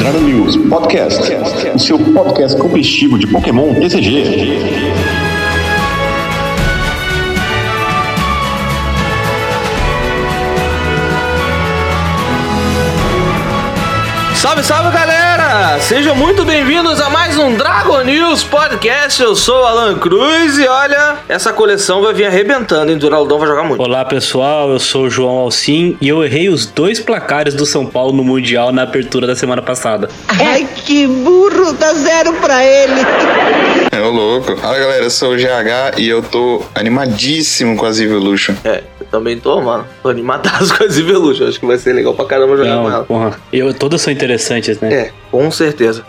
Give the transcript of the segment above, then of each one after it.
Dragon News Podcast, o seu podcast competitivo de Pokémon TCG. Salve, salve galera! Sejam muito bem-vindos a mais um Dragon News Podcast. Eu sou o Alan Cruz e olha, essa coleção vai vir arrebentando, hein? Duraldão vai jogar muito. Olá pessoal, eu sou o João Alcim e eu errei os dois placares do São Paulo no Mundial na abertura da semana passada. Ai, que burro, dá zero pra ele. É o louco. Fala galera, eu sou o GH e eu tô animadíssimo com as Evolution. É, eu também tô, mano. Tô animadaço com as Evolution. Acho que vai ser legal pra caramba jogar com Não, ela. porra, eu, todas são interessantes, né? É, com certeza.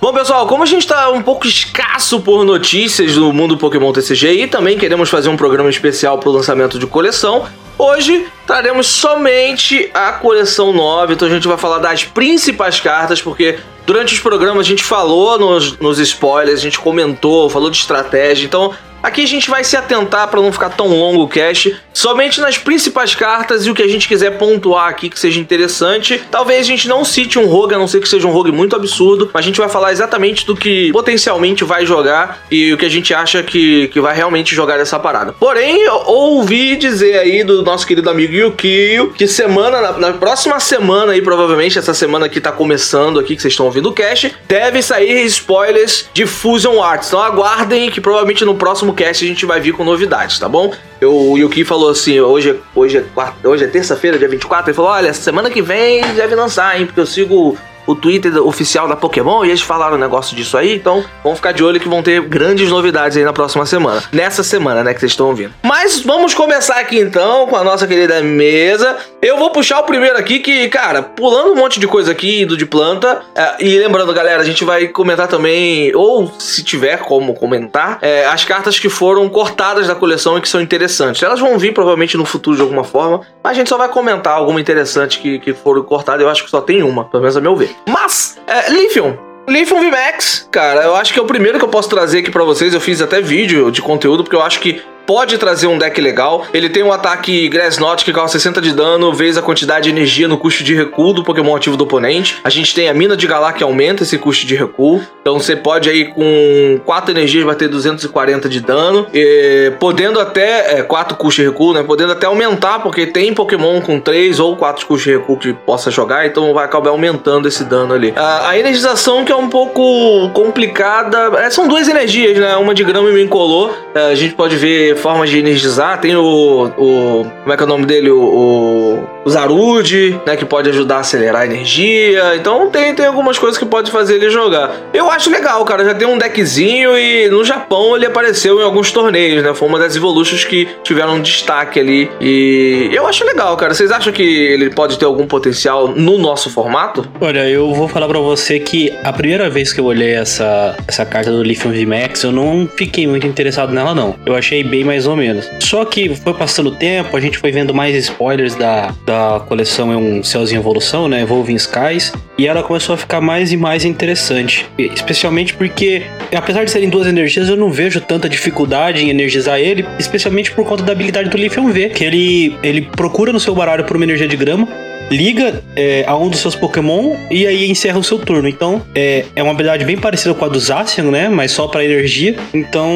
Bom, pessoal, como a gente tá um pouco escasso por notícias do mundo Pokémon TCG e também queremos fazer um programa especial pro lançamento de coleção, hoje traremos somente a coleção 9. Então a gente vai falar das principais cartas, porque durante os programas a gente falou nos, nos spoilers, a gente comentou, falou de estratégia. Então aqui a gente vai se atentar para não ficar tão longo o cast, somente nas principais cartas e o que a gente quiser pontuar aqui que seja interessante. Talvez a gente não cite um rogue, a não ser que seja um rogue muito absurdo, mas a gente vai falar exatamente do que potencialmente vai jogar e o que a gente acha que, que vai realmente jogar essa parada. Porém, eu ouvi dizer aí do nosso querido amigo Yukio que semana, na, na próxima semana aí, provavelmente, essa semana que tá começando aqui, que vocês estão ouvindo o cast, deve sair spoilers de Fusion Arts. Então aguardem que provavelmente no próximo cast a gente vai vir com novidades, tá bom? Eu, o Yuki falou assim, hoje, hoje é, hoje é terça-feira, dia 24, ele falou, olha, semana que vem deve lançar, hein, porque eu sigo o Twitter oficial da Pokémon e eles falaram um negócio disso aí, então vamos ficar de olho que vão ter grandes novidades aí na próxima semana. Nessa semana, né, que vocês estão ouvindo. Mas vamos começar aqui então com a nossa querida mesa. Eu vou puxar o primeiro aqui que, cara, pulando um monte de coisa aqui do de planta, é, e lembrando, galera, a gente vai comentar também, ou se tiver como comentar, é, as cartas que foram cortadas da coleção e que são interessantes. Elas vão vir provavelmente no futuro de alguma forma, mas a gente só vai comentar alguma interessante que, que foram cortadas. Eu acho que só tem uma, pelo menos a meu ver. Mas, é, Lithium. Lithium VMAX, cara, eu acho que é o primeiro que eu posso trazer aqui pra vocês. Eu fiz até vídeo de conteúdo, porque eu acho que pode trazer um deck legal. Ele tem um ataque Grass Knot que causa 60 de dano, vezes a quantidade de energia no custo de recuo do Pokémon ativo do oponente. A gente tem a mina de Galar que aumenta esse custo de recuo. Então você pode aí com 4 energias bater 240 de dano, e podendo até é, 4 custos de recuo, né? Podendo até aumentar, porque tem Pokémon com 3 ou 4 custos de recuo que possa jogar, então vai acabar aumentando esse dano ali. A, a energização que é um pouco complicada, é, são duas energias, né? Uma de grama e uma incolor. É, a gente pode ver formas de energizar. Tem o, o como é que é o nome dele? O, o, Zarude, né? Que pode ajudar a acelerar a energia. Então tem, tem algumas coisas que pode fazer ele jogar. Eu acho legal, cara. Já tem um deckzinho e no Japão ele apareceu em alguns torneios, né? Foi uma das Evolutions que tiveram um destaque ali. E eu acho legal, cara. Vocês acham que ele pode ter algum potencial no nosso formato? Olha, eu vou falar pra você que a primeira vez que eu olhei essa, essa carta do Lithium VMAX, eu não fiquei muito interessado nela, não. Eu achei bem mais ou menos. Só que foi passando o tempo, a gente foi vendo mais spoilers da, da coleção É um Céus em Evolução, né? Evolving Skies. E ela começou a ficar mais e mais interessante. Especialmente porque, apesar de serem duas energias, eu não vejo tanta dificuldade em energizar ele, especialmente por conta da habilidade do Lithium V, que ele, ele procura no seu baralho por uma energia de grama, liga é, a um dos seus Pokémon e aí encerra o seu turno. Então é, é uma habilidade bem parecida com a do Zacian, né? Mas só para energia. Então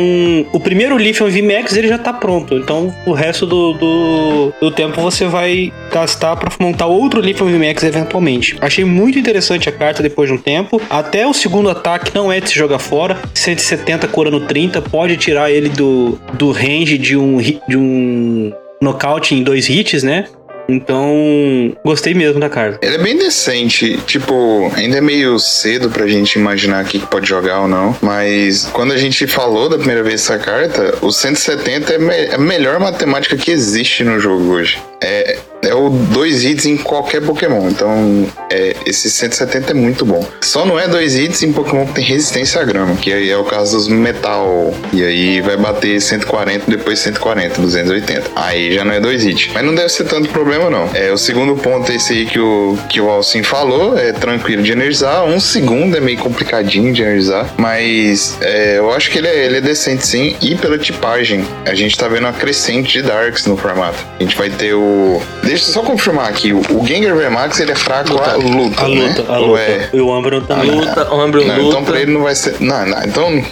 o primeiro Lithium VMAX ele já tá pronto. Então o resto do, do, do tempo você vai gastar para montar outro Lithium VMAX eventualmente. Achei muito interessante a carta depois de um tempo. Até o segundo ataque não é de se jogar fora. 170 curando 30 pode tirar ele do, do range de um, de um nocaute em dois hits, né? Então, gostei mesmo da carta. Ele é bem decente, tipo, ainda é meio cedo pra gente imaginar o que pode jogar ou não, mas quando a gente falou da primeira vez essa carta, o 170 é me- a melhor matemática que existe no jogo hoje. É, é o dois hits em qualquer Pokémon. Então, é, esse 170 é muito bom. Só não é dois hits em Pokémon que tem resistência à grama, que aí é o caso dos metal. E aí vai bater 140, depois 140, 280. Aí já não é dois hits. Mas não deve ser tanto problema, não. É, o segundo ponto é esse aí que o, que o Alcim falou, é tranquilo de energizar. Um segundo é meio complicadinho de energizar, mas é, eu acho que ele é, ele é decente sim. E pela tipagem, a gente tá vendo uma crescente de Darks no formato. A gente vai ter o. Deixa eu só confirmar aqui: o, o Gengar VMAX ele é fraco Luta. a luta. A né? luta, a Ou luta. é- E o Umbreon também. Luta, o Umbreon Não, luta. então pra ele não vai ser. Não, não, então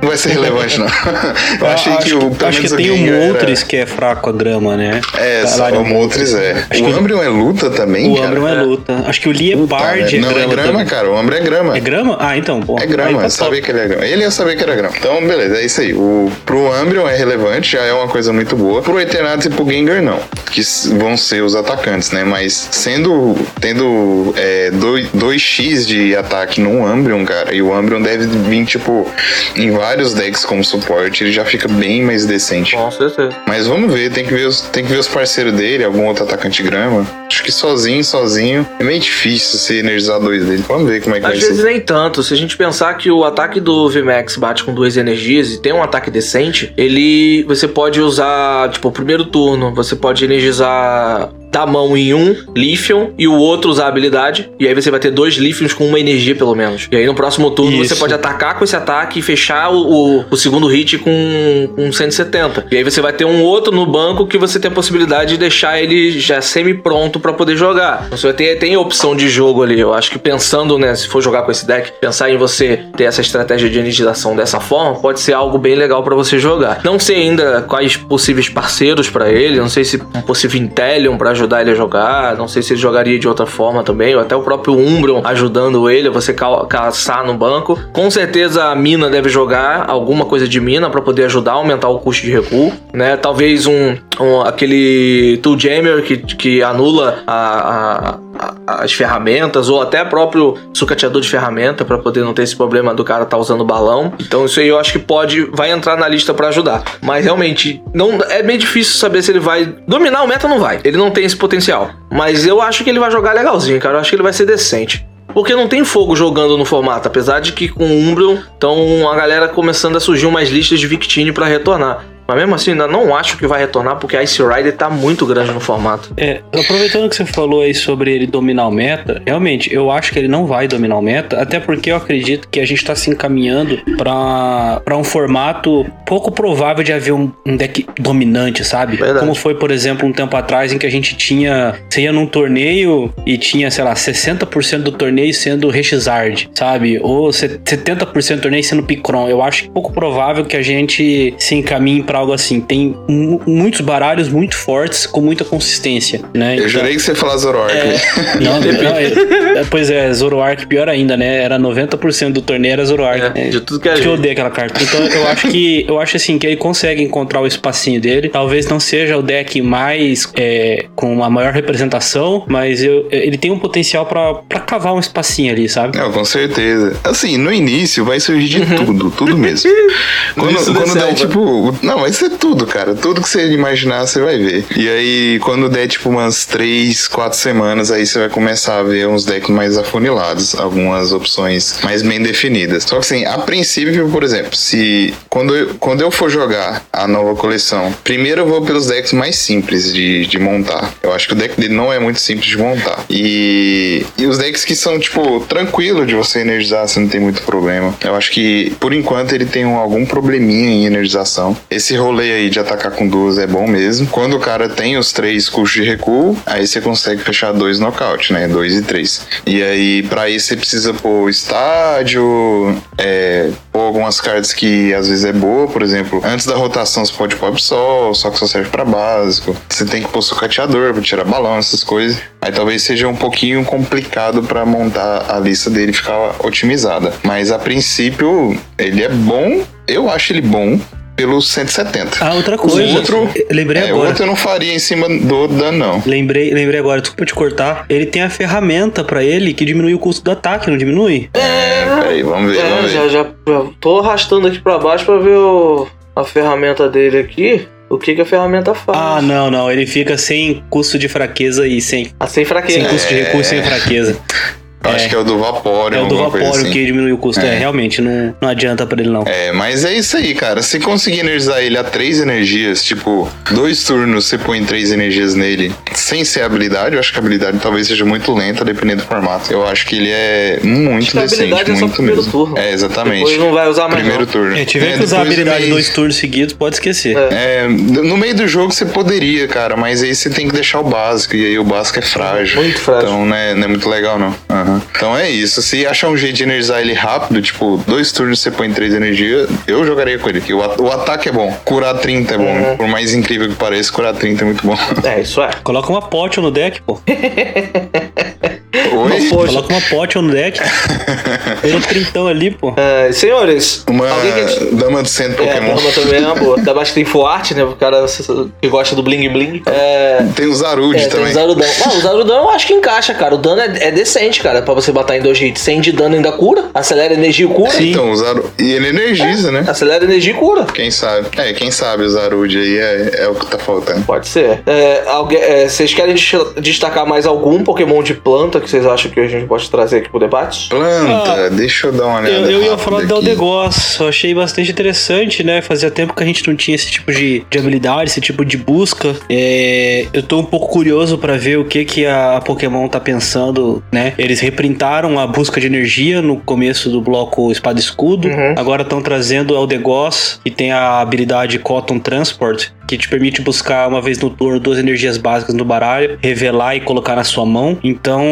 não vai ser relevante, não. Eu achei acho que o. pelo acho que menos tem o Gengar era- Moltres que é fraco a grama, né? É, o Moltres é. Acho o o- Umbreon é luta também, O cara? Umbreon é luta. Acho que o Puta, Liepard é Não, grama. é grama, também. cara. O Umbreon é grama. É grama? Ah, então. Pô. É grama, eu sabia que ele é grama. Ele ia saber que era grama. Então, beleza, é isso aí. O, pro Umbreon é relevante, já é uma coisa muito boa. Pro Eternatus e pro Gengar, não. Que vão ser os atacantes, né? Mas sendo. tendo é, dois- 2x de ataque no Umbreon, cara, e o Umbreon deve vir, tipo, em vários decks como suporte, ele já fica bem mais decente. Com certeza. Mas vamos ver, tem que ver os, tem que ver os parceiros dele, algum outro atacante grama. Acho que sozinho, sozinho, é meio difícil você energizar dois dele. Vamos ver como é que Às vai vezes ser. nem tanto. Se a gente pensar que o ataque do VMAX bate com duas energias e tem um ataque decente, ele. Você pode usar, tipo, o primeiro turno, você pode energizar da mão em um Lithium e o outro usar a habilidade. E aí você vai ter dois Lithiums com uma energia, pelo menos. E aí no próximo turno você Isso. pode atacar com esse ataque e fechar o, o, o segundo hit com, com 170. E aí você vai ter um outro no banco que você tem a possibilidade de deixar ele já semi-pronto pra poder jogar. Então, Você vai ter tem opção de jogo ali. Eu acho que pensando, né, se for jogar com esse deck, pensar em você ter essa estratégia de energização dessa forma, pode ser algo bem legal pra você jogar. Não sei ainda quais possíveis parceiros pra ele, não sei se um possível Intellium pra ajudar ele a jogar, não sei se ele jogaria de outra forma também, ou até o próprio Umbreon ajudando ele a você ca- caçar no banco. Com certeza a mina deve jogar alguma coisa de mina pra poder ajudar a aumentar o custo de recuo, né? Talvez um, um- aquele Tool Jammer que, que anula a- a- as ferramentas, ou até próprio sucateador de ferramenta pra poder não ter esse problema do cara tá usando balão. Então isso aí eu acho que pode vai entrar na lista pra ajudar. Mas realmente não é meio difícil saber se ele vai dominar o meta não vai. Ele não tem esse potencial. Mas eu acho que ele vai jogar legalzinho, cara. Eu acho que ele vai ser decente. Porque não tem fogo jogando no formato, apesar de que com o Umbreon estão a galera começando a surgir umas listas de Victini pra retornar. Mas mesmo assim, ainda não acho que vai retornar porque a Ice Rider tá muito grande no formato. É, aproveitando que você falou aí sobre ele dominar o meta, realmente, eu acho que ele não vai dominar o meta, até porque eu acredito que a gente tá se encaminhando pra pra um formato pouco provável de haver um, um deck dominante, sabe? Verdade. Como foi, por exemplo, um tempo atrás em que a gente tinha. Você ia num torneio e tinha, sei lá, 60% do torneio sendo Rexizard, sabe? Ou se- 70% do torneio sendo Picron. Eu acho pouco provável que a gente se encaminhe pra algo assim. Tem mu- muitos baralhos muito fortes com muita consistência, né? Eu jurei que você ia falar Zoroark. Não, não, é- é, pois é, Zoroark pior ainda, né? Era 90% do torneio era Zoroark. É, né? de tudo que que eu odeio aquela carta. Então eu acho que eu acho assim que ele consegue encontrar o espacinho dele. Talvez não seja o deck mais é, com a maior representação, mas eu- ele tem um potencial pra pra cavar um espacinho ali, sabe? Não, com certeza. Assim, no início vai surgir de Uhum. tudo, tudo mesmo. quando quando der, tipo. Não, vai ser tudo, cara. Tudo que você imaginar, você vai ver. E aí, quando der, tipo, umas 3, 4 semanas, aí você vai começar a ver uns decks mais afunilados, algumas opções mais bem definidas. Só que assim, a princípio, por exemplo, se. Quando eu, quando eu for jogar a nova coleção, primeiro eu vou pelos decks mais simples de, de montar. Eu acho que o deck dele não é muito simples de montar. E, e os decks que são, tipo, tranquilo de você energizar, você não tem muito problema. Eu acho que, por enquanto, ele tem um- algum probleminha em energização. Esse rolê aí de atacar com duas é bom mesmo. Quando o cara tem os três custos de recuo, aí você consegue fechar dois nocaute, né? Dois e três. E aí, pra isso, você precisa pôr estádio, é, pôr algumas cartas que às vezes é boa, por exemplo, antes da rotação você pode pôr Absol, só que só serve pra básico. Você tem que pôr sucateador pra tirar balão, essas coisas. Aí talvez seja um pouquinho complicado pra montar a lista dele ficar otimizada. Mas a princípio, ele é bom, eu acho ele bom pelo 170. Ah, outra coisa. outro- eu lembrei É, o agora. outro eu não faria em cima do dano, não. Lembrei, lembrei agora, desculpa te cortar. Ele tem a ferramenta pra ele que diminui o custo do ataque, não diminui? É, peraí, vamos ver, É, vamos ver. já, já, já tô arrastando aqui pra baixo pra ver o- a ferramenta dele aqui. o que, que a ferramenta faz. Ah, não, não. Ele fica sem custo de fraqueza e sem, Ah, sem fraqueza. sem custo de recurso sem fraqueza. Eu Acho É. que é o do Vaporeon, É o do Vapor assim. que diminui o custo. É, É. realmente, não, não adianta pra ele não. É, mas é isso aí, cara. Se conseguir energizar ele a três energias, tipo, dois turnos você põe três energias nele, sem ser habilidade, eu acho que a habilidade talvez seja muito lenta, dependendo do formato. Eu acho que ele é muito Acho decente, habilidade é só muito primeiro mesmo. turno. É, exatamente. Depois não vai usar mais Primeiro não. turno. É, tiver É, que usar a habilidade meio- dois turnos seguidos, pode esquecer. É. É, no meio do jogo você poderia, cara, mas aí você tem que deixar o básico, e aí o básico é frágil. Muito frágil. Então não é, não é muito legal, não. Então é isso. Se achar um jeito de energizar ele rápido, tipo, dois turnos você põe três energias, eu jogaria com ele. porque O, at- o ataque é bom. Curar 30 é bom. Uhum. Por mais incrível que pareça, curar 30 é muito bom. É, isso é. Coloca uma potion no deck, pô. Oi? Poxa. Coloca uma potion no deck. Pelo trintão ali, pô. É, senhores, Uma alguém que... dama do centro É, Pokémon. Dama também é uma boa. Ainda mais que tem full art, né? O cara que gosta do bling bling. É, Tem o Zarude é tem também. o Zarudão. Ah, o Zarudão eu acho que encaixa, cara. O dano é, é decente, cara. Pra você botar em dois hits. 100 de dano ainda cura. Acelera energia e cura. Então, o Zaru... E ele energiza, né? Acelera energia e cura. Quem sabe? É, quem sabe o Zarude aí é, é o que tá faltando. Pode ser. É, alguém, é, vocês querem des- destacar mais algum Pokémon de planta que vocês acham que a gente pode trazer aqui pro debate? Planta, deixa eu dar uma olhada. Eu, eu ia falar do aqui. Eldegoss, eu achei bastante interessante, né? Fazia tempo que a gente não tinha esse tipo de, de habilidade, esse tipo de busca. É, eu tô um pouco curioso pra ver o que que a Pokémon tá pensando, né? Eles reprintaram a busca de energia no começo do bloco Espada e Escudo. Uhum. Agora estão trazendo o Eldegoss, que tem a habilidade Cotton Transport, que te permite buscar uma vez no turno duas energias básicas no baralho, revelar e colocar na sua mão. Então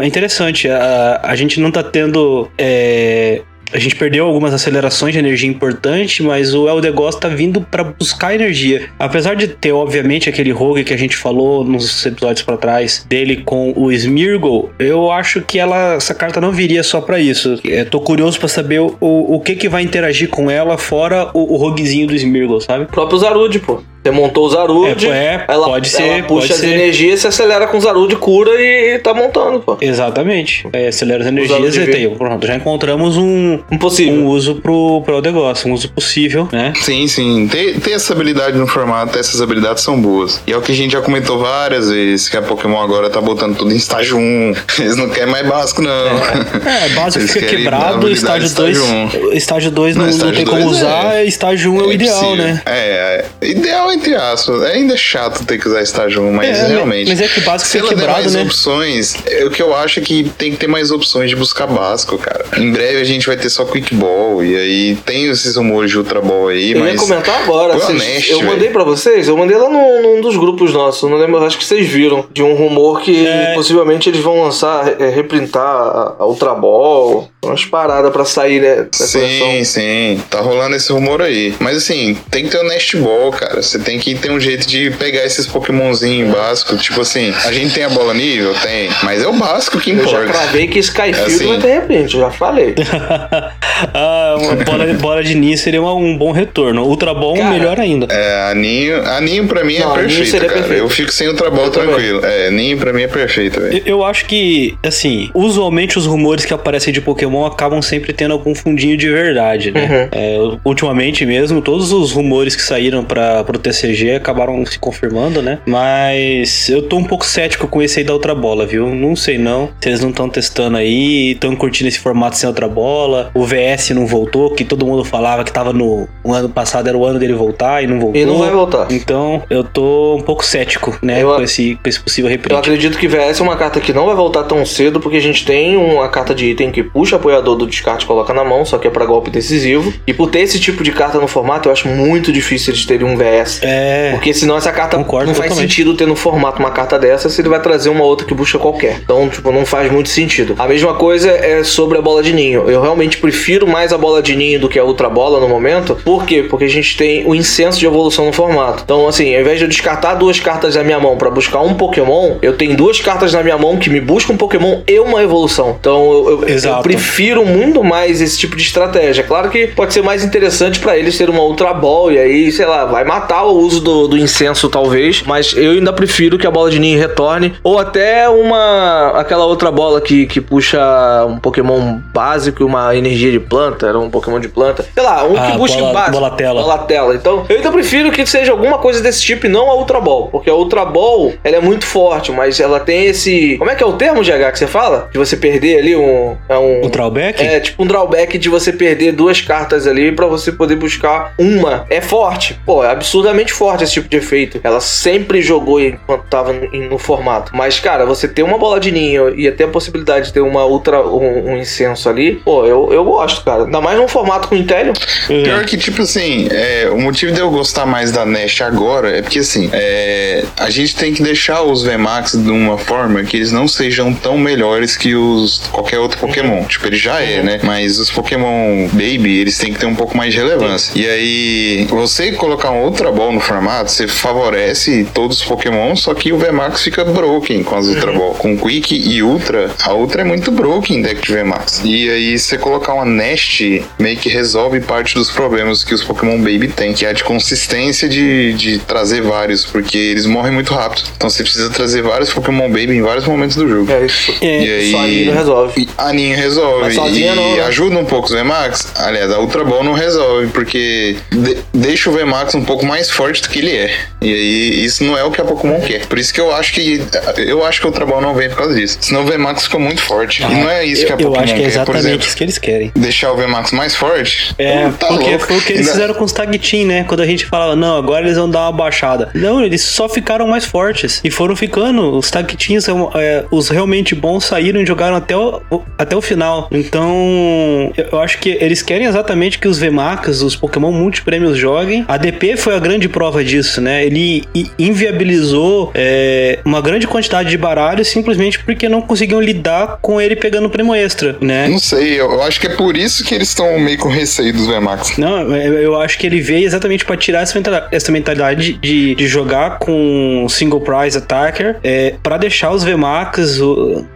é interessante. A, a gente não tá tendo. é, a gente perdeu algumas acelerações de energia importante, mas o Eldegoss tá vindo pra buscar energia. Apesar de ter, obviamente, aquele rogue que a gente falou nos episódios pra trás dele com o Smeargle, eu acho que ela, essa carta não viria só pra isso. É, tô curioso pra saber o, o que que vai interagir com ela fora o, o roguezinho do Smeargle, sabe? O próprio Zarude, pô. Você montou o Zarude. É, é, ela, pode ser, Ela puxa pode as ser. energias, se acelera com o Zarude, cura e tá montando, pô. Exatamente. É, acelera as energias e tem. Pronto, já encontramos um, Impossível. um uso pro, pro Eldegoss, um uso possível, né? Sim, sim. Ter, ter essa habilidade no formato, essas habilidades são boas. E é o que a gente já comentou várias vezes, que a Pokémon agora tá botando tudo em estágio 1. Eles não querem mais básico, não. É, básico Eles fica quebrado, estágio estágio 2. Estágio 2 não, Não, não tem como é- usar, estágio 1 é o É ideal, né? É, é, ideal entre aspas. É ainda chato ter que usar estágio 1, mas É, realmente. mas é que o básico Se ela der quebrado, mais né? opções, é, o que eu acho é que tem que ter mais opções de buscar básico, cara. Em breve a gente vai ter só Quick Ball, e aí tem esses rumores de Ultra Ball aí, Eu mas. ia comentar agora. Vocês- honesto, eu velho. mandei pra vocês, eu mandei lá num, num dos grupos nossos, não lembro, acho que vocês viram, de um rumor que É. possivelmente eles vão lançar, é, reprintar a, a Ultra Ball, umas paradas pra sair, né? da Sim, coleção. sim, tá rolando esse rumor aí. Mas assim, tem que ter o Nest Ball, cara. Você tem que ter um jeito de pegar esses Pokémonzinhos básicos. Tipo assim, a gente tem a bola nível? Tem. Mas é o básico que Eu já importa. cravei que Skyfield Assim. vai ter reprint, eu já falei. ah, uma bola, bola de ninho seria uma- um bom retorno. Ultra bom, Cara, melhor ainda. É, a Ninho, a Ninho pra mim Não, é Ninho perfeito, seria cara. perfeito. Eu fico sem Ultra Ball Eu também. tranquilo. É, Ninho pra mim é perfeito, velho. Eu- Eu acho que, assim, usualmente os rumores que aparecem de Pokémon acabam sempre tendo algum fundinho de verdade, né? Uhum. É, ultimamente mesmo, todos os rumores que saíram para pro TCG acabaram se confirmando, né? Mas eu tô um pouco cético com esse aí da outra bola, viu? Não sei não. Se eles não estão testando aí, estão curtindo esse formato sem outra bola. O VS não voltou, que todo mundo falava que tava no o ano passado era o ano dele voltar e não voltou. E não vai voltar. Então, eu tô um pouco cético, né, Eu- com, esse, com esse possível Eu reprint. acredito que VS é uma carta que não vai voltar tão cedo, porque a gente tem uma carta de item que puxa apoiador do descarte coloca na mão, só que é pra golpe decisivo. E por ter esse tipo de carta no formato, eu acho muito difícil eles terem um VS. É, Porque senão essa carta Concordo não faz totalmente. sentido ter no formato uma carta dessa se ele vai trazer uma outra que busca qualquer. Então, tipo, não faz muito sentido. A mesma coisa é sobre a bola de ninho. Eu realmente prefiro mais a bola de ninho do que a outra bola no momento. Por quê? Porque a gente tem o incenso de evolução no formato. Então, assim, ao invés de eu descartar duas cartas da minha mão pra buscar um Pokémon, eu tenho duas cartas na minha mão que me buscam um Pokémon e uma evolução. Então, eu, eu- eu prefiro prefiro muito mais esse tipo de estratégia. Claro que pode ser mais interessante para eles ter uma Ultra Ball e aí, sei lá, vai matar o uso do, do incenso talvez, mas eu ainda prefiro que a bola de ninho retorne ou até uma aquela outra bola que, que puxa um Pokémon básico e uma energia de planta, era um Pokémon de planta. Sei lá, um Ah, que busque bola- básico. bola tela. Bola tela. Então, eu ainda prefiro que seja alguma coisa desse tipo e não a Ultra Ball, porque a Ultra Ball, ela é muito forte, mas ela tem esse, como é que é o termo GH que você fala? De você perder ali um é um drawback? é tipo um drawback de você perder duas cartas ali pra você poder buscar uma. É forte. Pô, é absurdamente forte esse tipo de efeito. Ela sempre jogou enquanto tava no, formato. Mas, cara, você ter uma bola de ninho e até a possibilidade de ter uma ultra um, um incenso ali, pô, eu, eu gosto, cara. Ainda mais num formato com Intellium. Pior que, tipo assim, é, o motivo de eu gostar mais da Nest agora é porque, assim, é, a gente tem que deixar os VMAX de uma forma que eles não sejam tão melhores que os qualquer outro Pokémon. Tipo, ele já é, né? Mas os Pokémon Baby, eles têm que ter um pouco mais de relevância. E aí, você colocar um Ultra Ball no formato, você favorece todos os Pokémon, só que o VMAX fica broken com as Ultra Ball. Com Quick e Ultra, a Ultra é muito broken em deck de VMAX. E aí, você colocar uma Nest meio que resolve parte dos problemas que os Pokémon Baby têm, que é a de consistência de, de trazer vários, porque eles morrem muito rápido. Então você precisa trazer vários Pokémon Baby em vários momentos do jogo. É isso. É, E aí, Só a Nino resolve. e A Ninho resolve. Mas sozinha e não, né? ajuda um pouco os VMAX. Aliás, a Ultra Ball não resolve, porque de- deixa o VMAX um pouco mais forte do que ele é. E aí, isso não é o que a Pokémon quer. Por isso que eu acho que. Eu acho que a Ultra Ball não vem por causa disso. Senão o VMAX fica muito forte. e não é isso que a Ah, eu Pokémon acho que é quer, por exatamente exemplo. isso que eles querem. Deixar o VMAX mais forte? É, Tá porque louco. foi o que eles Ainda- fizeram com os Tag Team, né? Quando a gente falava, não, agora eles vão dar uma baixada. Não, eles só ficaram mais fortes. E foram ficando. Os Tag Teams, é, os realmente bons saíram e jogaram até o, o- até o final. Então, eu- acho que eles querem exatamente que os VMAX, os Pokémon multiprêmios joguem. A DP foi a grande prova disso, né? Ele inviabilizou é, uma grande quantidade de baralhos simplesmente porque não conseguiam lidar com ele pegando prêmio extra, né? Não sei, eu acho que é por isso que eles estão meio com receio dos VMAX. Não, eu eu acho que ele veio exatamente pra tirar essa mentalidade, de, de jogar com single prize attacker é, para deixar os VMAX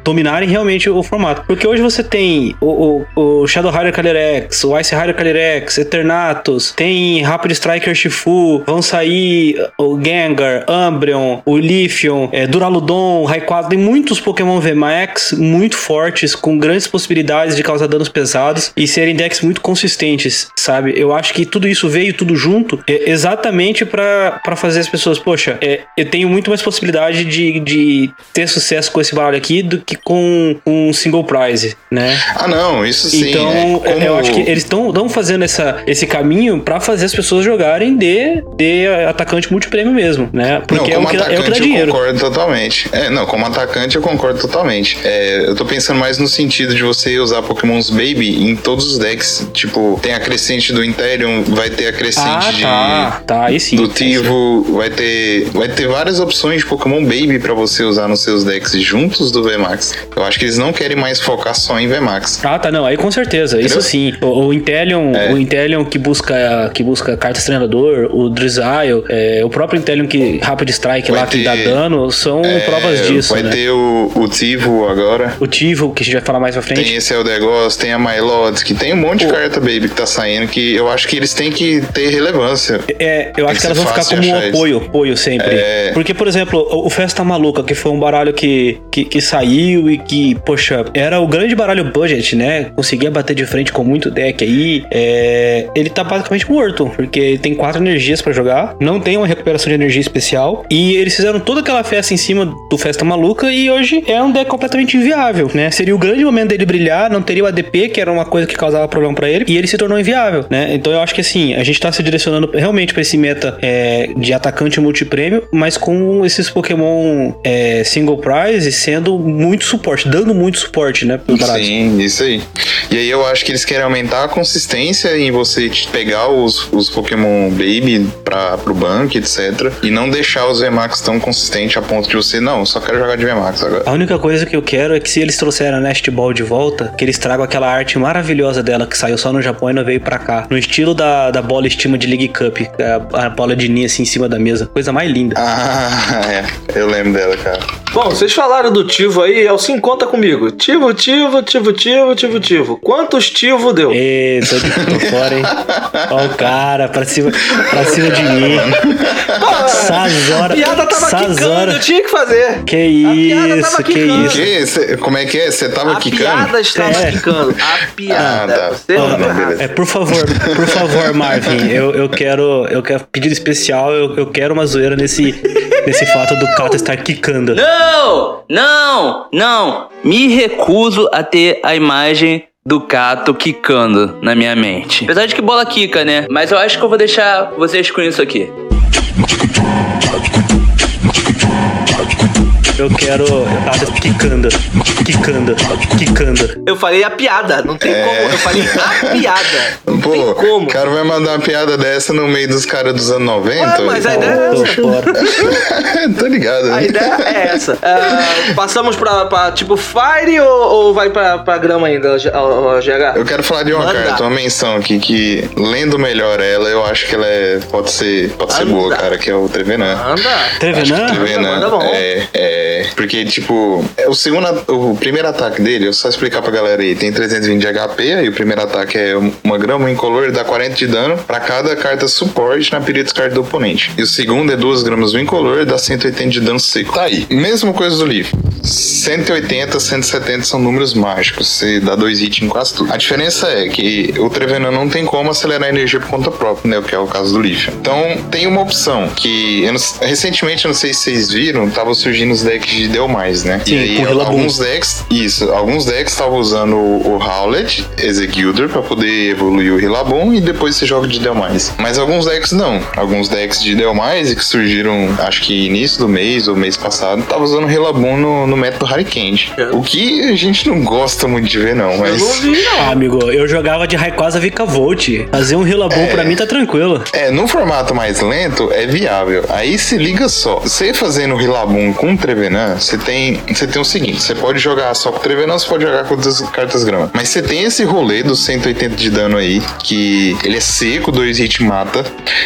dominarem realmente o formato. Porque hoje você tem o, o, o Shadow Rider Calyrex, o Ice Rider Calyrex, Eternatus, tem Rapid Striker Shifu, vão sair o Gengar, Umbreon, o Lithium, é, Duraludon, Rayquaza, tem muitos Pokémon VMAX muito fortes, com grandes possibilidades de causar danos pesados e serem decks muito consistentes, sabe? Eu acho que tudo isso veio tudo junto é, exatamente pra fazer as pessoas, poxa, é, eu tenho muito mais possibilidade de, de ter sucesso com esse baralho aqui do que com um single prize, né? Ah, não, isso sim. Então, é, como- eu acho que eles estão fazendo essa, esse caminho pra fazer as pessoas jogarem de, de atacante multiprêmio mesmo, né? Porque é, não, o como que, é o que dá atacante eu dinheiro. concordo totalmente. É, não, como atacante eu concordo totalmente. É, eu tô pensando mais no sentido de você usar Pokémons Baby em todos os decks. Tipo, tem a crescente do Interium, vai ter a crescente Ah, de. tá. Tá, aí sim. do. Tivo, vai ter, vai ter várias opções de Pokémon Baby pra você usar nos seus decks juntos do VMAX. Eu acho que eles não querem mais focar só em VMAX. Ah, tá, não, aí com certeza, isso Entendeu? sim. O, o Intellion, É. o Intellion que busca que busca cartas treinador, o Drizzile, é, o próprio Intellion que Rapid Strike Vai lá que ter- dá dano, são É, provas disso, vai né? ter o, o Tivo agora. O Tivo, que a gente vai falar mais pra frente. Tem esse Eldegoss, tem a Mylod, que tem um monte de carta Baby que tá saindo que eu acho que eles têm que ter relevância. É, eu acho que ser elas vão ficar como um apoio, apoio sempre. É. Porque, por exemplo, o o Festa Maluca, que foi um baralho que, que, que saiu e que, poxa, era o grande baralho budget, né? Conseguia bater de frente com muito deck aí. É, ele tá basicamente morto, porque ele tem quatro energias pra jogar, não tem uma recuperação de energia especial. E eles fizeram toda aquela festa em cima do Festa Maluca e hoje é um deck completamente inviável, né? Seria o grande momento dele brilhar, não teria o ADP, que era uma coisa que causava problema pra ele, e ele se tornou inviável, né? Então eu acho que assim, a gente tá se direcionando realmente pra esse meta é, de atacante multiprêmio, mas com esses Pokémon é, single prize sendo muito suporte, dando muito suporte, né? Sim, isso aí. E aí eu acho que eles querem aumentar a consistência em você pegar os, os Pokémon Baby pra, pro banco, etc. E não deixar os VMAX tão consistentes a ponto de você, não, eu só quero jogar de VMAX agora. A única coisa que eu quero é que se eles trouxeram a Nest Ball de volta, que eles tragam aquela arte maravilhosa dela que saiu só no Japão e não veio pra cá. No estilo da, da bola estima de League Cup, a, a bola de ninho assim em cima da mesa. Coisa mais linda. Ah, é. Eu lembro dela, cara. Bom, vocês falaram do Tivo aí, Elcio, conta comigo. Tivo, Tivo, Tivo, tivo, tivo, tivo. Quantos tivo deu? Ê, tô, de- tô fora, hein? Ó o cara, pra cima, pra cima de mim. Essas A piada tava essas quicando, eu tinha que fazer. Que piada isso, tava que isso. Cê- como é que é? Você tava A quicando? piada estava É. quicando. A piada. Ah, tá. Você não beleza. É, por favor, por favor, Marvin, eu, eu quero, eu quero pedido especial, eu, eu quero uma zoeira nesse, nesse fato do Cato estar quicando. Não! Não! Não! Me recuso a ter a imagem do Cato quicando na minha mente. Apesar de que bola quica, né? Mas eu acho que eu vou deixar vocês com isso aqui. Eu quero. Eu tava quicando, quicando, quicando. Eu falei a piada, não tem como. Eu falei a piada. Não Pô, tem como. o cara vai mandar uma piada dessa no meio dos caras dos anos 90? Ué, mas a ideia é essa. Tô ligado, A ideia é essa. Ah, passamos pra, pra, tipo Fire ou, ou vai pra, pra grama ainda, GH? Eu quero falar de uma Manda. carta, uma menção aqui que, lendo melhor ela, eu acho que ela é, pode ser, pode ser Anda. boa, cara, que é o Trevenant. Anda. Trevenant? Trevenant, manda bom. é, é, porque, tipo, é o segundo, o primeiro ataque dele, eu só explicar pra galera aí, tem 320 de HP, aí o primeiro ataque é um- uma grama incolor, dá 40 de dano pra cada carta suporte na período descarte do oponente. E o segundo é duas gramas incolor, dá 180 de dano seco. Tá aí, mesma coisa do livro. 180, 170 são números mágicos, você dá dois hits em quase tudo. A diferença é que o Trevenant não tem como acelerar a energia por conta própria, né, o que é o caso do Lífio. Então, tem uma opção que, eu não- recentemente, eu não sei se vocês viram, tava surgindo os decks de Deumais, né? Sim, e aí, com Rillaboom. alguns decks, isso, alguns decks estavam usando o, Howlet, Executor, pra poder evoluir o Rillaboom e depois você joga de Deumais. Mas alguns decks não. Alguns decks de Deumais que surgiram, acho que início do mês ou mês passado, estavam usando o Rillaboom no, no método Hurricane. O que a gente não gosta muito de ver, não, Eu mas... não vi, não. Ah, amigo, eu jogava de Rayquaza Vika Volt. Fazer um Hillabum pra mim tá tranquilo. É, num formato mais lento é viável. Aí se liga só, você fazendo Rillaboom com Trevenant, você tem, você tem o seguinte, você pode jogar só com Trevenant, você pode jogar com outras cartas grama. Mas você tem esse rolê dos 180 de dano aí, que ele é seco, dois hit mata.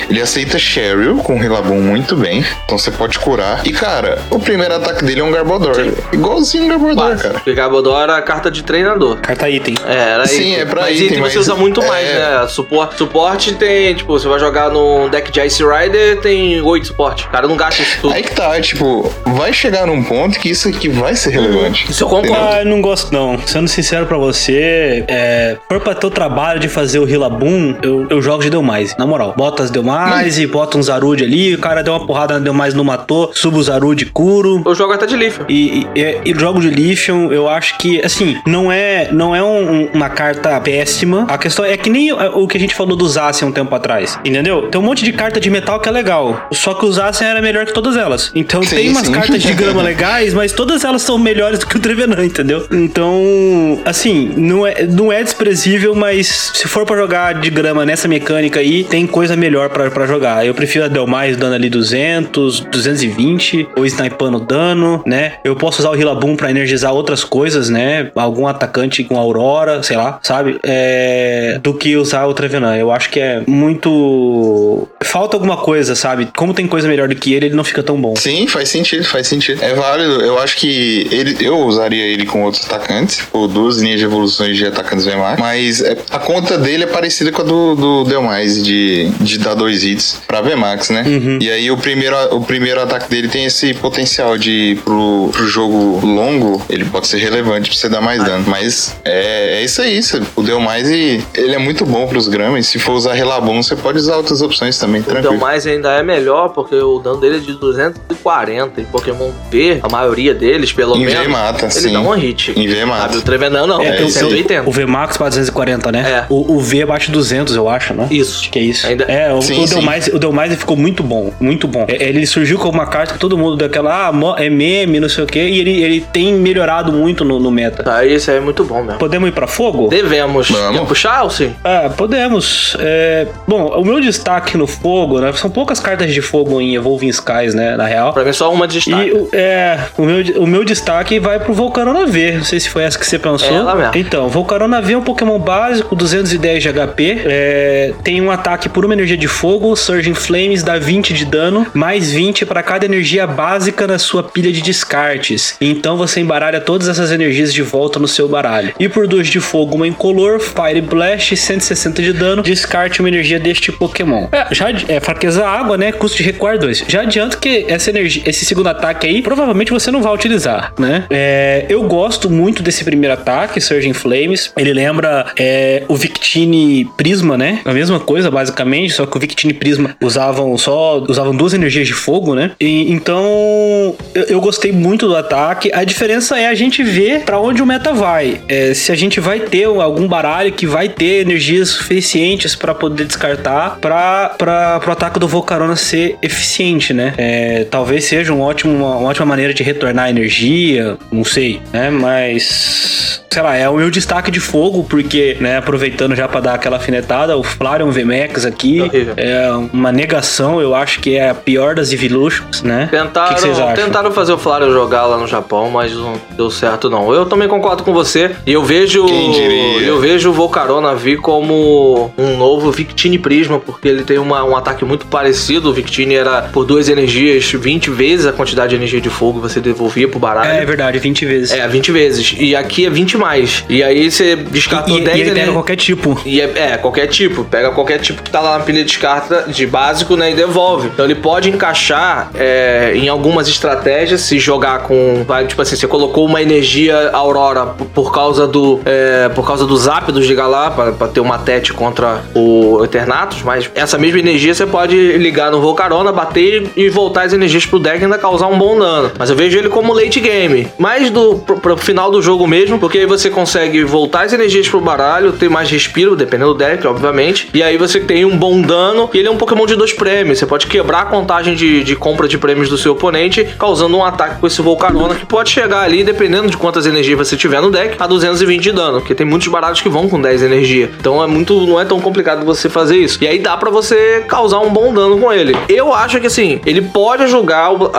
Ele aceita Cheryl com Rillaboom muito bem, então você pode curar. E cara, o primeiro ataque dele é um Garbodor, igualzinho um Garbodor, Quase. cara. Porque Gabodor era a carta de treinador. Carta item. É, era Sim, item. é pra mas item, você mas- usa muito mais, é. né? Suporte, suporte tem, tipo, você vai jogar num deck de Ice Rider, tem 8 suporte. O cara não gasta isso tudo. Aí que tá, tipo, vai chegar num ponto que isso aqui vai ser relevante. Isso eu concordo. Ah, eu não gosto não. Sendo sincero pra você, é, for pra ter o trabalho de fazer o Rillaboom, eu, eu jogo de Delmais, na moral. Bota as Delmais e bota um Zarude ali, o cara deu uma porrada na Delmais não matou, subo o Zarude, curo. Eu jogo até de Leaf. E, e, e jogo de Lithium, eu acho que, assim, não é, não é um- um- uma carta péssima. A questão é que nem o, o que a gente falou do Zacian um tempo atrás, entendeu? Tem um monte de carta de metal que é legal, só que o Zacian era melhor que todas elas. Então Sim, tem umas sim. cartas de grama legais, mas todas elas são melhores do que o Trevenant, entendeu? Então, assim, não é, não é desprezível, mas se for pra jogar de grama nessa mecânica aí, tem coisa melhor pra, pra jogar. Eu prefiro a Delmais dando ali 200, 220, ou snipando dano, né? Eu posso usar o Rillaboom pra energizar outras coisas, né? Algum atacante com Aurora, sei lá, sabe? É... Do que usar o Trevenant. Eu acho que é muito. Falta alguma coisa, sabe? Como tem coisa melhor do que ele, ele não fica tão bom. Sim, faz sentido, faz sentido. É válido. Eu acho que ele, eu usaria ele com outros atacantes, ou duas linhas de evoluções de atacantes VMAX, mas é- a conta dele é parecida com a do, do Delmais, de, de dar dois hits pra VMAX, né? E aí o primeiro, o primeiro ataque dele tem esse potencial de pro, pro jogo longo, ele pode ser relevante pra você dar mais dano. Mas é, é isso aí, você- o Delmais e ele é muito bom pros gramas. Se for usar Relabon, você pode usar outras opções também, O tranquilo. Delmais ainda é melhor, porque o dano dele é de 240. E Pokémon V, a maioria deles, pelo Em V menos, mata, ele sim. dá um hit. Em V mata. Sabe, o Trevenant não, É, é, tem- 180. O VMAX pra 240, né? É. O, o V abaixo de 200, eu acho, né? Isso. Acho que é isso. Ainda- É, o, Sim, o, sim. Delmais, o Delmais ficou muito bom, muito bom. É, Ele surgiu com uma carta que todo mundo daquela, ah, é meme, não sei o quê, e ele, ele tem melhorado muito no, no meta. Tá, isso aí é muito bom mesmo. Podemos ir pra fogo? Devemos. Vamos. Quer puxar, Alcim? Ah, podemos. É, bom, o meu destaque no fogo, né? São poucas cartas de fogo em Evolving Skies, né? Na real. Pra mim, só uma de destaque. E é, É, o meu, o meu destaque vai pro Volcarona V. Não sei se foi essa que você pensou. Ela mesmo. Então, Volcarona V é um Pokémon básico, 210 de HP. é, tem um ataque por uma energia de fogo, Surging Flames dá 20 de dano, mais 20 para cada energia básica na sua pilha de descartes. Então você embaralha todas essas energias de volta no seu baralho. E por 2 de fogo, uma incolor, Fire Blast, 160 de dano, descarte uma energia deste Pokémon. É, já é fraqueza água, né? Custo de recuar 2. Já adianto que essa energia, esse segundo ataque aí, provavelmente você não vai utilizar, né? É, eu gosto muito desse primeiro ataque, Surging Flames. Ele lembra é, o Victini Prisma, né? A mesma coisa, basicamente, só que o Victini Prisma usavam só usavam duas energias de fogo, né? E, então eu, eu gostei muito do ataque. A diferença é a gente ver pra onde o meta vai. É, se a gente vai ter algum baralho que vai ter energias suficientes pra poder descartar para para pro ataque do Volcarona ser eficiente, né? É, talvez seja um ótimo, uma, uma ótima maneira de retornar energia, não sei, né? Mas sei lá, é o meu destaque de fogo, porque, né, aproveitando já pra dar aquela afinetada, o Flareon VMAX aqui Horrível. é uma negação, eu acho que é a pior das Evolutions, né? Tentaram, O que que vocês acham? tentaram fazer o Flareon jogar lá no Japão, mas não deu certo não. Eu também concordo com você. E eu vejo Quem diria? eu vejo o Volcarona vir como um novo Victini Prisma, porque ele tem uma- um ataque muito parecido. O Victini era por duas energias, 20 vezes a quantidade de energia de fogo que você devolvia pro baralho. É, verdade, 20 vezes. É, 20 vezes. E aqui é 20 mais. E aí você descartou e, 10 e ele pega qualquer tipo. e é, é, qualquer tipo. Pega qualquer tipo que tá lá na pilha de descarta de básico, né? E devolve. Então ele pode encaixar é, em algumas estratégias, se jogar com. Vai, tipo assim, você colocou uma energia Aurora por causa do. é, por causa do zap do Gigalá, pra, pra ter uma tete contra o Eternatus, mas essa mesma energia você pode ligar no Volcarona, bater e voltar as energias pro deck e ainda causar um bom dano. Mas eu vejo ele como late game. Mais do pro, pro final do jogo mesmo, porque aí você consegue voltar as energias pro baralho, ter mais respiro, dependendo do deck, obviamente. E aí você tem um bom dano. E ele é um Pokémon de dois prêmios. Você pode quebrar a contagem de, de compra de prêmios do seu oponente, causando um ataque com esse Volcarona, que pode chegar ali, dependendo de quantas energias você tiver no deck, a 220 de dano. Porque tem muitos baralhos que vão com 10 energia. Então é muito. não é tão complicado você fazer isso. E aí dá pra você causar um bom dano com ele. Eu acho que assim, ele pode ajudar o,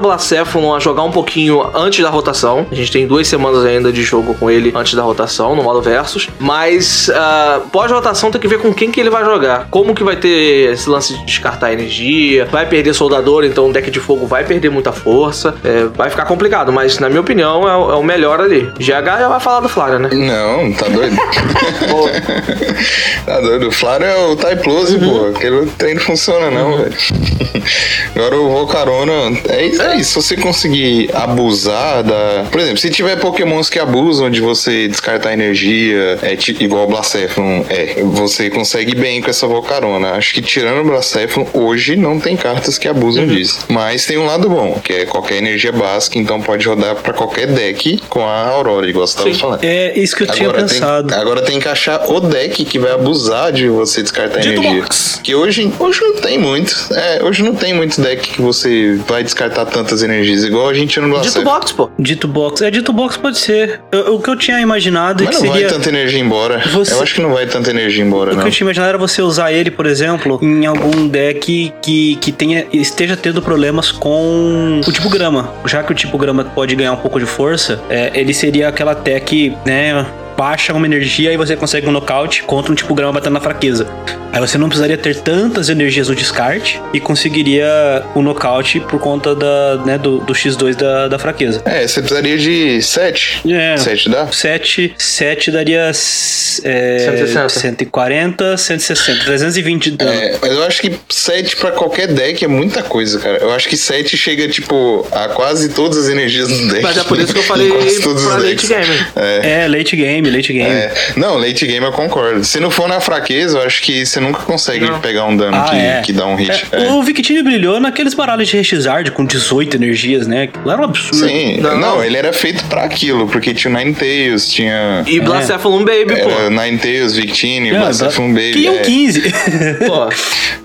o Blacephalon a jogar um pouquinho antes da rotação. A gente tem duas semanas ainda de jogo com ele antes da rotação, no modo versus. Mas ah, pós-rotação tem que ver com quem que ele vai jogar. Como que vai ter esse lance de descartar energia. Vai perder soldador, então o deck de fogo vai perder muita força. É, vai ficar complicado, mas na minha opinião é, o- é o melhor ali. GH já vai falar do Flávio, né? Não, tá doido? tá doido. O Flávio é o Typlose, pô. Aquele trem não funciona, não, velho. Agora o Volcarona. É, isso- é isso. Se você conseguir abusar da. Por exemplo, se tiver pokémons que abusam de você descartar energia, é ti- igual o Blacephalon, é. Você consegue bem com essa Volcarona. Acho que tirando o Blacephalon, hoje não tem cartas que abusam disso. Mas tem um lado bom, que é qualquer energia básica, então pode rodar pra qualquer deck com a Aurora, igual você tava Sim. falando. É isso que eu tinha Agora pensado. Tem, agora tem que achar o deck que vai abusar de você descartar Dito energia. box. Que hoje, hoje não tem muito. É, hoje não tem muito deck que você vai descartar tantas energias, igual a gente no Dito Blacephalon. box, pô. Dito box. É, dito box pode ser. Eu- o que eu tinha imaginado é Mas que não seria. vai tanta energia embora. Você- Eu acho que não vai tanta energia embora, O não. que eu tinha imaginado era você usar ele, por exemplo, em algum deck que, que tenha, esteja tendo problemas com o tipo grama. Já que o tipo grama pode ganhar um pouco de força, é, ele seria aquela tech, né? Baixa uma energia e você consegue um nocaute contra um tipo grama batendo na fraqueza. Aí você não precisaria ter tantas energias no descarte e conseguiria o nocaute por conta da, né, do, do X2 da, da fraqueza. É, você precisaria de 7. É. 7 dá? 7, 7 daria é, 160. 140, 160, 320 de dano. É, mas eu acho que 7 pra qualquer deck é muita coisa, cara. Eu acho que 7 chega, tipo, a quase todas as energias do deck. Mas é por isso que eu falei pra late game. É. É, late game, late game. É. Não, late game eu concordo. Se não for na fraqueza, eu acho que você nunca consegue Não. pegar um dano Ah, que, é. que dá um hit. É, É. O Victini brilhou naqueles baralhos de Rexizard com 18 energias, né? Aquilo era um absurdo. Sim, Não. não. ele era feito pra aquilo, porque tinha o Ninetales, tinha. E Blacephalon Baby, pô. Era Ninetales, Victine, Não, Blacephalon Baby. Que iam é. 15. Pô,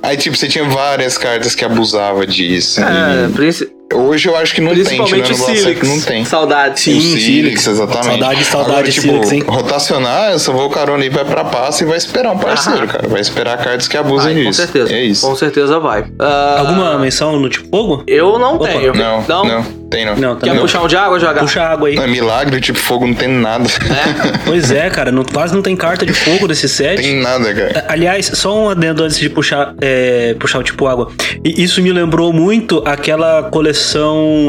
Aí, tipo, você tinha várias cartas que abusava disso. é, E hoje eu acho que não tem, principalmente o o Silix. não tem. Saudade. o Sim, Silix, Silix. exatamente. Saudade, saudade Agora, de tipo, Silix, hein? rotacionar, essa Volcarona aí vai pra passe e vai esperar um parceiro, Ah. cara. Vai esperar cartas que abusem Vai, com disso. certeza. É isso. Com certeza vai. Ah, Alguma menção no tipo fogo? Eu não Opa. tenho. Não, não. Tem, não. Não, Quer não. puxar um de água, jogar? Puxa água aí. Não, é milagre, tipo, fogo não tem nada. Pois é, cara, não- quase não tem carta de fogo desse set. tem nada, cara. Aliás, só um adendo antes de puxar, é, puxar o tipo água. E isso me lembrou muito aquela coleção,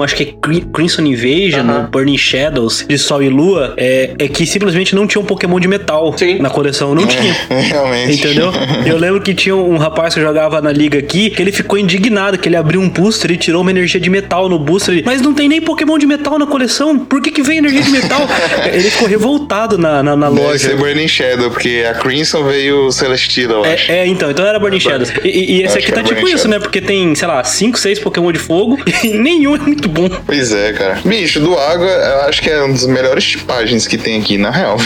acho que é Cri- Crimson Invasion, Aham. ou Burning Shadows, de Sol e Lua, é, é que simplesmente não tinha um Pokémon de metal Sim. na coleção. Não tinha. Realmente. Entendeu? Eu lembro que tinha um rapaz que jogava na liga aqui que ele ficou indignado, que ele abriu um booster e tirou uma energia de metal no booster. Mas não tem nem Pokémon de metal na coleção. Por que, que vem energia de metal? ele ficou revoltado na, na, na Deve loja. ser Burning Shadow, porque a Crimson veio Celestila, eu acho. É, é, então, então era Burning Shadows. E, e- esse aqui tá tipo Burning isso, Shadows. né? Porque tem, sei lá, 5, 6 Pokémon de fogo e nenhum é muito bom. Pois é, cara. Bicho, do água, eu acho que é uma das melhores tipagens que tem aqui, na real.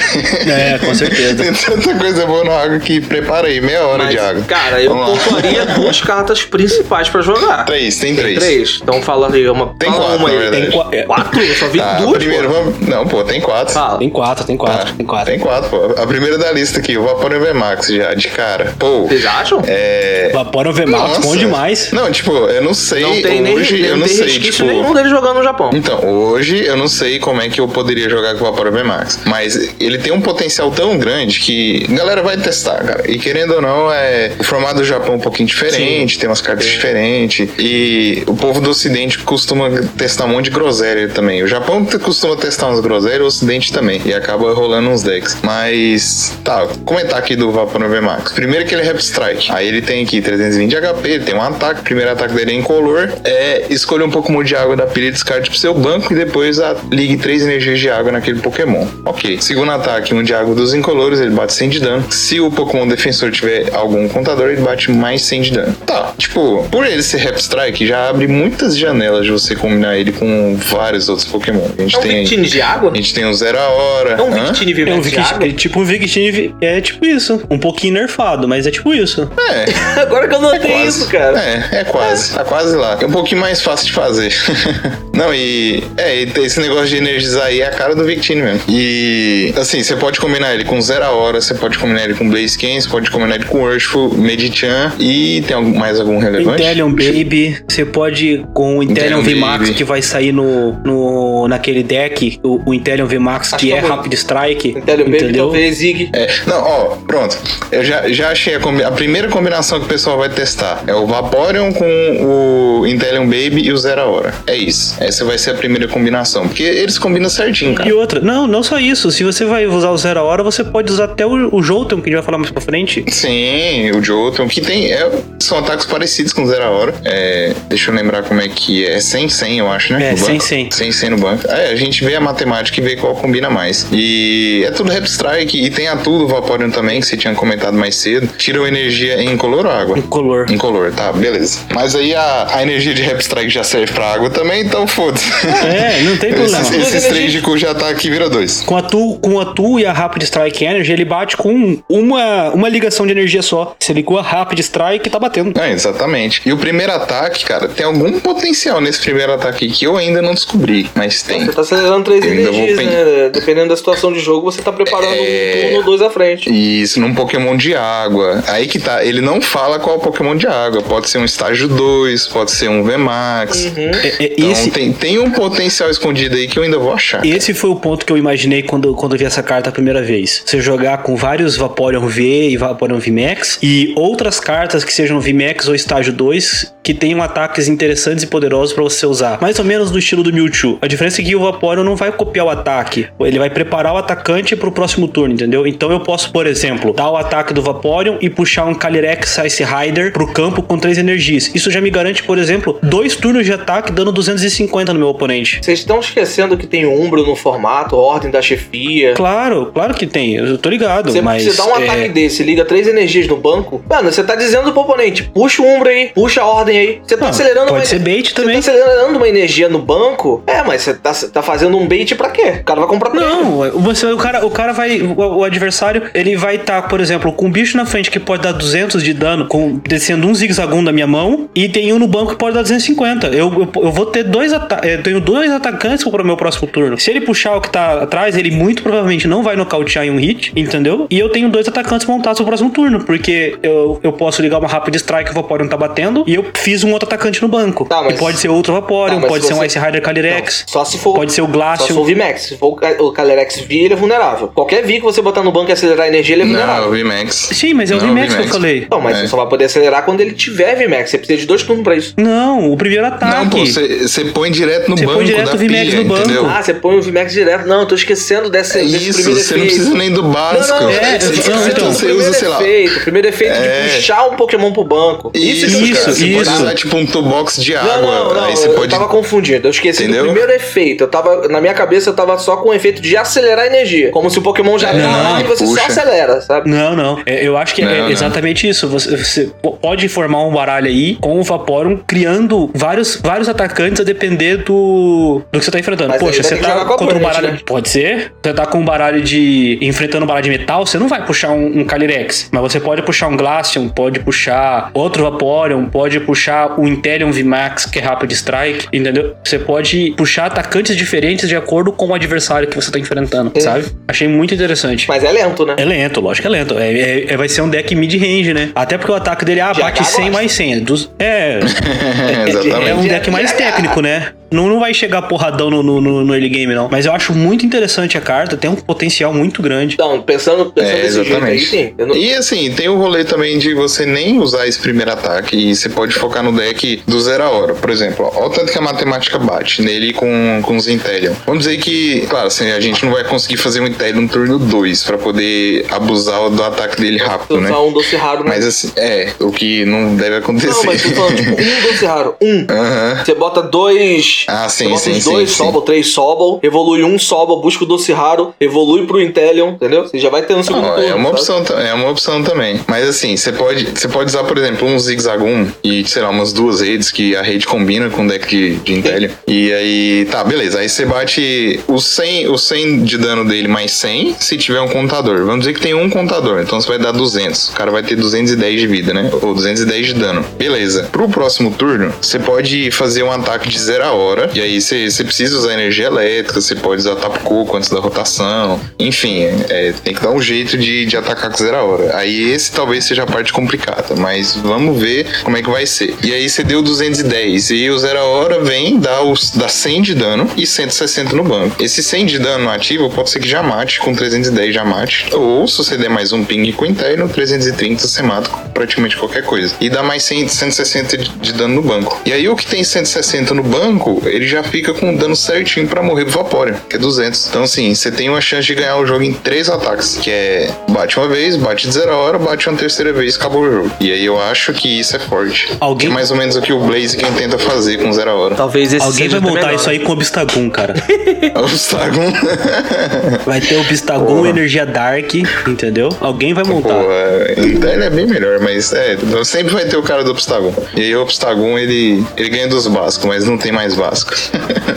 É, com certeza. tem tanta coisa boa no água que preparei meia hora Mas, de água. cara, eu pontuaria duas cartas principais pra jogar. Três, tem Tem três. três. Então fala aí uma. Tem fala quatro, uma aí. Tem qua- é, Quatro? Eu só vi Tá, duas. primeiro, pô. vamos... Não, pô, tem quatro. Fala. Tem quatro, tem quatro, Tá, tem quatro. Tem quatro, pô. A primeira da lista aqui, o Vaporeon VMAX já, de cara. Pô, Vocês acham? é... VMAX, Nossa. bom demais. Não, tipo, eu não sei Não tem nem, hoje, eu não não tem sei, resquício tipo... nenhum dele jogando no Japão. Então, hoje eu não sei como é que eu poderia jogar com o Vaporeon VMAX, mas ele tem um potencial tão grande que a galera vai testar, cara. E querendo ou não, é o formato do Japão é um pouquinho diferente, tem umas cartas diferentes e o povo do ocidente costuma testar um monte de groselha também. O Japão costuma testar umas groselhas, o ocidente também, e acaba rolando uns decks. Mas, tá, vou comentar aqui do Vaporeon VMAX. Primeiro que ele é Rap Strike. Aí ele tem aqui 320 de HP, ele tem um ataque, o primeiro ataque dele é incolor, é escolha um Pokémon de água da pilha e descarte pro seu banco e depois a, ligue três energias de água naquele Pokémon. Ok. Segundo ataque, um de água dos incolores, ele bate 100 de dano. Se o Pokémon defensor tiver algum contador, ele bate mais 100 de dano. Tá, tipo, por ele ser Rap Strike, já abre muitas janelas de você combinar ele com vários outros Pokémon. A gente É um tem. Victini de água? A gente tem o Zero a Hora. É um? Victini É um vivente de água? Victini, é tipo um Victini, é tipo isso. Um pouquinho nerfado, mas é tipo isso. É, Agora que eu notei quase. isso, cara. É, é quase. Tá quase lá. É um pouquinho mais fácil de fazer. Não, e. É, e esse negócio de energizar aí é a cara do Victini mesmo. E. Assim, você pode combinar ele com Zero a Hora, você pode combinar ele com Blaze Ken, você pode combinar ele com Urshful, Medichan e tem algum- mais algum relevante? Intellion Baby, você pode com o Intellion Intellion VMAX Baby. que vai sair no, no naquele deck, o, o Intellion VMAX Acho que é vou- Rapid Strike, Intellion Baby, talvez Zig. É, não, ó, pronto. Eu já, já achei a, combi- a primeira combinação que o pessoal vai testar. É o Vaporeon com o Intellion Baby e o Zero a Hora. É isso. Essa vai ser a primeira combinação. Porque eles combinam certinho, cara. E outra, não, não só isso. Se você vai usar o Zero a Hora, você pode usar até o, o Jolteon, que a gente vai falar mais pra frente. Sim, o Jotun, que tem. é, são ataques parecidos com Zero a Hora. É, deixa eu lembrar como é que é. É 100 100, eu acho, né? É, No 100 banco. 100. 100 100 no banco. É, a gente vê a matemática e vê qual combina mais. E é tudo Rap Strike. E tem a tudo Vaporeon também, que você tinha comentado mais cedo. Tira a energia em color ou água? Incolor. Incolor, tá, beleza. Mas aí a, a energia de Rap Strike já serve pra água também, então foda-se. É, não tem problema. Esses, esses três de cu já tá aqui, vira dois. Com a Tu, com a Tu e a Rapid Strike Energy, ele bate com uma, uma ligação de energia só. Você ligou a Rapid Strike e tá batendo. É, exatamente. E o primeiro ataque, cara, tem algum potencial nesse primeiro ataque que eu ainda não descobri, mas tem. Você tá acelerando três Eu vou energias, pen- né? Dependendo da situação de jogo, você tá preparando É. um turno ou dois à frente. Isso, num Pokémon de água. Aí que tá, ele não fala qual Pokémon de água. Pode ser um estágio 2, pode ser um VMAX. É, é, Então esse, tem, tem um potencial escondido aí que eu ainda vou achar. esse foi o ponto que eu imaginei quando, quando eu vi essa carta a primeira vez. Você jogar com vários Vaporeon V e Vaporeon VMAX e outras cartas que sejam VMAX ou estágio 2 que tenham ataques interessantes e poderosos pra você usar. Mais ou menos no estilo do Mewtwo. A diferença é que o Vaporeon não vai copiar o ataque. Ele vai preparar o atacante pro próximo turno, entendeu? Então eu posso, por exemplo, dar o ataque do Vaporeon e puxar um Calyrex Ice Rider pro campo com três energias. Isso já me garante, por exemplo, dois turnos de ataque dando 250 no meu oponente. Vocês estão esquecendo que tem Umbro no formato, Ordem da Chefia. Claro, claro que tem. Eu tô ligado, Você, mas você dá um é, ataque desse, liga três energias no banco. Mano, você tá dizendo pro oponente, puxa o Umbro aí, puxa a ordem aí. Você tá Não, acelerando pode uma ser bait você também. tá acelerando uma energia no banco. É, mas você tá, tá fazendo um bait pra quê? O cara vai comprar. Não, você, o cara, o cara vai, o, o adversário, ele vai estar, por exemplo, com um bicho na frente que pode dar 200 de dano, com descendo um zigzagum da minha mão, e tem um no banco que pode dar 250. Eu, eu, eu vou ter dois eu tenho dois atacantes para o meu próximo turno. Se ele puxar o que tá atrás, ele muito provavelmente não vai nocautear em um hit, entendeu? E eu tenho dois atacantes montados pro próximo turno, porque eu, eu posso ligar uma Rapid Strike, o Vaporeon tá batendo, e eu fiz um outro atacante no banco. Tá, mas- E pode ser outro Vaporeon, Tá, pode pode ser um você- Ice Rider Calyrex. Só se for. Pode ser o Só Glaceon. se for o VMAX. Se for o Ca- o Calyrex V, ele é vulnerável. Qualquer V que você botar no banco e acelerar a energia, ele é Não, vulnerável. o VMAX. Sim, mas é o Não, VMAX que eu VMAX. falei. Não, mas É. você só vai poder acelerar quando ele tiver VMAX. Você precisa de dois turnos pra isso. Não, o primeiro ataque. Não, pô, você põe direto no Você põe banco direto da o VMAX no banco. entendeu? Ah, você põe o VMAX direto. Não, eu tô esquecendo desse, É desse isso, você não precisa nem do básico. Não, não, É, você não, então. você primeiro usa, sei lá. efeito. O primeiro efeito É. de puxar um Pokémon pro banco. Isso, Isso, cara, você pode isso. usar tipo um toolbox de água. Não, não, não, aí você eu pode. tava confundindo. Eu esqueci Entendeu? do primeiro efeito. Eu tava, na minha cabeça, eu tava só com o efeito de acelerar a energia. Como se o Pokémon já É, tá lá não, e você puxa. só acelera, sabe? Não, não. É, Eu acho que Não, é não. exatamente isso. Você, você po- pode formar um baralho aí com o Vaporeon, criando vários, vários atacantes a depender do, do que você tá enfrentando. Mas Poxa, você tá contra um baralho. né? Pode ser. Você tá com um baralho de. enfrentando um baralho de metal, você não vai puxar um, um Calyrex. Mas você pode puxar um Glaceon, pode puxar outro Vaporeon, pode puxar o Inteleon VMAX, que é Rapid Strike, entendeu? Você pode puxar atacantes diferentes de acordo com o adversário que você tá enfrentando, É. sabe? Achei muito interessante. Mas é lento, né? É lento, lógico que é lento. É, é- é- vai ser um deck mid-range, né? Até porque o ataque dele, ah, bate 100 gosta. mais 100. É, dos- é, é, Exatamente. é um deck mais técnico, né? Não, não vai chegar porradão no, no, no- no early game, não. Mas eu acho muito interessante a carta, tem um potencial muito grande. Então, pensando, pensando É, desse jeito aí, exatamente. sim. Não- E assim, tem o rolê também de você nem usar esse primeiro ataque e você pode focar no deck do zero a hora. Por exemplo, ó, olha o tanto que a matemática bate nele com, com os Intelion. Vamos dizer que, claro, assim, a gente não vai conseguir fazer um Intelion no turno 2 pra poder abusar do ataque dele rápido, né? usar um doce raro, né? Mas assim, é, o que não deve acontecer. Não, mas tô falando, tipo, um doce raro. Um. Aham. Você bota dois. Ah, sim, sim, sim, dois sim. Sobol, três Sobol, evolui um Sobol, busca o doce raro, evolui pro Inteleon, entendeu? Você já vai ter um segundo Não, turno. é uma sabe? opção, é uma opção também. Mas assim, você pode, você pode usar, por exemplo, um zigzagum e, sei lá, umas duas redes que a rede combina com o deck de, de Intelion. E aí, tá, beleza. Aí você bate o 100, o 100 de dano dele mais 100 se tiver um contador. Vamos dizer que tem um contador, então você vai dar 200. O cara vai ter 210 de vida, né? Ou 210 de dano. Beleza. Pro próximo turno, você pode fazer um ataque de zero a hora. E aí você, precisa usar energia elétrica, você pode usar Tapu Koko antes da rotação. Enfim, é, tem que dar um jeito de, de atacar com zero hora. Aí esse talvez seja a parte complicada, mas vamos ver como é que vai ser. E aí você deu 210 e o zero a hora vem, dá, os, dá 100 de dano e 160 no banco. Esse 100 de dano ativo pode ser que já mate, com 310 já mate. Ou se você der mais um ping com interno, 330 você mata praticamente qualquer coisa. E dá mais 100, 160 de, de dano no banco. E aí o que tem 160 no banco, ele já fica com o dano certinho pra morrer do Vaporeon, que é 200. Então assim, você tem uma chance de ganhar o jogo em três ataques, que é bate uma vez, bate de zero a hora, bate uma terceira vez, acabou o jogo. E aí eu acho que isso é forte. Alguém- Que é mais ou menos o que o Blaziken tenta fazer com zero a hora. Talvez esse Alguém seja vai montar isso aí com o Obstagoon, cara. O Stagun. Vai ter o Obstagoon, Porra. energia Dark, entendeu? Alguém vai montar. É, então ele é bem melhor, mas é, sempre vai ter o cara do Obstagoon. E aí o Obstagoon, ele, ele ganha dos básicos, mas não tem mais básico.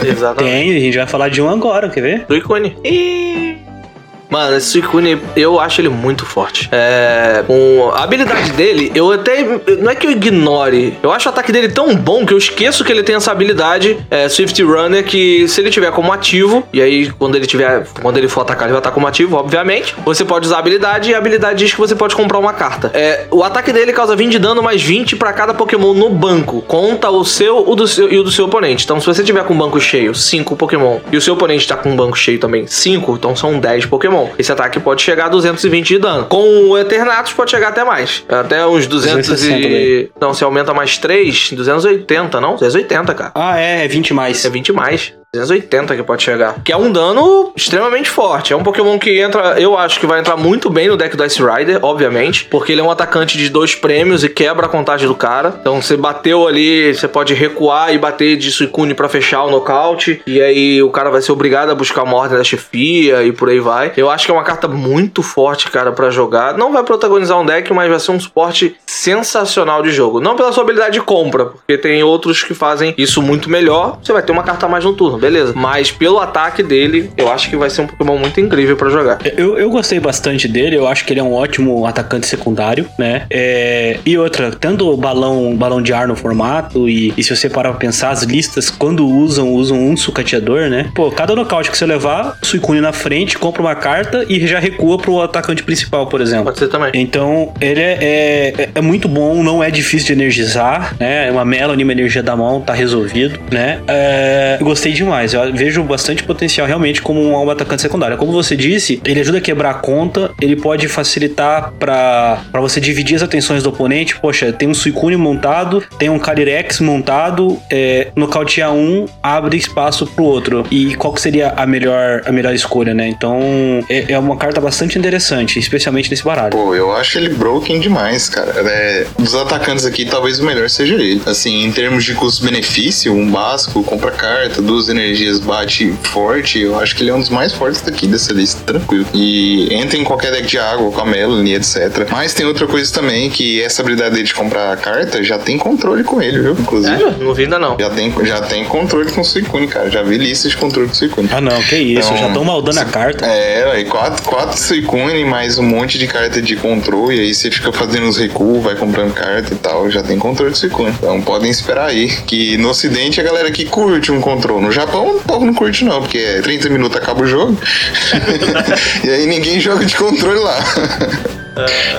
Exatamente. Tem, a gente vai falar de um agora, quer ver? Suicune. Ih. Mano, esse Suicune, eu acho ele muito forte. É. Com a habilidade dele, eu até. Não é que eu ignore. Eu acho o ataque dele tão bom que eu esqueço que ele tem essa habilidade, é, Swift Runner, que se ele tiver como ativo, e aí quando ele tiver. Quando ele for atacar, ele vai estar como ativo, obviamente. Você pode usar a habilidade e a habilidade diz que você pode comprar uma carta. É, o ataque dele causa 20 de dano mais 20 pra cada Pokémon no banco. Conta o seu, o do seu e o do seu oponente. Então, se você tiver com o banco cheio, 5 Pokémon, e o seu oponente tá com um banco cheio também, 5, então são 10 Pokémon. Esse ataque pode chegar a 220 de dano. Com o Eternatus pode chegar até mais. Até uns 200 260 e... Não, se aumenta mais 3, 280, não? 280, cara. Ah, é, é 20 mais. É 20 mais. 280 que pode chegar. Que é um dano extremamente forte. É um Pokémon que entra, eu acho que vai entrar muito bem no deck do Ice Rider, obviamente. Porque ele é um atacante de dois prêmios e quebra a contagem do cara. Então você bateu ali, você pode recuar e bater de Suicune pra fechar o nocaute. E aí o cara vai ser obrigado a buscar uma ordem da chefia e por aí vai. Eu acho que é uma carta muito forte, cara, pra jogar. Não vai protagonizar um deck, mas vai ser um suporte sensacional de jogo. Não pela sua habilidade de compra, porque tem outros que fazem isso muito melhor. Você vai ter uma carta a mais no turno. Beleza. Mas pelo ataque dele, eu acho que vai ser um Pokémon muito incrível pra jogar. Eu, eu gostei bastante dele, eu acho que ele é um ótimo atacante secundário, né? É, e outra, tendo o balão, balão de ar no formato, e, e se você parar pra pensar, as listas, quando usam, usam um sucateador, né? Pô, cada nocaute que você levar, Suicune na frente, compra uma carta e já recua pro atacante principal, por exemplo. Pode ser também. Então, ele é, é, é muito bom, não é difícil de energizar, né? É uma Melody, uma energia da mão, tá resolvido, né? É, eu gostei demais, eu vejo bastante potencial realmente como um atacante secundário. Como você disse, ele ajuda a quebrar a conta, ele pode facilitar para você dividir as atenções do oponente. Poxa, tem um Suicune montado, tem um Calyrex montado, é, nocautear um, abre espaço pro outro. E qual que seria a melhor, a melhor escolha, né? Então, é, é uma carta bastante interessante, especialmente nesse baralho. Pô, eu acho ele broken demais, cara. É, dos atacantes aqui, talvez o melhor seja ele. Assim, em termos de custo-benefício, um básico, compra carta, duas energias, bate forte, eu acho que ele é um dos mais fortes daqui dessa lista, tranquilo. E entra em qualquer deck de água, com a Melanie, etc. Mas tem outra coisa também, que essa habilidade dele de comprar carta já tem controle com ele, viu? Inclusive. É, não vi ainda não. Já tem, já tem controle com o Suicune, cara. Já vi listas de controle com o Suicune. Ah, não, que isso, Então, já estão maldando a carta. É, aí quatro, quatro Suicune, mais um monte de carta de controle, e aí você fica fazendo os recuos, vai comprando carta e tal, já tem controle de Suicune. Então podem esperar aí, que no ocidente a galera aqui curte um controle. No Japão o povo não curte não, porque é 30 minutos acaba o jogo, e aí ninguém joga de controle lá.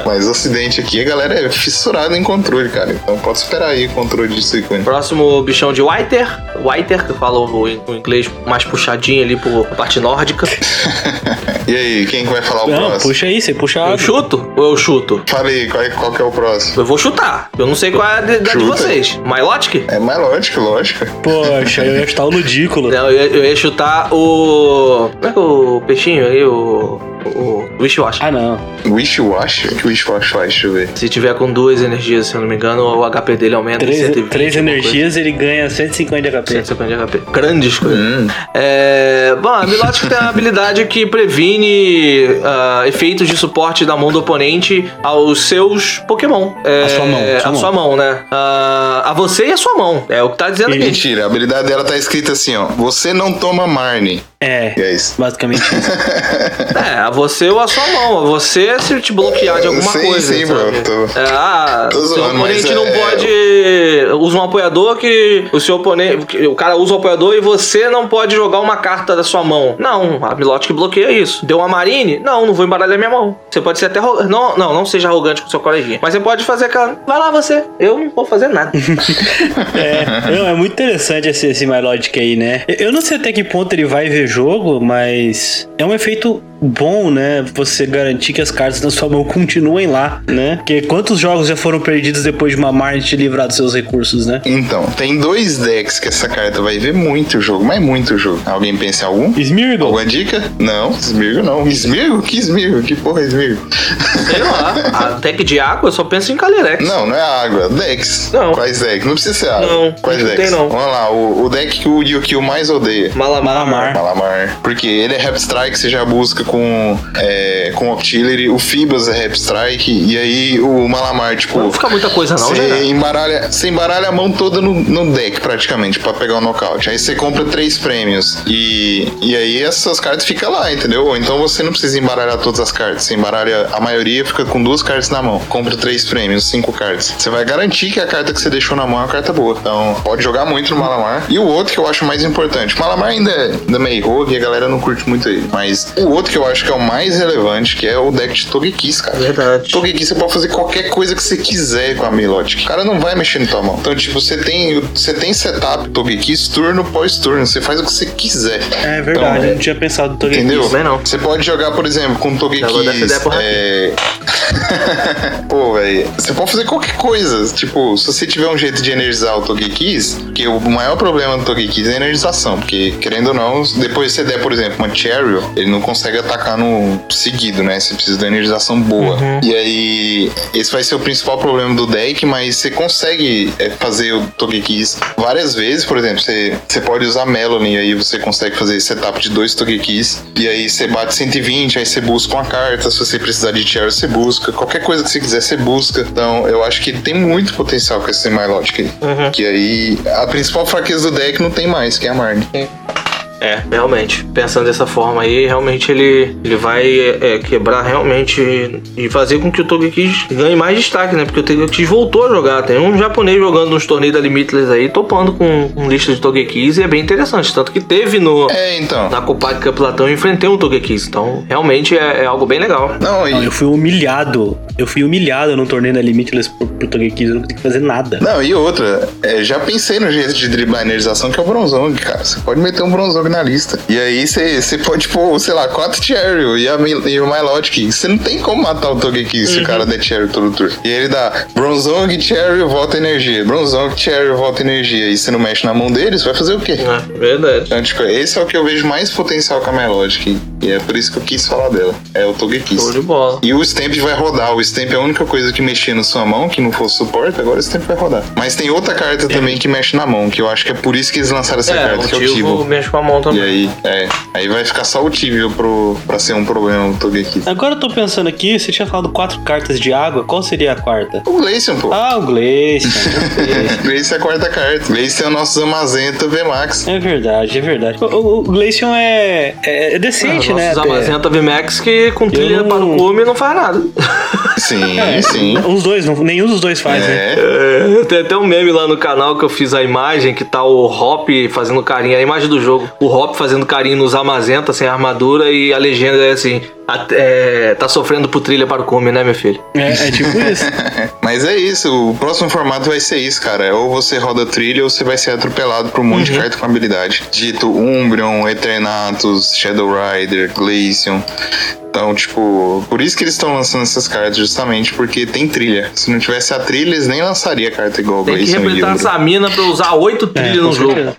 Mas o ocidente aqui a galera é fissurada em controle, cara. Então pode esperar aí o controle de Suicune. Próximo bichão de Whiter. Whiter, que eu falo o in- o inglês mais puxadinho ali por parte nórdica. E aí, quem que vai falar o Não, próximo? puxa aí, você puxa a Eu chuto ou eu chuto? Fala aí, qual, é- qual que é o próximo? Eu vou chutar. Eu não sei qual é a de, da de vocês. Milotic? É lógico, lógico. Poxa, eu ia chutar o Ludículo. Não, eu ia, eu ia chutar o. Como é que é o peixinho aí? O. O Wishwash. Ah, não. Wish Wash? O que Wish Wash faz? Deixa eu ver. Se tiver com duas energias, se eu não me engano, o HP dele aumenta em Três, 120. três energias, ele ganha 150 de HP. 150 de HP. Grandes coisas. Hum, É, bom, a Milotic tem uma habilidade que previne ah, efeitos de suporte da mão do oponente aos seus Pokémon. É, A sua mão, sua A mão. sua mão, né? Ah, a você e a sua mão. É o que tá dizendo aqui. mentira, a habilidade dela tá escrita assim, ó. Você não toma Marne. É, E é isso. basicamente isso. É, a você ou a sua mão. A você se te bloquear de alguma Sim, coisa. sim, sabe? bro, tô- É, ah, tô seu zoando, oponente mas não é- pode. Usa um apoiador que o seu oponente. O cara usa o apoiador e você não pode jogar uma carta da sua mão. Não, a Milotic bloqueia isso. Deu uma Marine? Não, não vou embaralhar minha mão. Você pode ser até. Não, não, não seja arrogante com seu coleguinha. Mas você pode fazer aquela. Vai lá você. Eu não vou fazer nada. É, não, é muito interessante esse, esse Milotic aí, né? Eu não sei até que ponto ele vai ver jogo, mas é um efeito bom, né? Você garantir que as cartas na sua mão continuem lá, né? Porque quantos jogos já foram perdidos depois de uma Marne te livrar dos seus recursos, né? Então, tem dois decks que essa carta vai ver muito jogo, mas muito jogo. Alguém pensa em algum? Smirgle? Alguma dica? Não, Smirgo não. Smirgo? Que Smirgo? Que porra é Smirgo? Sei lá. A deck de água eu só penso em Calyrex. Não, não é água. Decks. Não. Quais decks? Não precisa ser água. Não, Quais não decks? tem, não. Vamos lá, o, o deck que o Yukio mais odeia. Malamar. Malamar. Malamar. Porque ele é Rap Strike, você já busca com, é, com Octillery. O Fibas é Rap Strike. E aí o Malamar, tipo. Não fica muita coisa, não, Você né? embaralha, você embaralha a mão toda no, no deck, praticamente, pra pegar o nocaute. Aí você compra três prêmios. E, e aí essas cartas ficam lá, entendeu? Ou Então você não precisa embaralhar todas as cartas. Você embaralha a maioria, fica com duas cartas na mão. Compra três prêmios, cinco cartas. Você vai garantir que a carta que você deixou na mão é uma carta boa. Então pode jogar muito no Malamar. E o outro que eu acho mais importante. O Malamar ainda é, ainda é meio rogue e a galera não curte muito ele. Mas o outro que eu acho que é o mais relevante, que é o deck de Togekiss, cara. Verdade. Togekiss você pode fazer qualquer coisa que você quiser com a Milotic. O cara não vai mexer na tua mão. Então, tipo, você tem, você tem setup Togekiss turno após turno. Você faz o que você quiser. É verdade, Então, eu não tinha pensado no Togekiss. Entendeu? Também não. Você pode jogar, por exemplo, com Togekiss. É... Pô, velho. Você pode fazer qualquer coisa. Tipo, se você tiver um jeito de energizar o Togekiss, que o maior problema do Togekiss é a energização. Porque, querendo ou não, depois você der, por exemplo, uma Cheryl, ele não consegue atacar no seguido, né? Você precisa da energização boa. E aí, esse vai ser o principal problema do deck, mas você consegue é, fazer o Togekiss várias vezes. Por exemplo, você, você pode usar Melanie, aí você consegue fazer setup de dois Togekiss. E aí você bate 120, aí você busca uma carta. Se você precisar de Cheryl, você busca. Qualquer coisa que você quiser, você busca. Então, eu acho que tem muito potencial com esse Milotic aí. Que aí, a principal fraqueza do deck não tem mais, que é a Marne. É, realmente. Pensando dessa forma aí, realmente ele, ele vai é, quebrar realmente e fazer com que o Togekiss ganhe mais destaque, né? Porque o Togekiss voltou a jogar. Tem um japonês jogando nos torneios da Limitless aí, topando com, com lista de Togekiss e é bem interessante. Tanto que teve no, É, então. na Copa Cup Platão eu enfrentei um Togekiss. Então, realmente é, é algo bem legal. Não, Não, e, eu fui humilhado. Eu fui humilhado no torneio da Limitless pro, pro Togekiss. Eu não consegui fazer nada. não, e outra, é, já pensei no jeito de driblar a energização que é o Bronzong, cara. Você pode meter um Bronzong na lista. E aí você você pode pôr, sei lá, quatro Cheryl e, a, e o Milotic. Você não tem como matar o Togekiss se o cara der Cheryl todo turno. E aí ele dá Bronzong, Cheryl, volta energia. Bronzong, Cheryl, volta energia. E você não mexe na mão deles, vai fazer o quê? É, verdade. Então, tipo, esse é o que eu vejo mais potencial com a Milotic. E é por isso que eu quis falar dela. É o Show Togekiss. de bola. E o Stamp vai rodar. O Stamp é a única coisa que mexia na sua mão, que não fosse suporte, agora o Stamp vai rodar. Mas tem outra carta também que mexe na mão, que eu acho que é por isso que eles lançaram essa É, carta, o que é o Tivo Tivo. mexe com a mão E também. aí, é. Aí vai ficar só o Tibio pro, pra ser um problema no Togekiss. Agora eu tô pensando aqui, você tinha falado quatro cartas de água, qual seria a quarta? O Glaceon, pô. Ah, o Gleison. Glaceon é a quarta carta. Glaceon é o nosso Zamazenta VMAX. é verdade, é verdade. O, o, o é, é, é decente, Ah, né? Nossos até. Amazenta VMAX que com trilha não- para o cume não faz nada. Sim, É, sim. Os dois, não- nenhum dos dois faz, né? É. É, tem até um meme lá no canal que eu fiz a imagem que tá o Hop fazendo carinho, a imagem do jogo. O Hop fazendo carinho nos Amazenta sem armadura e a legenda é assim: at- é, tá sofrendo por trilha para o cume, né, meu filho? É, é tipo isso. Mas é isso, o próximo formato vai ser isso, cara. É Ou você roda trilha ou você vai ser atropelado por um monte de carta com habilidade. Dito Umbreon, Eternatus, Shadow Rider, Glaceon. Então, tipo, por isso que eles estão lançando essas cartas, justamente porque tem trilha. Se não tivesse a trilha, eles nem lançaria carta igual o Tem que Glaceon e representar essa mina pra usar oito É, trilhas com no jogo. certeza.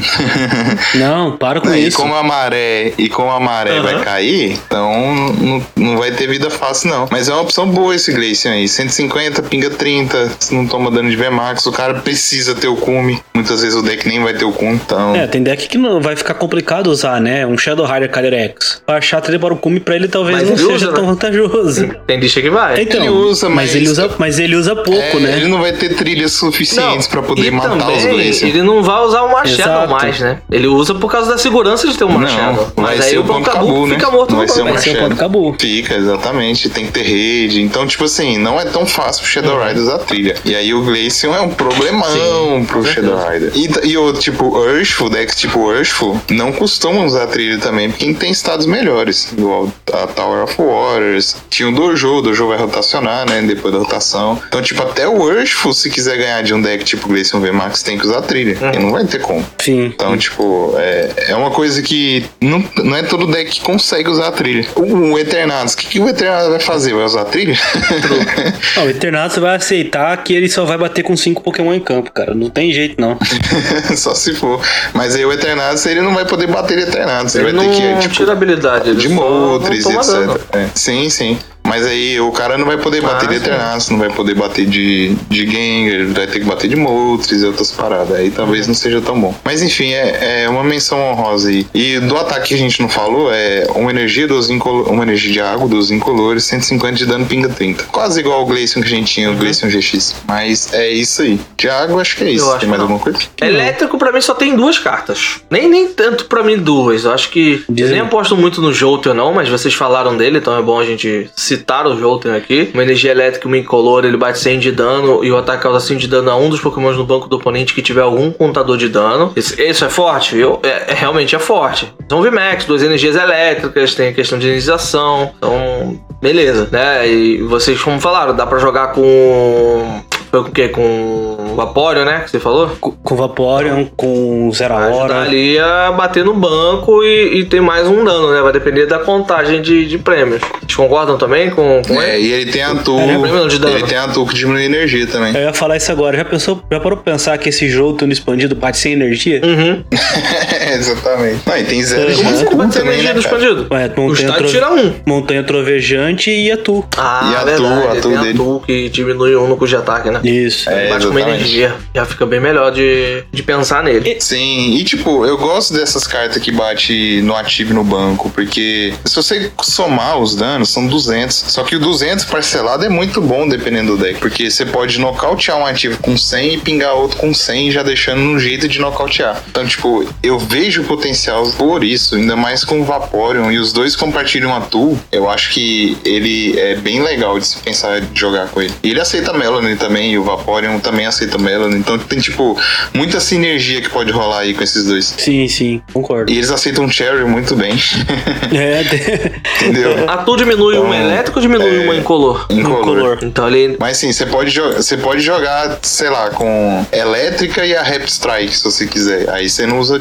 Não, para com Não, e isso. como a maré e como a maré Aham. vai cair, então não, não vai ter vida fácil não. Mas é uma opção boa esse Glaceon aí. 150, pinga 30, se não toma dano de VMAX, o cara precisa ter o cume. Muitas vezes o deck nem vai ter o cume, então... É, tem deck que não vai ficar complicado usar, né? Um Shadow Rider Calyrex. Pra achar trilha para o cume pra ele talvez Mas não ele seja usa, tão né? vantajoso. Tem lista que vai. Então, Ele usa, mas- ele usa, mas ele usa pouco, É, né? Ele não vai ter trilhas suficientes pra poder e matar também, os Glaceon. Ele não vai usar o Machado. Mais, né? Ele usa por causa da segurança de ter um Não, Machado. vai Mas aí o ponto Cabu Cabu, né? fica morto Vai no ser banco. Vai ser o ponto Cabu. Fica, exatamente. Tem que ter rede. Então, tipo assim, não é tão fácil pro Shadow Rider usar trilha. E aí o Glaceon é um problemão pro Shadow Rider. E, e o tipo Urshful, decks tipo Urshful, não costumam usar trilha também, porque tem estados melhores. Igual a Tower of Waters. Tinha o Dojo, o Dojo vai rotacionar, né? Depois da rotação. Então, tipo, até o Urshful, se quiser ganhar de um deck tipo Glaceon VMAX, tem que usar trilha. E não vai ter como. Sim. Então, tipo, é, é uma coisa que não, não é todo deck que consegue usar a trilha. O, o Eternatus, o que, que o Eternatus vai fazer? Vai usar a trilha? Não, o Eternatus vai aceitar que ele só vai bater com cinco Pokémon em campo, cara. Não tem jeito, não. Só se for. Mas aí o Eternatus, ele não vai poder bater de Eternatus. Ele, Ele vai não ter que, tipo, tira habilidade. De Moltres, etc. É, sim, sim. Mas aí o cara não vai poder bater Ah, de. Eternatus, não vai poder bater de, de Gengar, vai ter que bater de Moltres e outras paradas. Aí talvez não seja tão bom. Mas enfim, é, é uma menção honrosa aí. E do ataque que a gente não falou, é uma energia dos incolo- uma energia de água dos incolores, 150 de dano pinga 30. Quase igual o Glaceon que a gente tinha, o Glaceon GX. Mas é isso aí. De água, acho que é isso. Eu acho Tem mais não. alguma coisa? Elétrico pra mim só tem duas cartas. Nem, nem tanto pra mim duas. Eu acho que. Eu Dizem- nem aposto muito no Jolteon, não, mas vocês falaram dele, então é bom a gente citar o Jolteon aqui. Uma energia elétrica, uma incolor, ele bate 100 de dano e o ataque causa 100 de dano a um dos Pokémons no banco do oponente que tiver algum contador de dano. Esse- Isso é forte? Eu, é, é- realmente é forte. São VMAX, duas energias elétricas, tem a questão de energização. Então, beleza, né? E vocês, como falaram, dá pra jogar com. Foi com o quê? Com Vaporeon, né? Que você falou? Com, com Vaporeon, com Zero Vai Hora. ali a bater no banco e, e ter mais um dano, né? Vai depender da contagem de, de prêmios. Vocês concordam também com, com É, ele? e ele tem a tool. É, né? Prêmio de dano. ele tem a tool que diminui a energia também. Eu ia falar isso agora. Já pensou, já parou pra pensar que esse jogo tendo expandido bate sem energia? Uhum. Exatamente. Não, e tem zero Como assim vai ter energia do cara? expandido? Ué, O Montanha, Tro- tira um. Montanha Trovejante e Atu. Ah, E a verdade. tool, a tem tool a dele. que diminui um no custo de ataque, né? Isso. É, Bate com energia. Já fica bem melhor de, de pensar nele. Sim, e tipo, eu gosto dessas cartas que bate no ativo e no banco, porque se você somar os danos, são 200. Só que o 200 parcelado é muito bom dependendo do deck, porque você pode nocautear um ativo com 100 e pingar outro com 100, já deixando no jeito de nocautear. Então, tipo, eu vejo vejo potencial por isso, ainda mais com o Vaporeon e os dois compartilham a tool. Eu acho que ele é bem legal de se pensar de jogar com ele. E ele aceita Melanie também, e o Vaporeon também aceita Melanie. Então tem, tipo, muita sinergia que pode rolar aí com esses dois. Sim, sim, concordo. E eles aceitam Cherry muito bem. É, Entendeu? A tu diminui Então, uma elétrica ou diminui é, uma incolor? Incolor. color. Então ele. Mas sim, você pode, jo- você pode jogar, sei lá, com elétrica e a Rap Strike, se você quiser. Aí você não usa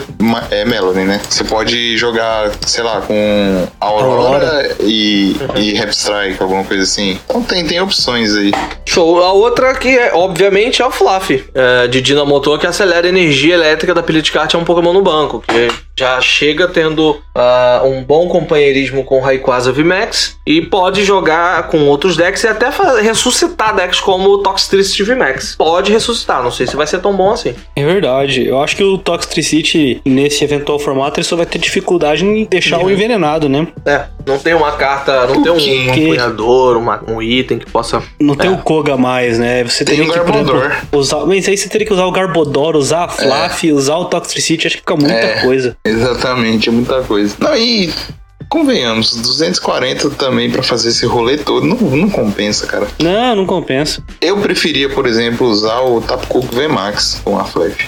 é Melanie, né? Você pode jogar, sei lá, com Aurora, e, e Rap Strike, alguma coisa assim. Então tem, tem opções aí. Show. A outra que é, obviamente, é o Fluff, é, de Dinamotor, que acelera a energia elétrica da Pilitcart, é um Pokémon no banco, que já chega tendo ah, um bom companheirismo com o Rayquaza VMAX e pode jogar com outros decks e até ressuscitar decks como o Toxtricity VMAX. Pode ressuscitar, não sei se vai ser tão bom assim. É verdade. Eu acho que o Toxtricity, nesse eventual formato, ele só vai ter dificuldade em deixar o envenenado, né? É, não tem uma carta, não tem um, um apoiador, uma- um item que possa. Não tem É. o Koga mais, né? Você Tem teria o que, por exemplo, Garbodor. usar. Mas aí você teria que usar o Garbodor, usar a Fluff, usar o Toxtricity. Acho que fica muita É. coisa. Exatamente, é muita coisa. Não, e convenhamos, 240 também pra fazer esse rolê todo não, não compensa, cara. Não, não compensa. Eu preferia, por exemplo, usar o Tapu Koko VMAX com a Flash.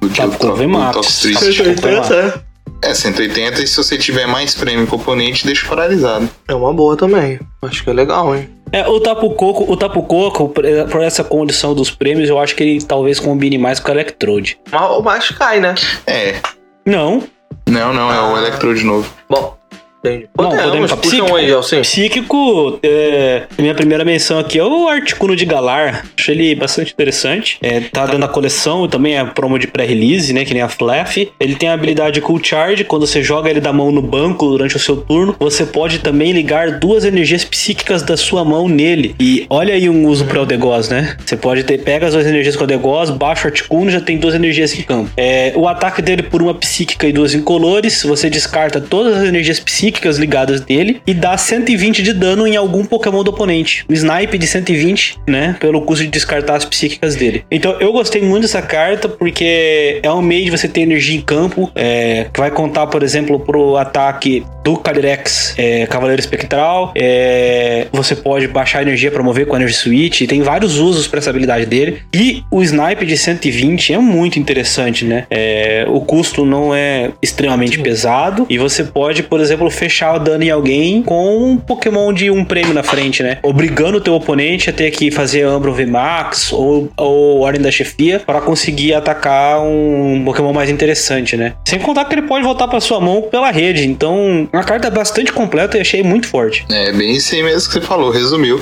Do o VMAX. Toxtricity. Tapu Koko VMAX. É, 180 e se você tiver mais prêmio componente, deixa paralisado. É uma boa também. Acho que é legal, hein? É, o Tapu Coco, o Tapu Coco, por por essa condição dos prêmios, eu acho que ele talvez combine mais com o Electrode. Mas, mas cai, né? É. Não. Não, não, é o Ah. Electrode novo. Bom, entendi. Não, Podemos, podemos pra psíquico? aí. Psíquico, é, minha primeira menção aqui é o Articuno de Galar. Acho ele bastante interessante. É, tá dando a coleção, também é promo de pré-release, né? Que nem a Flaff. Ele tem a habilidade Cool Charge. Quando você joga ele da mão no banco durante o seu turno, você pode também ligar duas energias psíquicas da sua mão nele. E olha aí um uso para o Degos, né? Você pode ter, pega as duas energias com o Degos, baixa o Articuno, já tem duas energias em campo. É, o ataque dele por uma psíquica e duas incolores, você descarta todas as energias psíquicas ligadas dele e dá 120 de dano em algum Pokémon do oponente. Um snipe de 120, né? Pelo custo de descartar as psíquicas dele. Então eu gostei muito dessa carta porque é um meio de você ter energia em campo, é, que vai contar, por exemplo, pro ataque do Calyrex é, Cavaleiro Espectral. É, você pode baixar energia para mover com a Energy Switch. Tem vários usos para essa habilidade dele. E o snipe de 120 é muito interessante, né? É, o custo não é extremamente pesado e você pode, por exemplo, fechar o dano em alguém com um Pokémon de um prêmio na frente, né? Obrigando o teu oponente a ter que fazer Ambro VMAX ou, ou Ordem da Chefia para conseguir atacar um Pokémon mais interessante, né? Sem contar que ele pode voltar para sua mão pela rede. Então, uma carta bastante completa e achei muito forte. É bem isso aí mesmo que você falou, resumiu.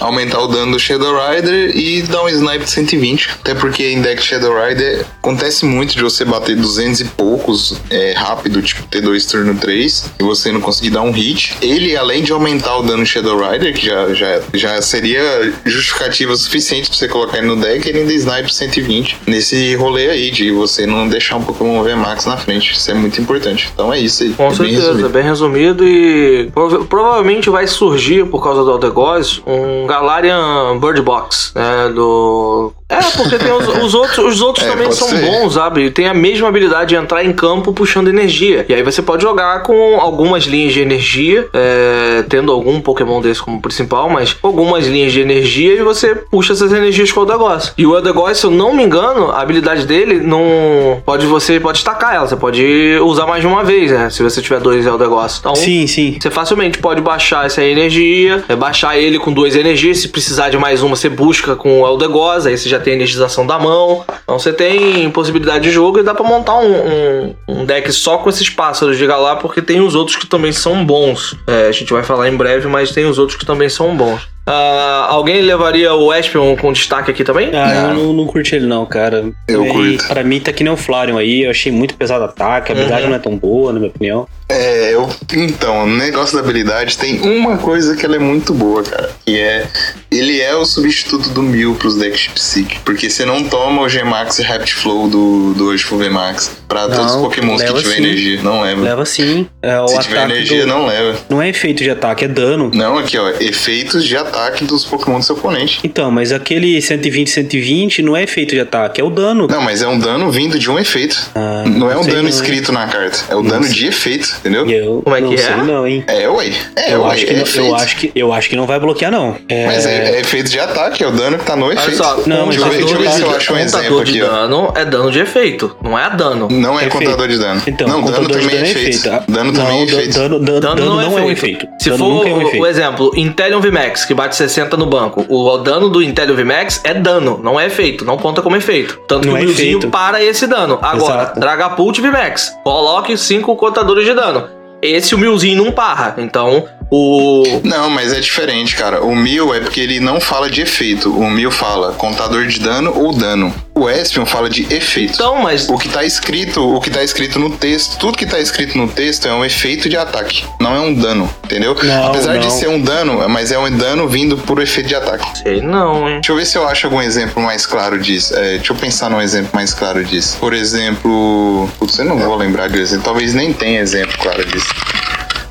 Aumentar o dano do Shadow Rider e dar um snipe de 120. Até porque em deck Shadow Rider acontece muito de você bater 200 e poucos é, rápido, tipo T2 turno 3, e você não conseguir dar um hit. Ele, além de aumentar o dano Shadow Rider, que já, já, já seria justificativa suficiente pra você colocar ele no deck, ele ainda snipe 120 nesse rolê aí de você não deixar um Pokémon VMAX na frente. Isso é muito importante. Então é isso aí. Com é bem certeza, resumido. bem resumido e prova- provavelmente vai surgir por causa do Aldegoz um Galarian Bird Box, né, do... É, porque tem os, os outros, os outros É, também são ser. bons, sabe? Tem a mesma habilidade de entrar em campo puxando energia. E aí você pode jogar com algumas linhas de energia, é, tendo algum Pokémon desse como principal, mas algumas linhas de energia e você puxa essas energias com o Aldegoz. E o Aldegoz, se eu não me engano, a habilidade dele não... Pode, você pode estacar ela, você pode usar mais de uma vez, né? Se você tiver dois Eldegoss. Então, Sim, sim. você facilmente pode baixar essa energia, é, baixar ele com duas energias. Se precisar de mais uma, você busca com o Eldegoss, aí você já tem energização da mão. Então você tem possibilidade de jogo e dá pra montar um, um- um deck só com esses pássaros de Galar, porque tem os outros que também são bons. É, a gente vai falar em breve, mas tem os outros que também são bons. Ah, alguém levaria o Espion com destaque aqui também? Ah, eu não, não curti ele não, cara. Eu E curto. Pra mim tá que nem o Flareon aí, eu achei muito pesado o ataque, a habilidade Uhum. não é tão boa, na minha opinião. É, eu. Então, o negócio da habilidade tem uma coisa que ela é muito boa, cara. Que é. Ele é o substituto do Mil pros decks Psyche. Porque você não toma o G-Max e Rapt Flow do, do Urshifu V-Max pra Não, todos os Pokémons que tiver sim. energia. Não leva. Leva sim. É, o Se tiver energia, do- não leva. Não é efeito de ataque, é dano. Não, aqui, ó. Efeitos de ataque. Ataque dos Pokémon do seu oponente. Então, mas aquele 120, 120 não é efeito de ataque, é o dano. Não, mas é um dano vindo de um efeito. Ah, não é um dano não, escrito na carta, é o Não dano sei. de efeito, entendeu? Eu Como é não que sei é? não, hein? É, ué. É, eu, ué, acho que é não, eu, efeito. acho que, eu acho que não vai bloquear, não. É, Mas é, é efeito de ataque, é o dano que tá no Olha efeito. só, Não, deixa, eu mas ver, deixa eu ver se eu acho um exemplo contador de aqui, ó. dano é dano de efeito, não é dano. Não é contador de dano. Então, não, dano também dano é efeito. Dano não, também é efeito. Dano, dano não, é, efeito. efeito. Se for é um o exemplo, Intellion VMAX, que bate 60 no banco, o dano do Intellion VMAX é dano, não é efeito, não conta como efeito. Tanto Não que é o Milzinho efeito. para esse dano. Agora, Exato. Dragapult VMAX, coloque 5 contadores de dano. Esse o Milzinho não parra, então o... Não, mas é diferente, cara. O Mil é porque ele não fala de efeito. O Mil fala contador de dano ou dano. O Espion fala de efeito. Então, mas... O que tá escrito, o que tá escrito no texto, tudo que tá escrito no texto é um efeito de ataque, não é um dano, entendeu? Não, Apesar de não. ser um dano, mas é um dano vindo por efeito de ataque. Sei não, hein. Deixa eu ver se eu acho algum exemplo mais claro disso. É, deixa eu pensar num exemplo mais claro disso. Por exemplo. Putz, eu não vou lembrar de exemplo. Talvez nem tenha exemplo claro disso.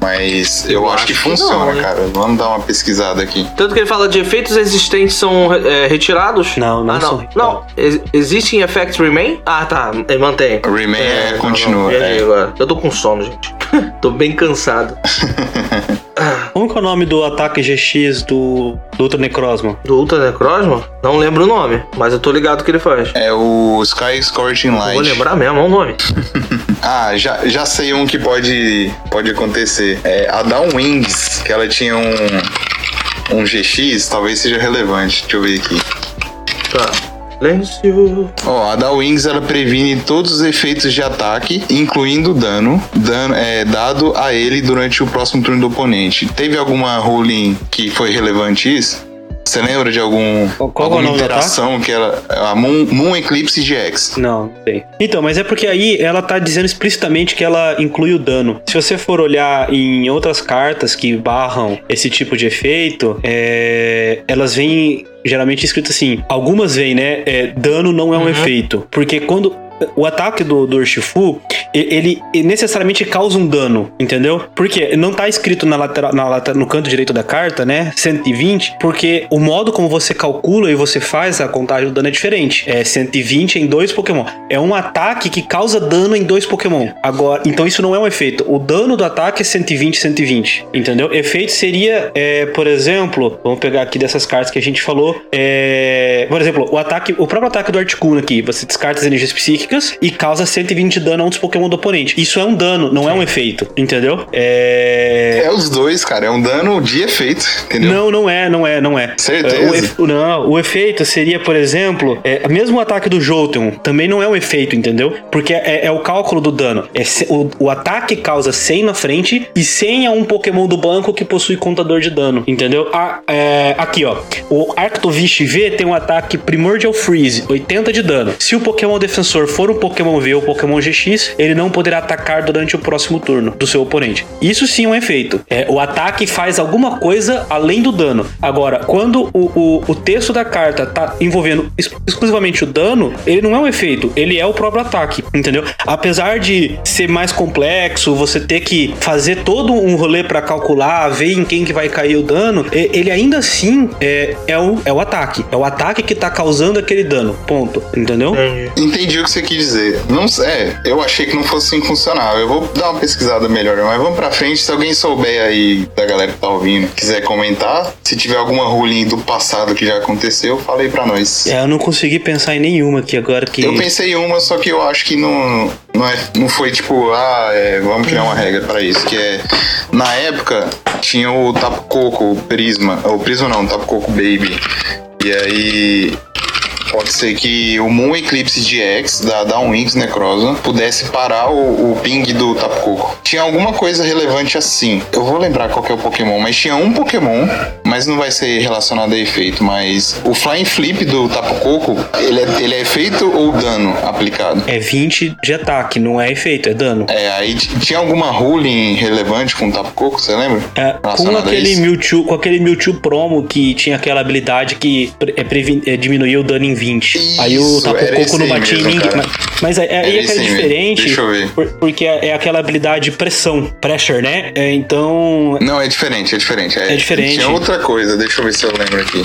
Mas eu, Eu acho, acho que que funciona, não, cara. Vamos dar uma pesquisada aqui. Tanto que ele fala de efeitos existentes são é, retirados? Não, não ah, são não. Não, Ex- existem effects remain? Ah, tá, ele mantém. Remain é, não, continua. não, viajei é. agora. Eu tô com sono, gente. tô bem cansado. Como que é o nome do ataque GX do, do Ultra Necrozma? Do Ultra Necrosma? Não lembro o nome, mas eu tô ligado o que ele faz. É o Sky Scorching Não Light. Vou lembrar mesmo, é o nome. Ah, já, já sei um que pode, pode acontecer. É a Down Wings, que ela tinha um, um GX, talvez seja relevante. Deixa eu ver aqui. Tá. Ó, a Down Wings ela previne todos os efeitos de ataque, incluindo dano, dano é, dado a ele durante o próximo turno do oponente. Teve alguma ruling que foi relevante isso? Você lembra de algum Qual- é alguma do interação que ela a Moon, Moon Eclipse GX? Não, não sei. Então, mas é porque aí ela tá dizendo explicitamente que ela inclui o dano. Se você for olhar em outras cartas que barram esse tipo de efeito, é, elas vêm geralmente escrito assim. Algumas vêm, né? é, dano não é um Uhum. efeito. Porque quando. O ataque do, do Urshifu, ele, ele necessariamente causa um dano, entendeu? Porque não tá escrito na lateral, na lateral, no canto direito da carta, né? 120, porque o modo como você calcula e você faz a contagem do dano é diferente. É 120 em dois Pokémon. É um ataque que causa dano em dois Pokémon. Agora, então isso não é um efeito. O dano do ataque é 120, 120, entendeu? Efeito seria, é, por exemplo, vamos pegar aqui dessas cartas que a gente falou. É, por exemplo, o ataque, o próprio ataque do Articuno aqui, você descarta as energias psíquicas e causa 120 de dano a um dos Pokémon do oponente. Isso é um dano, não é um efeito, entendeu? É... É os dois, cara. É um dano de efeito, entendeu? Não, não é, não é, não é. Certeza? É, O efe- não, o efeito seria, por exemplo, é, mesmo o ataque do Jolteon também não é um efeito, entendeu? Porque é, é o cálculo do dano. É se- o, o ataque causa 100 na frente e 100 a um Pokémon do banco que possui contador de dano, entendeu? Ah, é, aqui, ó. O Arctovish V tem um ataque Primordial Freeze, 80 de dano. Se o Pokémon defensor for um Pokémon V ou Pokémon GX, ele não poderá atacar durante o próximo turno do seu oponente. Isso sim é um efeito. É, o ataque faz alguma coisa além do dano. Agora, quando o, o, o texto da carta tá envolvendo ex- exclusivamente o dano, ele não é um efeito, ele é o próprio ataque, entendeu? Apesar de ser mais complexo, você ter que fazer todo um rolê pra calcular, ver em quem que vai cair o dano, ele ainda assim é, é, o, é o ataque. É o ataque que tá causando aquele dano. Ponto. Entendeu? Entendi o que você quis dizer. Não, é, eu achei que não fosse assim funcionar. Eu vou dar uma pesquisada melhor, mas vamos pra frente. Se alguém souber aí da galera que tá ouvindo, quiser comentar, se tiver alguma ruling do passado que já aconteceu, fala aí pra nós. É, eu não consegui pensar em nenhuma aqui agora que. Eu pensei em uma, só que eu acho que não, não, é, não foi tipo, ah, é, vamos criar uma regra pra isso. Que é, na época, tinha o Tapo Coco, o Prisma, o Prisma não, o Tapo Coco Baby. E aí, pode ser que o Moon Eclipse GX da Downwings Necrosa pudesse parar o, o ping do Coco. Tinha alguma coisa relevante assim. Eu vou lembrar qual que é o Pokémon, mas tinha um Pokémon, mas não vai ser relacionado a efeito. Mas o Flying Flip do Coco, ele é, ele é efeito ou dano aplicado? É 20 de ataque, não é efeito, é dano. É, aí tinha alguma ruling relevante com o Coco, você lembra? É, com aquele? Mewtwo, com aquele Mewtwo promo que tinha aquela habilidade que é, é, diminuía o dano em 20. aí o Isso, Tapu Coco não batia em ninguém. mas- Mas aí é, é, que é diferente, Deixa eu ver. por- porque é, é aquela habilidade pressão, pressure, né? É, então. Não, é diferente, é diferente. É diferente. Tinha outra coisa, deixa eu ver se eu lembro aqui.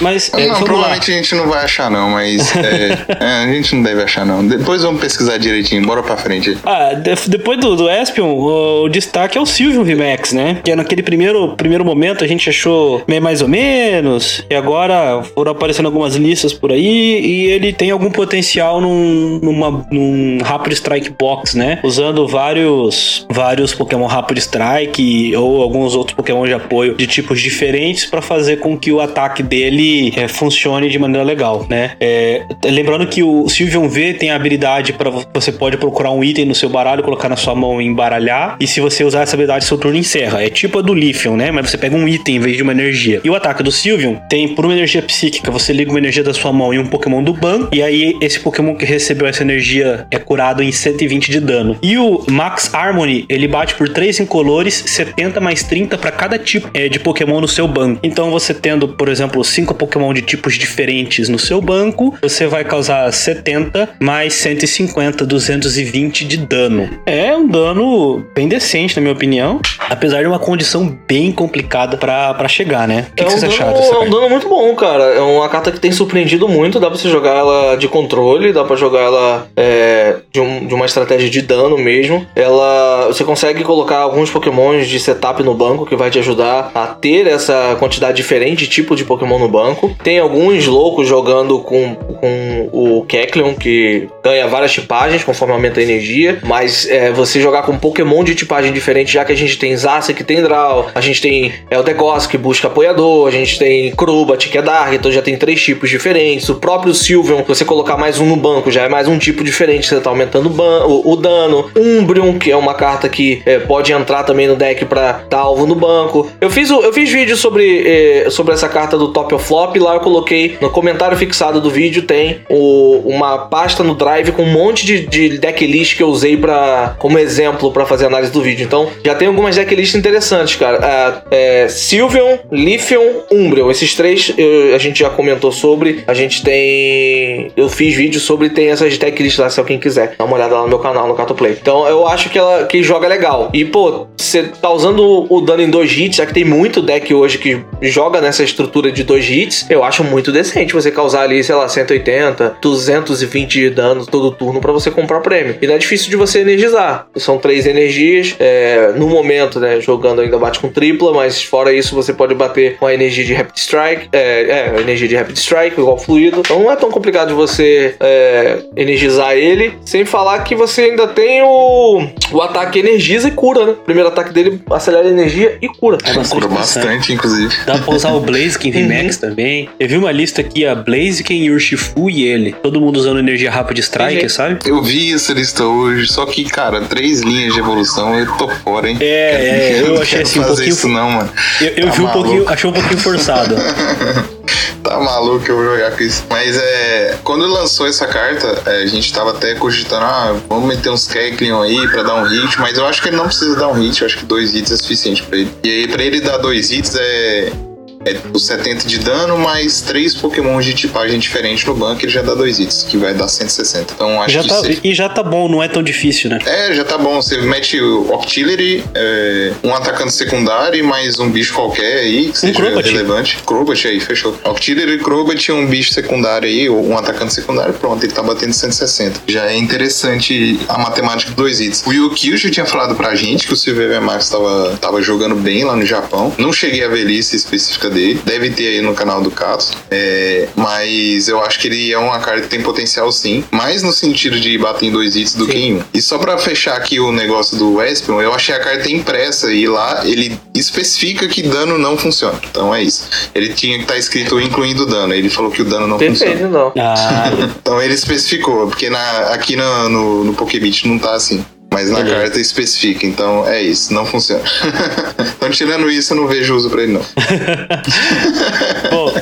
Mas é, não, vamos lá. provavelmente a gente não vai achar, não, mas. é, é, a gente não deve achar, não. Depois vamos pesquisar direitinho, bora pra frente. Ah, de- depois do, do Espion, o, o destaque é o Sylvium VMAX, né? Que naquele primeiro, primeiro momento a gente achou meio mais ou menos, e agora foram aparecendo algumas listas por aí, e ele tem algum potencial num, numa, num Rapid Strike Box, né? Usando vários, vários Pokémon Rapid Strike ou alguns outros Pokémon de apoio de tipos diferentes pra fazer com que o ataque dele é, funcione de maneira legal, né? É, lembrando que o Sylveon V tem a habilidade para você pode procurar um item no seu baralho, colocar na sua mão e embaralhar, e se você usar essa habilidade, seu turno encerra. É tipo a do Lithium, né? Mas você pega um item em vez de uma energia. E o ataque do Sylveon tem por uma energia psíquica, você liga uma energia da sua mão em um Pokémon do ban, e aí esse Pokémon que recebeu essa energia é curado em 120 de dano. E o Max Harmony, ele bate por 3 incolores, 70 mais 30 para cada tipo é, de Pokémon no seu banco. Então você tendo, por exemplo, 5 Pokémon de tipos diferentes no seu banco, você vai causar 70 mais 150, 220 de dano. É um dano bem decente, na minha opinião, apesar de uma condição bem complicada pra chegar, né? O que, é que um vocês dano, acharam é um dano muito bom, cara. É uma carta que tem surpreendido muito. Dá pra você jogar ela de controle, dá pra jogar ela é, de, um- de uma estratégia de dano mesmo. Ela, você consegue colocar alguns Pokémons de setup no banco que vai te ajudar a ter essa quantidade diferente de tipo de Pokémon no banco. Tem alguns loucos jogando com, com o Kecleon que ganha várias tipagens conforme aumenta a energia. Mas é, você jogar com Pokémon de tipagem diferente, já que a gente tem Zacian que tem Draw, a gente tem Eldegoss que busca apoiador, a gente tem Crobat que é Dark, então já tem três tipos diferentes. O próprio Sylveon, você colocar mais um no banco, já é mais um tipo diferente, você tá aumentando o, o- dano. Umbreon, que é uma carta que é, pode entrar também no deck pra dar alvo no banco. Eu fiz, eu fiz vídeo sobre, eh, sobre essa carta do Top of Flop, lá eu coloquei no comentário fixado do vídeo, tem o- uma pasta no Drive com um monte de, de decklist que eu usei pra, como exemplo pra fazer análise do vídeo. Então, já tem algumas decklists interessantes, cara. Ah, é, Sylveon, Lithium, Umbreon. Esses três eu- a gente já comentou sobre. A gente tem. Eu fiz vídeo sobre, tem essas decklists lá, se alguém quiser. Dá uma olhada lá no meu canal, no Catoplay. Então, eu acho que ela que joga legal. E, pô, você tá usando o dano em dois hits, já que tem muito deck hoje que joga nessa estrutura de dois hits, eu acho muito decente você causar ali, sei lá, 180, 220 de dano todo turno pra você comprar prêmio. E não é difícil de você energizar. São três energias. é, no momento, né, jogando ainda bate com tripla, mas fora isso você pode bater com a energia de Rapid Strike. É, é, energia de Rapid Strike, igual fluido. Então não é tão complicado de você é, energizar ele. Sem falar que você ainda tem o, o ataque energiza e cura, né? O primeiro ataque dele acelera a energia e cura. É bastante Cura bastante, inclusive. Dá pra usar o Blaziken VMAX Uhum. Também. Eu vi uma lista aqui, a Blaziken, Urshifu e ele. Todo mundo usando energia Rapid Strike, Uhum. sabe? Eu vi essa lista hoje, só que, cara, três linhas de evolução, eu tô fora, hein? É, é, eu não achei assim um fazer pouquinho. isso não, mano. Eu, eu Tá vi um maluco. pouquinho, achei um pouquinho forçado. Tá maluco eu vou jogar com isso. Mas é. Quando lançou essa carta, é, a gente tava até cogitando, ah, vamos meter uns Kecleon aí pra dar um hit, mas eu acho que ele não precisa dar um hit, eu acho que dois hits é suficiente pra ele. E aí, pra ele dar dois hits é. É os 70 de dano, mais três Pokémon de tipagem diferente no banco, ele já dá dois hits, que vai dar 160. Então acho Já que tá, se- e já tá bom, não é tão difícil, né? É, já tá bom. Você mete o Octillery, é, um atacante secundário e mais um bicho qualquer aí, que seja Crobat. relevante. Crobat aí, fechou. Octillery, Crobat e um bicho secundário aí, ou um atacante secundário, pronto, ele tá batendo 160. Já é interessante a matemática de dois hits. O Yukio já tinha falado pra gente que o Silver Max tava, tava jogando bem lá no Japão. Não cheguei a ver lista específica dele. Deve ter aí no canal do Cato. É, mas eu acho que ele é uma carta que tem potencial sim. Mais no sentido de bater em dois hits do que em um. E só pra fechar aqui o negócio do Espion, eu achei a carta impressa e lá ele especifica que dano não funciona. Então é isso. Ele tinha que estar escrito incluindo dano. Ele falou que o dano não funciona. Perfeito, não. Ah, Então ele especificou, porque na, aqui no, no, no Pokébit não tá assim. Mas na carta especifica, então é isso, não funciona. então, tirando isso, eu não vejo uso pra ele, não. Bom,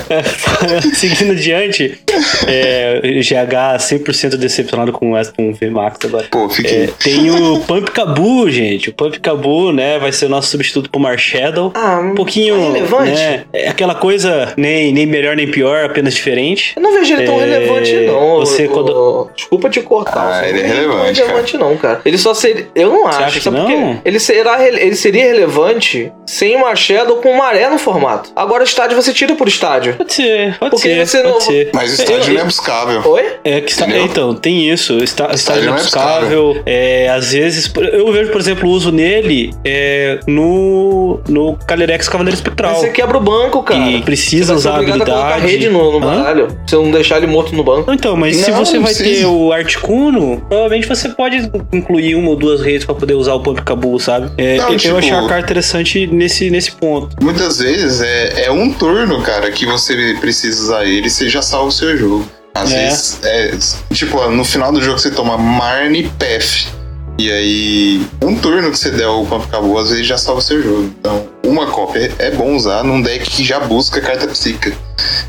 seguindo adiante, é, GH 100% decepcionado com o com o VMAX agora. Pô, fiquei. É, tem o Pump Cabu, gente. O Pump Cabu, né, vai ser o nosso substituto pro Marshadow. Ah, Um pouquinho, relevante. né, é aquela coisa nem, nem melhor nem pior, apenas diferente. Eu não vejo ele tão É, relevante, não. você Eu- quando- Desculpa te cortar. Ah, ele é não vejo tão relevante, relevante, não, cara. Ele só seria. Eu não acho. acha que sabe por quê? não? Ele, será, ele seria relevante sem uma Shadow com maré no formato. Agora, estádio você tira por estádio. Pode ser, pode Porque ser, você pode não- ser. Mas o estádio não é buscável. Oi? É que está, Entendeu? então, tem isso. Está, está Estágio não é buscável. É, às vezes, eu vejo, por exemplo, o uso nele é, no, no Calyrex Cavaleiro Espectral. Você quebra o banco, cara. E precisa Você usar a habilidade. rede no, no baralho. Se não deixar ele morto no banco. Então, mas se Não, você não vai precisa. ter o Articuno, provavelmente você pode incluir uma ou duas redes pra poder usar o Pump Cabu, sabe? É, Não, eu tipo- achei a carta interessante nesse, nesse ponto. Muitas vezes é, é um turno, cara, que você precisa usar ele e você já salva o seu jogo. Às É. vezes, é, tipo, no final do jogo você toma Marne e Pef. E aí, um turno que você der o Pump Acabou, às vezes já salva o seu jogo. Então, uma cópia é bom usar num deck que já busca carta psíquica.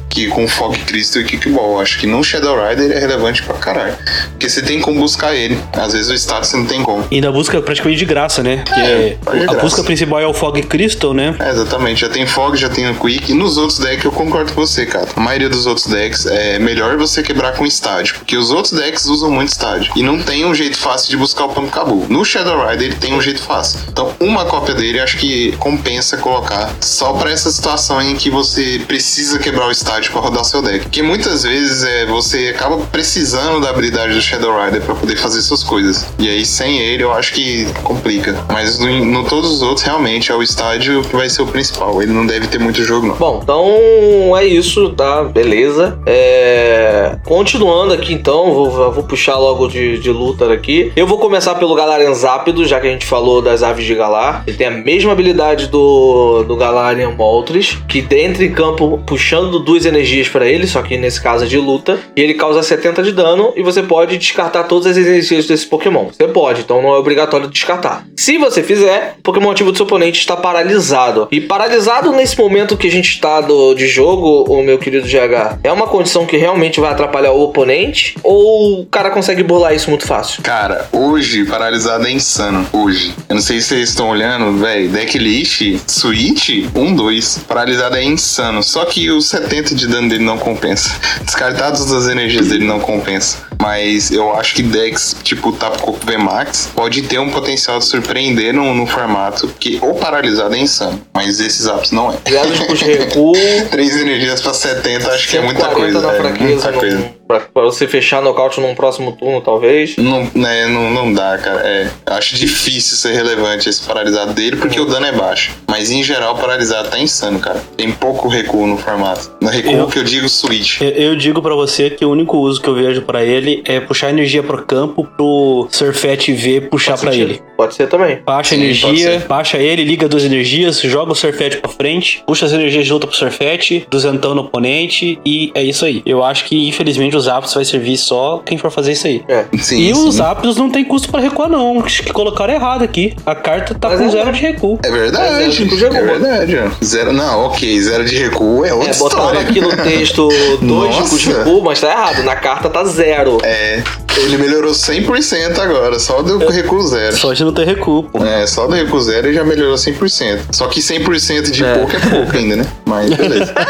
Que com Fog Crystal e Kickball. Acho que no Shadow Rider é relevante pra caralho. Porque você tem como buscar ele. Às vezes o status você não tem como. E ainda busca praticamente de graça, né? Porque É, a graça. busca principal é o Fog Crystal, né? É, exatamente, já tem Fog, já tem o Quick. E nos outros decks eu concordo com você, cara. A maioria dos outros decks é melhor você quebrar com estádio. Porque os outros decks usam muito estádio. E não tem um jeito fácil de buscar o Pump Cabu. No Shadow Rider ele tem um jeito fácil. Então, uma cópia dele acho que compensa colocar só pra essa situação em que você precisa quebrar o estádio pra rodar seu deck. Porque muitas vezes é, você acaba precisando da habilidade do Shadow Rider pra poder fazer suas coisas. E aí, sem ele, eu acho que complica. Mas no, no todos os outros, realmente, é o estádio que vai ser o principal. Ele não deve ter muito jogo, não. Bom, então é isso, tá? Beleza. É, Continuando aqui então, vou, vou puxar logo de, de Luthor aqui. Eu vou começar pelo Galarian Zápido, já que a gente falou das aves de Galar. Ele tem a mesma habilidade do, do Galarian Moltres, que entra em campo puxando duas energias pra ele, só que nesse caso é de luta. E ele causa 70 de dano e você pode descartar todas as energias desse Pokémon. Você pode, então não é obrigatório descartar. Se você fizer, o Pokémon ativo do seu oponente está paralisado. E paralisado nesse momento que a gente está de jogo, o meu querido GH, é uma condição que realmente vai atrapalhar o oponente? Ou o cara consegue burlar isso muito fácil? Cara, hoje, paralisado é insano. Hoje. Eu não sei se vocês estão olhando, velho. Decklist, Switch, 1, 2. Paralisado é insano. Só que 70 de dano dele não compensa. Descartados das energias dele não compensa. Mas eu acho que decks tipo Tapu Koko VMAX pode ter um potencial de surpreender no, no formato. Porque o paralisado é insano. Mas esses apps não é. De recuo. Três energias pra 70, acho que é muita 140 coisa. na é, fraqueza. muita coisa. Pra, pra você fechar nocaute num próximo turno, talvez. Não, né, não, não dá, cara. É, eu acho difícil ser relevante esse paralisado dele, porque o dano é baixo. Mas em geral, o paralisado tá insano, cara. Tem pouco recuo no formato. No recuo Eu- que eu digo switch. Eu, eu digo pra você que o único uso que eu vejo pra ele é puxar energia pro campo pro Surfet V puxar sentido. ele. Pode ser também. Baixa Sim, energia, baixa ele, liga duas energias, joga o Surfet pra frente, puxa as energias de luta pro Surfet, duzentão no oponente e é isso aí. Eu acho que infelizmente os Aptos vai servir só quem for fazer isso aí. É. Sim, E sim. os Aptos não tem custo pra recuar não, acho que colocaram errado aqui. A carta tá Mas com é zero de recuo. É verdade. é tipo de recuo. É verdade, ó. Zero, não, ok. Zero de recuo é outra É, botaram história. aqui no texto 2 de Nossa. push recuo, mas tá errado. Na carta tá zero. É, ele melhorou 100% agora, só do recuo zero. Só de não ter recuo, pô. É, só do recuo zero ele já melhorou 100%. Só que 100% de É. pouco é pouco ainda, né? Mas beleza.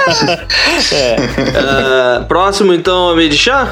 Ah, próximo, então, é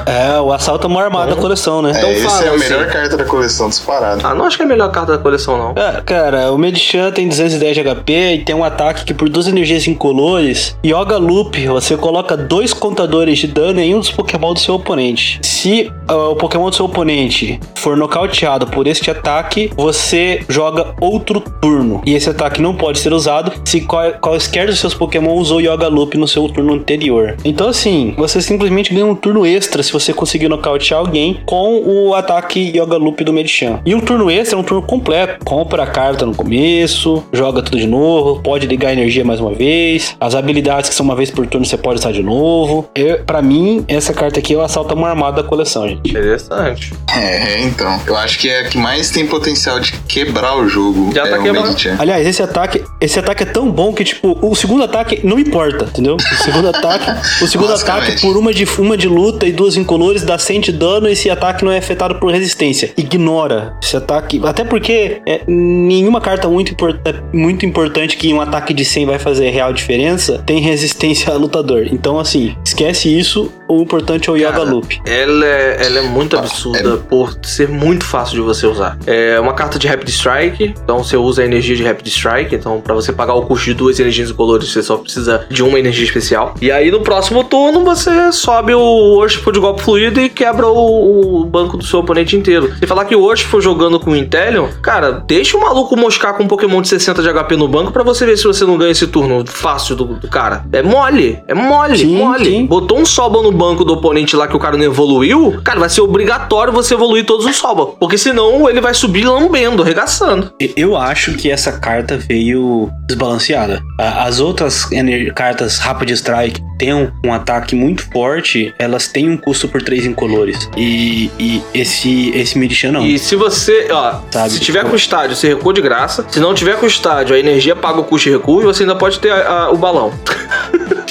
É, o assalto é uma armada da coleção, né? Então é, esse fala, é a assim. melhor carta da coleção disparado. Ah, não acho que é a melhor carta da coleção, não. Cara, cara, o Medichan tem 210 de HP e tem um ataque que por duas energias incolores, Yoga Loop, você coloca dois contadores de dano em um dos Pokémon do seu oponente. Se ah, o Pokémon do seu oponente for nocauteado por este ataque, você joga outro turno. E esse ataque não pode ser usado se qual- quaisquer dos seus Pokémon usou Yoga Loop no seu turno anterior. Então, assim, você simplesmente ganha um turno extra se você conseguir nocautear alguém com o ataque Yoga Loop do Medichan. E um turno extra é um turno completo. Compra a carta no começo, joga tudo de novo, pode ligar a energia mais uma vez. As habilidades que são uma vez por turno você pode usar de novo. Eu, pra mim, essa carta aqui é o assalto a uma armada da coleção, gente. Interessante. É, então. Eu acho que é a que mais tem potencial de quebrar o jogo. Já é tá o quebrando. Aliás, esse ataque, esse ataque é tão bom que, tipo, o segundo ataque não importa, entendeu? O segundo ataque, o segundo ataque, por uma de, uma de luta e duas incolores, dá 100 de dano, esse ataque não é afetado por resistência. Ignora esse ataque. Até porque é, nenhuma carta muito, import- muito importante que um ataque de 100 vai fazer real diferença tem resistência a lutador. Então, assim, esquece isso. O importante é o Yoga Cara, Loop. Ela é, ela é muito absurda por ser muito fácil de você usar. É uma carta de Rapid Strike, então você usa a energia de Rapid Strike. Então, pra você pagar o custo de duas energias incolores, você só precisa de uma energia especial. E aí, no próximo turno, você sobe o Worship de golpe fluido e quebra o, o banco do seu oponente inteiro. Se falar que o Worship jogando com o Intelion, cara, deixa o maluco moscar com um Pokémon de 60 de HP no banco pra você ver se você não ganha esse turno fácil do, do cara. É mole, é mole, Sim, mole. sim. Botou um Sobol no banco do oponente lá que o cara não evoluiu, cara, vai ser obrigatório você evoluir todos os Sobol. Porque senão ele vai subir lambendo, arregaçando. Eu acho que essa carta veio desbalanceada. As outras cartas Rapid Strike têm um, um ataque muito forte, elas têm um custo por 3 incolores. E, e esse, esse Medichan não. E se você, ó, Sabe, se tiver tipo- com estádio, você recua de graça. Se não tiver com estádio, a energia paga o custo de recuo e você ainda pode ter a- a- o balão.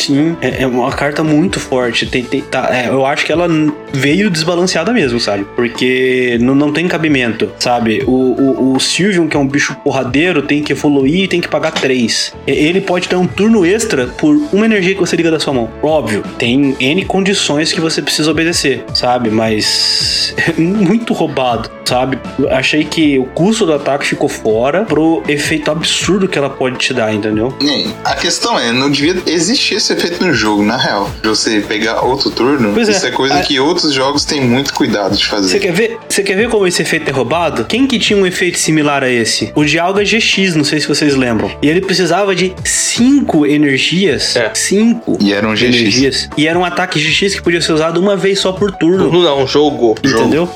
Sim, é, é uma carta muito forte. Tem, tem- tá, é, eu acho que ela veio desbalanceada mesmo, sabe? Porque não, não tem cabimento, sabe? O, o, o Sylveon, que é um bicho porradeiro, tem que evoluir e tem que pagar 3. Ele pode ter um turno extra por uma energia que você liga da sua mão. Óbvio, tem N condições que você precisa obedecer, sabe? Mas é muito roubado, sabe? Achei que o custo do ataque ficou fora pro efeito absurdo que ela pode te dar, entendeu? A questão é, não devia existir esse efeito no jogo, na real. De você pegar outro turno, Pois é. isso é coisa A- que outros jogos têm muito cuidado de Você fazer. quer ver? Você quer ver como esse efeito é roubado? Quem que tinha um efeito similar a esse? O Dialga GX, não sei se vocês lembram. E ele precisava de 5 energias. É. 5 E era um GX. energias. E era um ataque GX que podia ser usado uma vez só por turno. Turno não, jogo. Entendeu?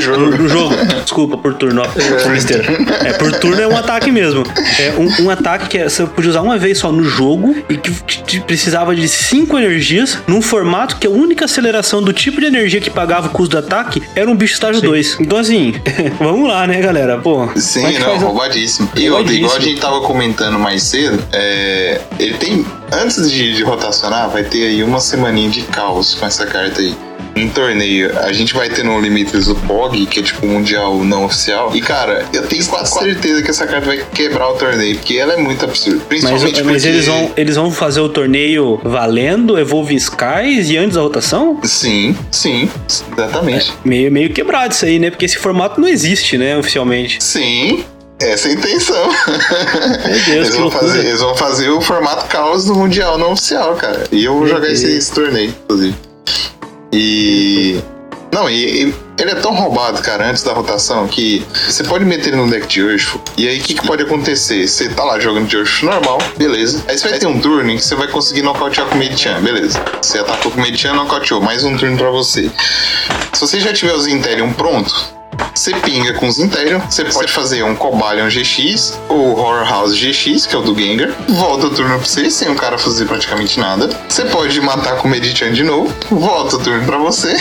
Jogo. No, no jogo. Desculpa, por turno. besteira. É, por turno é um ataque mesmo. É um, um ataque que você podia usar uma vez só no jogo e que te- te precisava de 5 energias num formato que a única aceleração do tipo de energia que pagava o custo do ataque era um bicho estágio 2. Então, assim, vamos lá, né, galera? Pô, Sim, é que não, faz um- roubadíssimo. E outra, igual a gente tava comentando mais cedo, é, ele tem. Antes de, de rotacionar, vai ter aí uma semaninha de caos com essa carta aí. Um torneio. A gente vai ter no Limites o POG, que é tipo o Mundial não oficial. E, cara, eu tenho quase certeza que essa carta vai quebrar o torneio, porque ela é muito absurda. Mas, Principalmente mas porque... eles, vão, eles vão fazer o torneio valendo, Evolve Skies e antes da rotação? Sim, sim, exatamente. Meio, meio quebrado isso aí, né? Porque esse formato não existe, né, oficialmente. Sim, essa é a intenção. Meu Deus, eles, vão fazer, eles vão fazer o formato caos do Mundial não oficial, cara. E eu vou Meu jogar esse, esse torneio, inclusive. E. Não, e, e ele é tão roubado, cara, antes da rotação, que você pode meter ele no deck de Urshifu. E aí o que, que pode acontecer? Você tá lá jogando de Urshifu normal, beleza. Aí você vai ter um turno em que você vai conseguir nocautear com o Medichan, beleza. Você atacou com o Medichan, nocauteou. Mais um turno pra você. Se você já tiver os Intelion pronto, você pinga com os Intelion, você pode fazer um Cobalion GX ou Horror House GX, que é o do Gengar. Volta o turno pra você, sem o cara fazer praticamente nada. Você pode matar com o Medichan de novo, volta o turno pra você.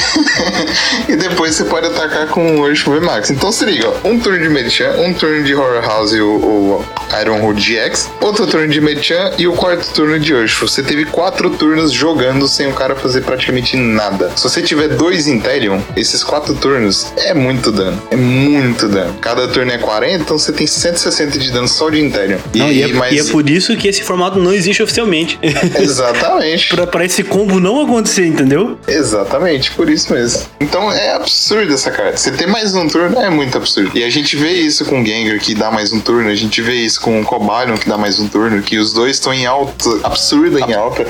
e depois você pode atacar com o Urshifu Max. Então se liga, ó, um turno de Medichan, um turno de Horror House e o, o Iron Hood GX, outro turno de Medichan e o quarto turno de Urshifu. Você teve quatro turnos jogando sem o cara fazer praticamente nada. Se você tiver dois Intelion, esses quatro turnos é muito dano. É muito dano. Cada turno é 40, então você tem 160 de dano só de Intelion. Não, e, é, mas- e é por isso que esse formato não existe oficialmente. Exatamente. pra, pra esse combo não acontecer, entendeu? Exatamente, por isso mesmo. Então é absurdo essa carta. Você ter mais um turno é muito absurdo. E a gente vê isso com o Gengar, que dá mais um turno. A gente vê isso com o Cobalion, que dá mais um turno. Que os dois estão em alta, absurda em alta.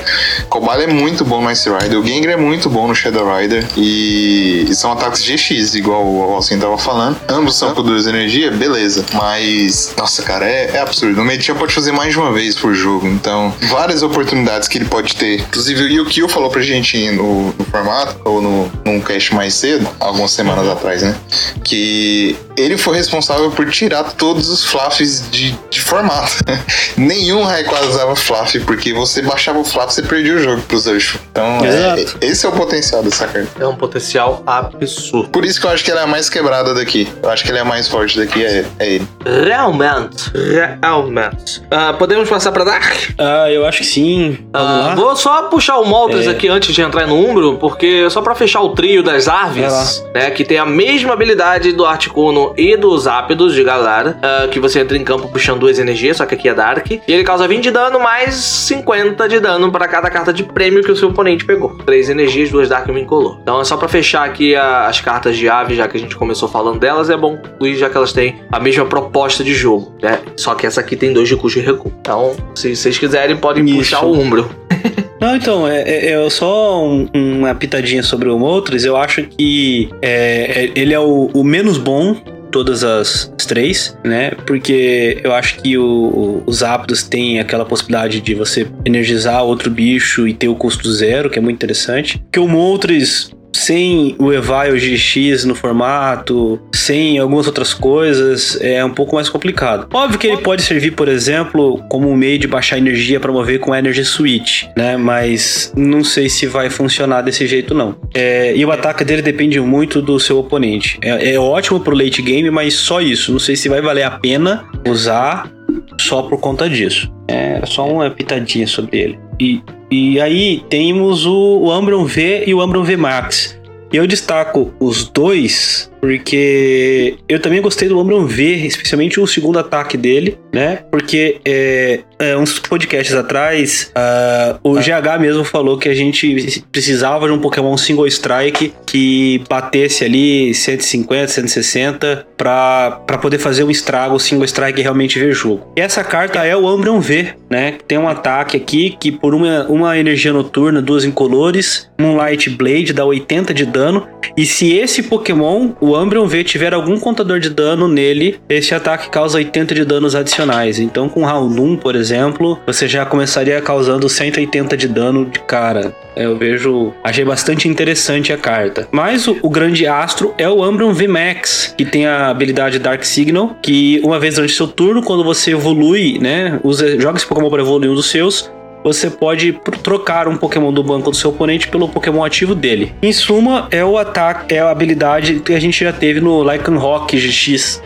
Cobalion é muito bom no Ice Rider. O Gengar é muito bom no Shadow Rider. E, e são ataques GX, igual o Alcin tava falando. Ambos são com duas energia, beleza. Mas, nossa, cara, é, é absurdo. O Medichan pode fazer mais de uma vez por jogo. Então, várias oportunidades que ele pode ter. Inclusive, o Yukio falou pra gente no, no formato, ou no, num cast mais cedo, algumas semanas atrás, né? Que ele foi responsável por tirar todos os fluffs de, de formato. Nenhum Rayquaza usava fluff, porque você baixava o fluff você perdia o jogo pros Urshifu. Então, é, esse é o potencial dessa carta. É um potencial absurdo. Por isso que eu acho que ela é a mais quebrada daqui. Eu acho que ele é a mais forte daqui, é, é ele. Realmente. Realmente. Ah, podemos passar pra Dark? Ah, eu acho que sim. Vamos lá. vou só puxar o Moltres É. aqui antes de entrar no Umbro, porque só pra fechar o trio das Arves, né, que tem a mesma habilidade do Articuno e dos Ápidos de Galara, ah, que você entra em campo puxando duas energias, só que aqui é Dark, e ele causa 20 de dano mais 50 de dano para cada carta de prêmio que o seu oponente pegou. Três energias, duas Dark e uma incolor. Então é só pra fechar aqui a- as cartas de ave, já que a gente começou falando delas, é bom incluir, já que elas têm a mesma proposta de jogo, né? Só que essa aqui tem dois de custo e recuo. Então, se vocês quiserem, podem Isso. puxar o Umbro. Não, então, é, é- é só um- uma pitadinha sobre o Moltres. Eu acho que é, é- ele é o, o menos bom todas as, três, né? Porque eu acho que o- o- os Aptos têm aquela possibilidade de você energizar outro bicho e ter o custo zero, que é muito interessante. Que o Moltres. Sem o Evile GX no formato, sem algumas outras coisas, é um pouco mais complicado. Óbvio que ele pode servir, por exemplo, como um meio de baixar energia para mover com Energy Switch, né? Mas não sei se vai funcionar desse jeito, não. É, e o ataque dele depende muito do seu oponente. É, é ótimo pro late game, mas só isso. Não sei se vai valer a pena usar só por conta disso. É só uma pitadinha sobre ele. E, e aí temos o, Ambron V e o Ambron V Max. Eu destaco os dois porque eu também gostei do Ambron V, especialmente o segundo ataque dele, né? Porque é, é, uns podcasts atrás, ah, o GH mesmo falou que a gente precisava de um Pokémon Single Strike que batesse ali 150, 160 pra, pra poder fazer um estrago Single Strike e realmente ver jogo. E essa carta é o Ambron V, né? Tem um ataque aqui que por uma, uma energia noturna, duas incolores, Moonlight Blade dá 80 de dano. E se esse Pokémon, o Umbreon V, tiver algum contador de dano nele, esse ataque causa 80 de danos adicionais. Então, com Houndoom, por exemplo, você já começaria causando 180 de dano de cara. Eu vejo. Achei bastante interessante a carta. Mas o, o grande astro é o Umbreon V Max, que tem a habilidade Dark Signal, que uma vez durante seu turno, quando você evolui, né? Usa, joga esse Pokémon para evoluir um dos seus, você pode trocar um Pokémon do banco do seu oponente pelo Pokémon ativo dele. Em suma, é o ataque, é a habilidade que a gente já teve no Lycan Rock GX,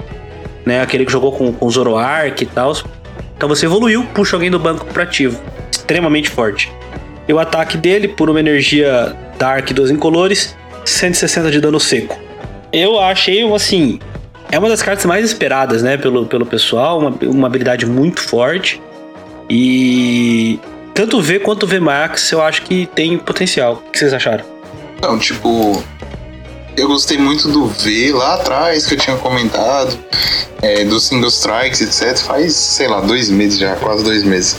né? Aquele que jogou com, com Zoroark e tal. Então você evoluiu, puxa alguém do banco para ativo. Extremamente forte. E o ataque dele, por uma energia Dark 2 incolores, 160 de dano seco. Eu achei, assim, é uma das cartas mais esperadas, né, pelo, pelo pessoal, uma, uma habilidade muito forte. E tanto V quanto V Max eu acho que tem potencial. O que vocês acharam? Não, tipo, eu gostei muito do V lá atrás que eu tinha comentado, é, dos single strikes, etc. Faz, sei lá, dois meses já, quase dois meses.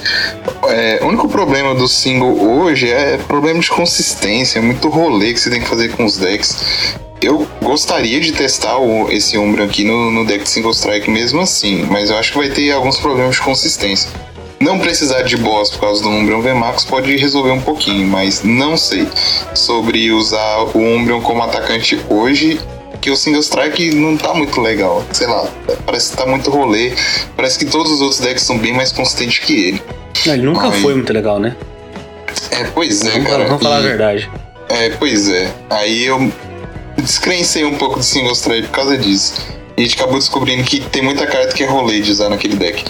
É, o único problema do single hoje é problema de consistência, é muito rolê que você tem que fazer com os decks. Eu gostaria de testar o, esse Umbra aqui no, no deck de single strike mesmo assim, mas eu acho que vai ter alguns problemas de consistência. Não precisar de boss por causa do Umbreon VMAX pode resolver um pouquinho, mas não sei sobre usar o Umbreon como atacante hoje, que o Single Strike não tá muito legal. Sei lá, parece que tá muito rolê. Parece que todos os outros decks são bem mais consistentes que ele. Não, ele nunca Ai. foi muito legal, né? É, pois é, vamos, cara. vamos falar a E- verdade. É, pois é. Aí eu descrencei um pouco do Single Strike por causa disso. E a gente acabou descobrindo que tem muita carta que é rolê de usar naquele deck.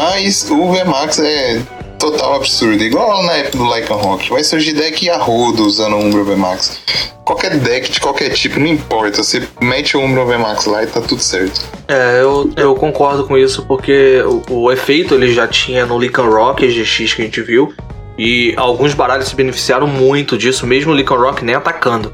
Mas o VMAX é total absurdo. Igual na época do Lycan Rock. Vai surgir deck a rodo usando o Umbro VMAX. Qualquer deck de qualquer tipo, não importa. Você mete o Umbro VMAX lá e tá tudo certo. É, eu, eu concordo com isso, porque o, o efeito ele já tinha no Lycan Rock GX que a gente viu. E alguns baralhos se beneficiaram muito disso, mesmo o Lycan Rock nem atacando.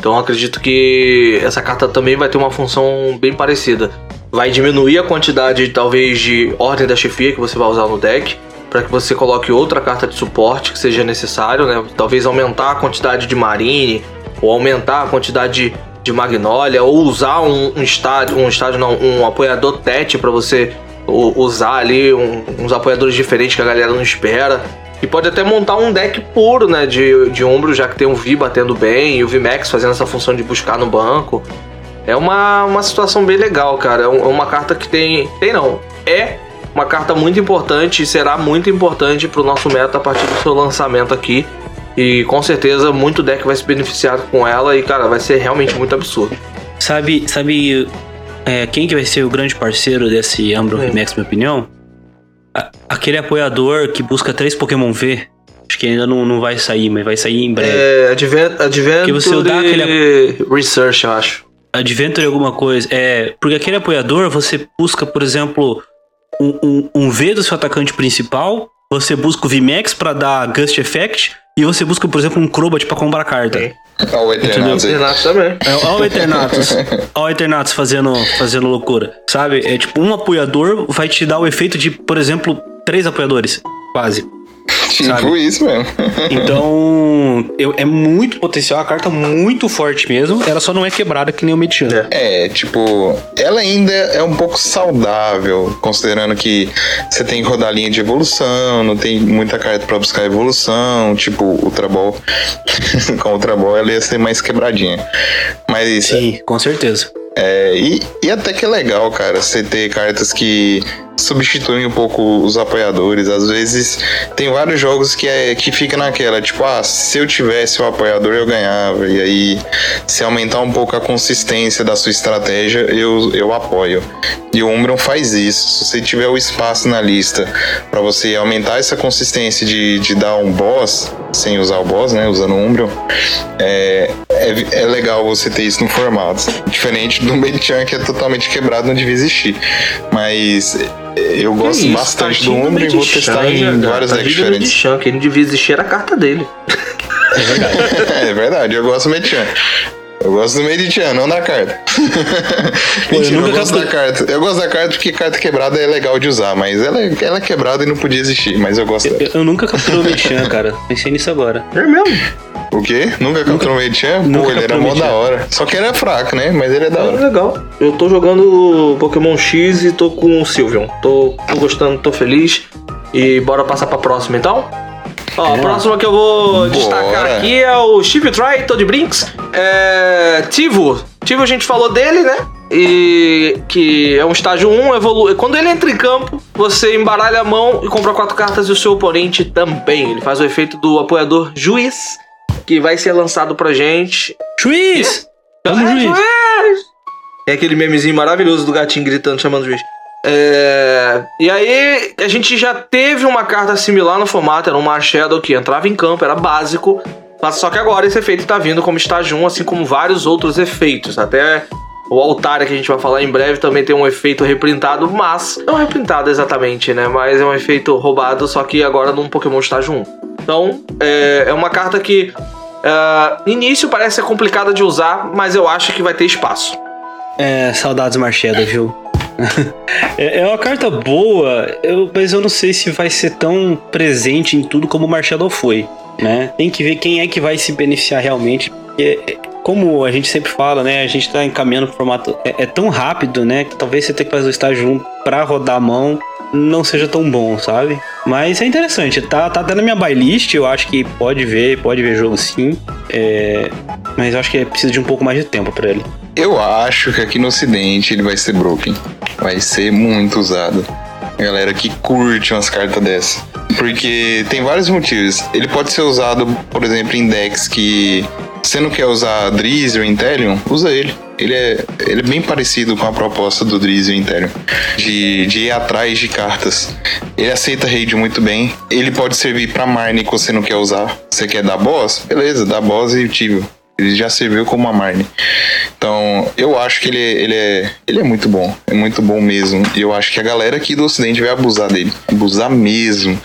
Então acredito que essa carta também vai ter uma função bem parecida. Vai diminuir a quantidade, talvez, de ordem da chefia que você vai usar no deck, para que você coloque outra carta de suporte que seja necessário, né? Talvez aumentar a quantidade de Marine, ou aumentar a quantidade de Magnolia, ou usar um, um estádio, um estádio não, um apoiador TET para você usar ali um- uns apoiadores diferentes que a galera não espera. E pode até montar um deck puro, né, de, de ombro, já que tem um V batendo bem e o VMAX fazendo essa função de buscar no banco. É uma, uma situação bem legal, cara. É é uma carta que tem. Tem não. É uma carta muito importante e será muito importante pro nosso meta a partir do seu lançamento aqui. E com certeza muito deck vai se beneficiar com ela e, cara, vai ser realmente muito absurdo. Sabe, sabe é, quem que vai ser o grande parceiro desse Ambro Hum. Remax, na minha opinião? A- aquele apoiador que busca três Pokémon V. Acho que ainda não, não vai sair, mas vai sair em breve. É. Advent, Adventure Que você dá aquele- Research, eu acho. Adventure alguma coisa. É, porque aquele apoiador, você busca, por exemplo, um, um, um V do seu atacante principal, você busca o VMAX pra dar Gust Effect, e você busca, por exemplo, um Crobat pra comprar carta. Sim. Ó, o Eternatus. Renato também. É, Olha o Eternatus. Olha o Eternatus fazendo, fazendo loucura. Sabe? É tipo, um apoiador vai te dar o efeito de, por exemplo, três apoiadores. Quase. Tipo Sabe? isso mesmo. Então, eu- é muito potencial, a carta muito forte mesmo. Ela só não é quebrada que nem o Median. É, tipo, ela ainda é um pouco saudável, considerando que você tem que rodar linha de evolução, não tem muita carta pra buscar evolução, tipo, Ultra Ball. Com Ultra Ball ela ia ser mais quebradinha. Mas Sim, com certeza. É, e, e até que é legal, cara, você ter cartas que substituem um pouco os apoiadores. Às vezes tem vários jogos que, é, que fica naquela, tipo, ah, se eu tivesse o apoiador eu ganhava. E aí, se aumentar um pouco a consistência da sua estratégia, eu, eu apoio. E o Umbreon faz isso. Se você tiver o espaço na lista para você aumentar essa consistência de, de dar um boss, sem usar o boss, né? Usando o Umbreon, é, é, é legal você ter isso no formato. Diferente do Medichan, que é totalmente quebrado, não devia existir. Mas eu gosto isso, bastante do tadinho Umbreon e vou testar em cara. vários decks do diferentes. Medichan, que ele não devia existir era a carta dele. é verdade, eu gosto do Medichan. Eu gosto do Medichan, não da carta. Mentira, eu, nunca gosto da carta. Eu gosto da carta porque carta quebrada é legal de usar, mas ela é, ela é quebrada e não podia existir, mas eu gosto dela. Eu, eu nunca capturei o Median, cara. Pensei nisso agora. É mesmo? O quê? Nunca capturou o Medichan? Pô, ele era mó da hora. Só que ele é fraco, né? Mas ele é da É hora. legal. Eu tô jogando Pokémon X e tô com o Sylveon. Tô, tô gostando, tô feliz. E bora passar pra próxima então? Ó, a É. próxima que eu vou destacar aqui é o Steve Try, Todd Brinks. É. Tivo. Tivo a gente falou dele, né? E que é um estágio 1, evolui. Quando ele entra em campo, você embaralha a mão e compra quatro cartas e o seu oponente também. Ele faz o efeito do apoiador Juiz, que vai ser lançado pra gente Juiz! Vamos, é, juiz! Tem aquele memezinho maravilhoso do gatinho gritando, chamando o juiz. É, E aí, a gente já teve uma carta similar no formato, era um Marshadow que entrava em campo, era básico. Mas só que agora esse efeito tá vindo como estágio 1, assim como vários outros efeitos. Até o Altar que a gente vai falar em breve também tem um efeito reprintado, mas não reprintado exatamente, né? Mas é um efeito roubado, só que agora num Pokémon estágio 1. Então, é, é uma carta que no início parece ser complicada de usar, mas eu acho que vai ter espaço. É, saudades Marcheda, viu? É, é uma carta boa, eu- mas eu não sei se vai ser tão presente em tudo como o Marshall foi, né? Tem que ver quem é que vai se beneficiar realmente. Porque, como a gente sempre fala, né? A gente tá encaminhando pro formato. É, é tão rápido, né? Que talvez você tenha que fazer o estágio 1 pra rodar a mão não seja tão bom, sabe? Mas é interessante, tá, tá até na minha buy list, eu acho que pode ver, pode ver jogo sim. É, mas acho que precisa de um pouco mais de tempo pra ele. Eu acho que aqui no ocidente ele vai ser broken. Vai ser muito usado. Galera que curte umas cartas dessas. Porque tem vários motivos. Ele pode ser usado, por exemplo, em decks que você não quer usar Drizzy ou Inteleon, usa ele. Ele é, ele é bem parecido com a proposta do Drizzy e Inteleon. De, de ir atrás de cartas. Ele aceita raid muito bem. Ele pode servir pra Marne que você não quer usar. Você quer dar boss? Beleza, dá boss e Tibio. Ele já serviu como a Marne. Então, eu acho que ele, ele, é, ele é muito bom. É muito bom mesmo. E eu acho que a galera aqui do Ocidente vai abusar dele. Abusar mesmo.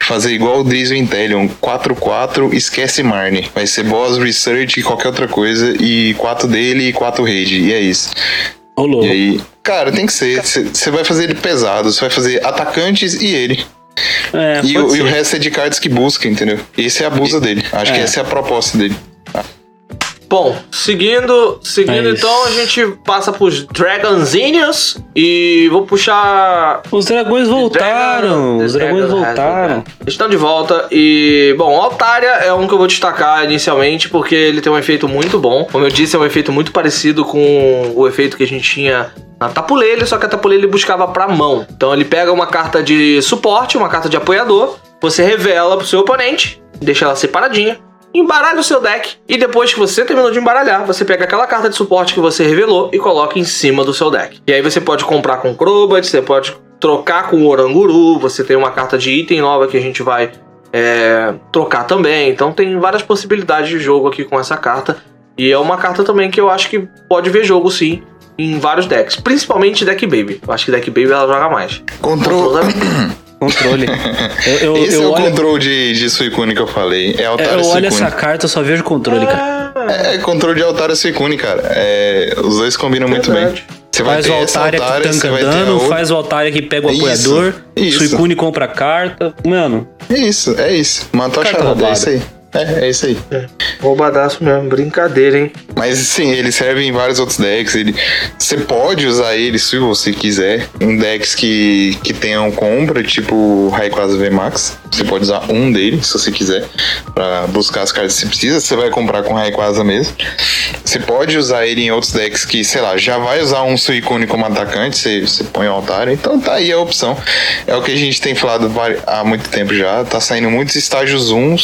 Fazer igual o Drizzle Intellion. 4-4, esquece Marne. Vai ser boss, research e qualquer outra coisa. E 4 dele e 4 raid. E é isso. Rolou. E aí, cara, tem que ser. Você vai fazer ele pesado. Você vai fazer atacantes e ele. É, E o, e o resto é de cartas que busca, entendeu? Esse é abusa dele. Acho que É. essa é a proposta dele. Bom, seguindo, seguindo É então, a gente passa pros Dragonzinhos e vou puxar Os dragões voltaram. Dragon- Os dragões Dragon- voltaram. Estão de volta e, bom, Altaria é um que eu vou destacar inicialmente porque ele tem um efeito muito bom. Como eu disse, é um efeito muito parecido com o efeito que a gente tinha na Tapulele, só que a Tapulele buscava pra mão. Então ele pega uma carta de suporte, uma carta de apoiador, você revela pro seu oponente, deixa ela separadinha, embaralha o seu deck e depois que você terminou de embaralhar, você pega aquela carta de suporte que você revelou e coloca em cima do seu deck. E aí você pode comprar com Crobat, você pode trocar com o Oranguru, você tem uma carta de item nova que a gente vai é, trocar também. Então tem várias possibilidades de jogo aqui com essa carta. E é uma carta também que eu acho que pode ver jogo sim em vários decks, principalmente deck Baby. Eu acho que deck Baby ela joga mais. Control. Controle. Eu, eu, Esse eu é o olho, control de, de Suicune que eu falei. É é, Altaria eu olho essa carta, eu só vejo controle, cara. É control de Altaria Suicune, cara. É, os dois combinam muito bem. Você vai Faz o Altaria que tanca a dano, outra. faz o Altaria que pega o Isso, apoiador, isso. Suicune compra carta. Mano, É isso, é isso. Matou a charada, é isso aí. É, é isso aí. Roubadaço mesmo, brincadeira, hein? Mas sim, ele serve em vários outros decks. Ele, você pode usar ele se você quiser. Em decks que, que tenham compra, tipo o Rayquaza VMAX. Você pode usar um dele, se você quiser, pra buscar as cartas que você precisa. Você vai comprar com Rayquaza mesmo. Você pode usar ele em outros decks que, sei lá, já vai usar um Suicune como atacante. Você, você põe o altar. Então tá aí a opção. É o que a gente tem falado há muito tempo já. Tá saindo muitos estágios 1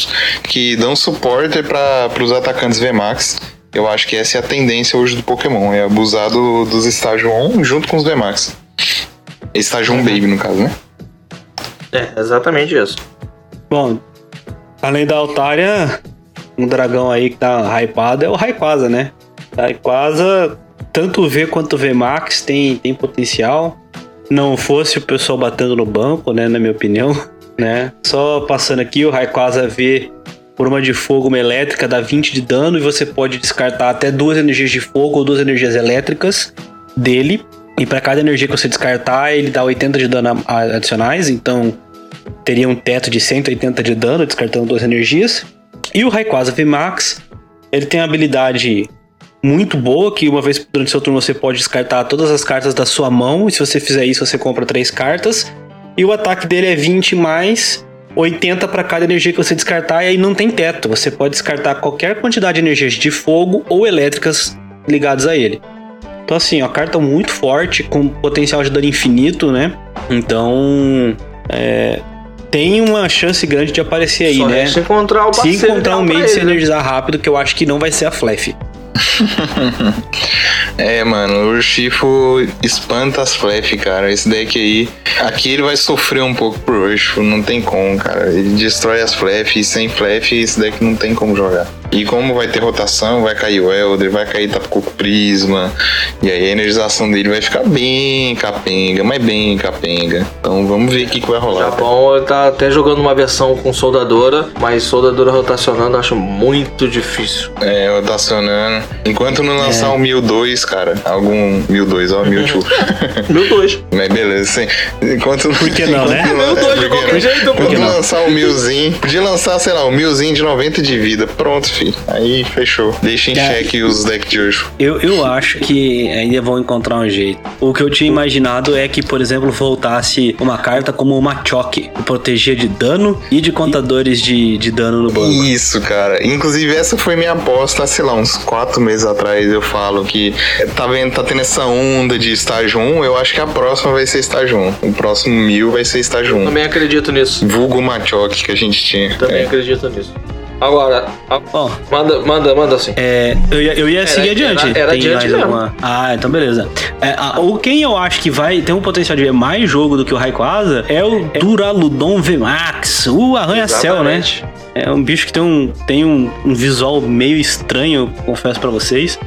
que dão suporte para os atacantes VMAX. Eu acho que essa é a tendência hoje do Pokémon, é abusar do- dos estágios 1 junto com os VMAX. Estágio 1 Baby, no caso, né? É, exatamente isso. bom, além da Altaria, um dragão aí que tá hypado é o Rayquaza, né? Rayquaza, tanto o V quanto o V Max tem, tem potencial. Não fosse o pessoal batendo no banco, né? Na minha opinião, né? Só passando aqui, o Rayquaza V por uma de fogo, uma elétrica, dá 20 de dano e você pode descartar até duas energias de fogo ou duas energias elétricas dele. E para cada energia que você descartar, ele dá 80 de dano adicionais, então teria um teto de 180 de dano, descartando duas energias. E o Rayquaza VMAX, ele tem uma habilidade muito boa, que uma vez durante seu turno você pode descartar todas as cartas da sua mão, e se você fizer isso, você compra três cartas. E o ataque dele é 20 mais 80 para cada energia que você descartar, e aí não tem teto. Você pode descartar qualquer quantidade de energias de fogo ou elétricas ligadas a ele. Então, assim, ó, carta muito forte, com potencial de dano infinito, né? Então, é, tem uma chance grande de aparecer aí, Só né? resta encontrar o Se encontrar um meio de se né? energizar rápido, que eu acho que não vai ser a Flef. É, mano, o Urshifu espanta as Flef, cara. Esse deck aí. Aqui ele vai sofrer um pouco pro Urshifu, não tem como, cara. Ele destrói as Flef e sem Flef esse deck não tem como jogar. E como vai ter rotação, vai cair o Elder, vai cair Tapu Prisma. E aí a energização dele vai ficar bem capenga, mas bem capenga. Então vamos ver o que, que vai rolar. Japão ele tá até jogando uma versão com soldadora, mas soldadora rotacionando eu acho muito difícil. É, rotacionando. Enquanto não lançar o 1002, cara, algum 1002, ó. Meu dois. Mas beleza, sim. Enquanto. Por que não, né? Meu dois de qualquer jeito, não? lançar o milzinho, podia lançar, sei lá, o milzinho de 90 de vida. Pronto, filho. Aí fechou. Deixa em É. xeque os decks de hoje. Eu, eu acho que ainda vão encontrar um jeito. O que eu tinha imaginado é que, por exemplo, voltasse uma carta como uma Choque, que protegia de dano e de contadores de, de dano no banco. Isso, cara. Inclusive, essa foi minha aposta, sei lá, uns quatro meses atrás. Eu falo que tá vendo, tá tendo essa onda de estágio 1. Eu acho que a próxima vai ser estágio 1. O próximo mil vai ser estágio 1. Também acredito nisso. Vulgo Machoque que a gente tinha. Também É. acredito nisso. Agora, a- Ó, manda, manda, manda assim. É, eu ia, eu ia seguir era- adiante. era tem adiante mais alguma. Ah, então beleza. É, a- o quem eu acho que vai ter um potencial de ver mais jogo do que o Rayquaza é o Duraludon VMAX, o arranha-céu, né? Exatamente. É um bicho que tem um, tem um, um visual meio estranho, confesso pra vocês.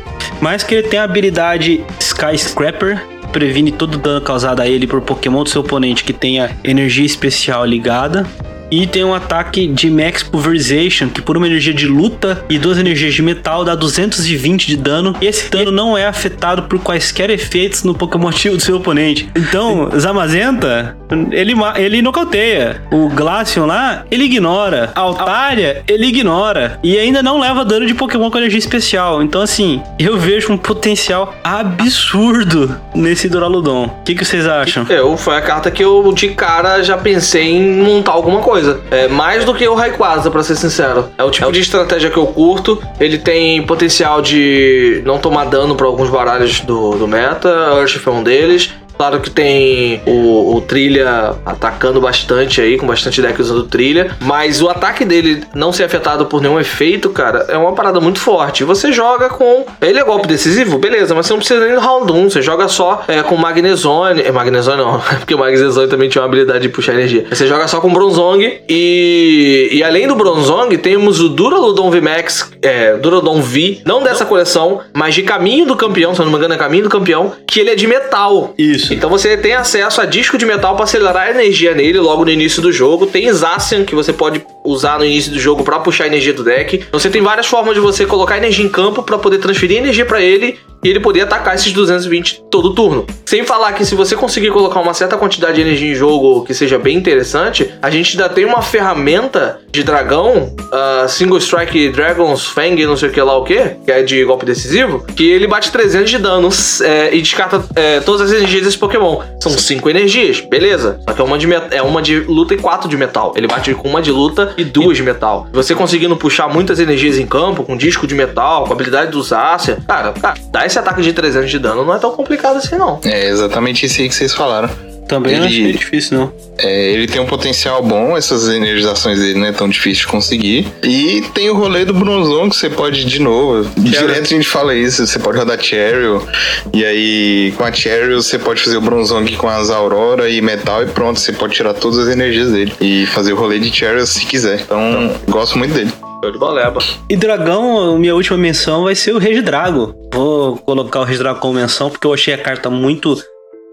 Mas que ele tem a habilidade Skyscraper, previne todo dano causado a ele por Pokémon do seu oponente que tenha energia especial ligada. E tem um ataque de Max Pulverization, que por uma energia de luta e duas energias de metal dá 220 de dano. Esse dano não é afetado por quaisquer efeitos no Pokémon do seu oponente. Então, Zamazenta, ele, ele nocauteia. O Glaceon lá, ele ignora. A Altaria, ele ignora. E ainda não leva dano de Pokémon com energia especial. Então, assim, eu vejo um potencial absurdo nesse Duraludon. O que, que vocês acham? Eu, foi a carta que eu de cara já pensei em montar alguma coisa. É mais do que o Rayquaza, pra ser sincero. É o tipo de estratégia que eu curto. Ele tem potencial de não tomar dano pra alguns baralhos do, do meta. Urshifu é um deles. Claro que tem o, o Trilha atacando bastante aí, com bastante deck usando Trilha. Mas o ataque dele não ser afetado por nenhum efeito, cara, é uma parada muito forte. Você joga com. Ele é golpe decisivo? Beleza, mas você não precisa nem do round 1. Você joga só é, com Magnezone. É, Magnezone não, porque o Magnezone também tinha uma habilidade de puxar energia. Você joga só com Bronzong. E, e além do Bronzong, temos o Duraludon VMAX, é, Duraludon V, não dessa coleção, mas de Caminho do Campeão, se eu não me engano, é Caminho do Campeão, que ele é de metal. Isso. Então você tem acesso a disco de metal para acelerar a energia nele logo no início do jogo. Tem Zacian que você pode usar no início do jogo para puxar a energia do deck. Então você tem várias formas de você colocar energia em campo para poder transferir energia para ele e ele poder atacar esses 220 todo turno. Sem falar que se você conseguir colocar uma certa quantidade de energia em jogo que seja bem interessante, a gente ainda tem uma ferramenta de dragão, uh, Single Strike Dragon's Fang, não sei o que lá o que, que é de golpe decisivo, que ele bate 300 de dano é, e descarta é, todas as energias desse Pokémon. São 5 energias, beleza. Só que é uma, de é uma de luta e 4 de metal. Ele bate com uma de luta e duas de metal. Você conseguindo puxar muitas energias em campo, com disco de metal, com habilidade do Zacian, cara, cara, dá esse ataque de 300 de dano não é tão complicado assim não. É exatamente isso aí que vocês falaram. Também não Ele- achei difícil, não. É, ele tem um potencial bom, essas energizações dele não é tão difícil de conseguir. E tem o rolê do Bronzão que você pode, de novo, direto a gente fala isso, você pode rodar Cheryl, e aí com a Cheryl você pode fazer o Bronzong com as Aurora e Metal e pronto, você pode tirar todas as energias dele e fazer o rolê de Cheryl se quiser. Então, gosto muito dele. Show de boleba. E Dragão, minha última menção vai ser o Regidrago. Vou colocar o Regidrago como menção porque eu achei a carta muito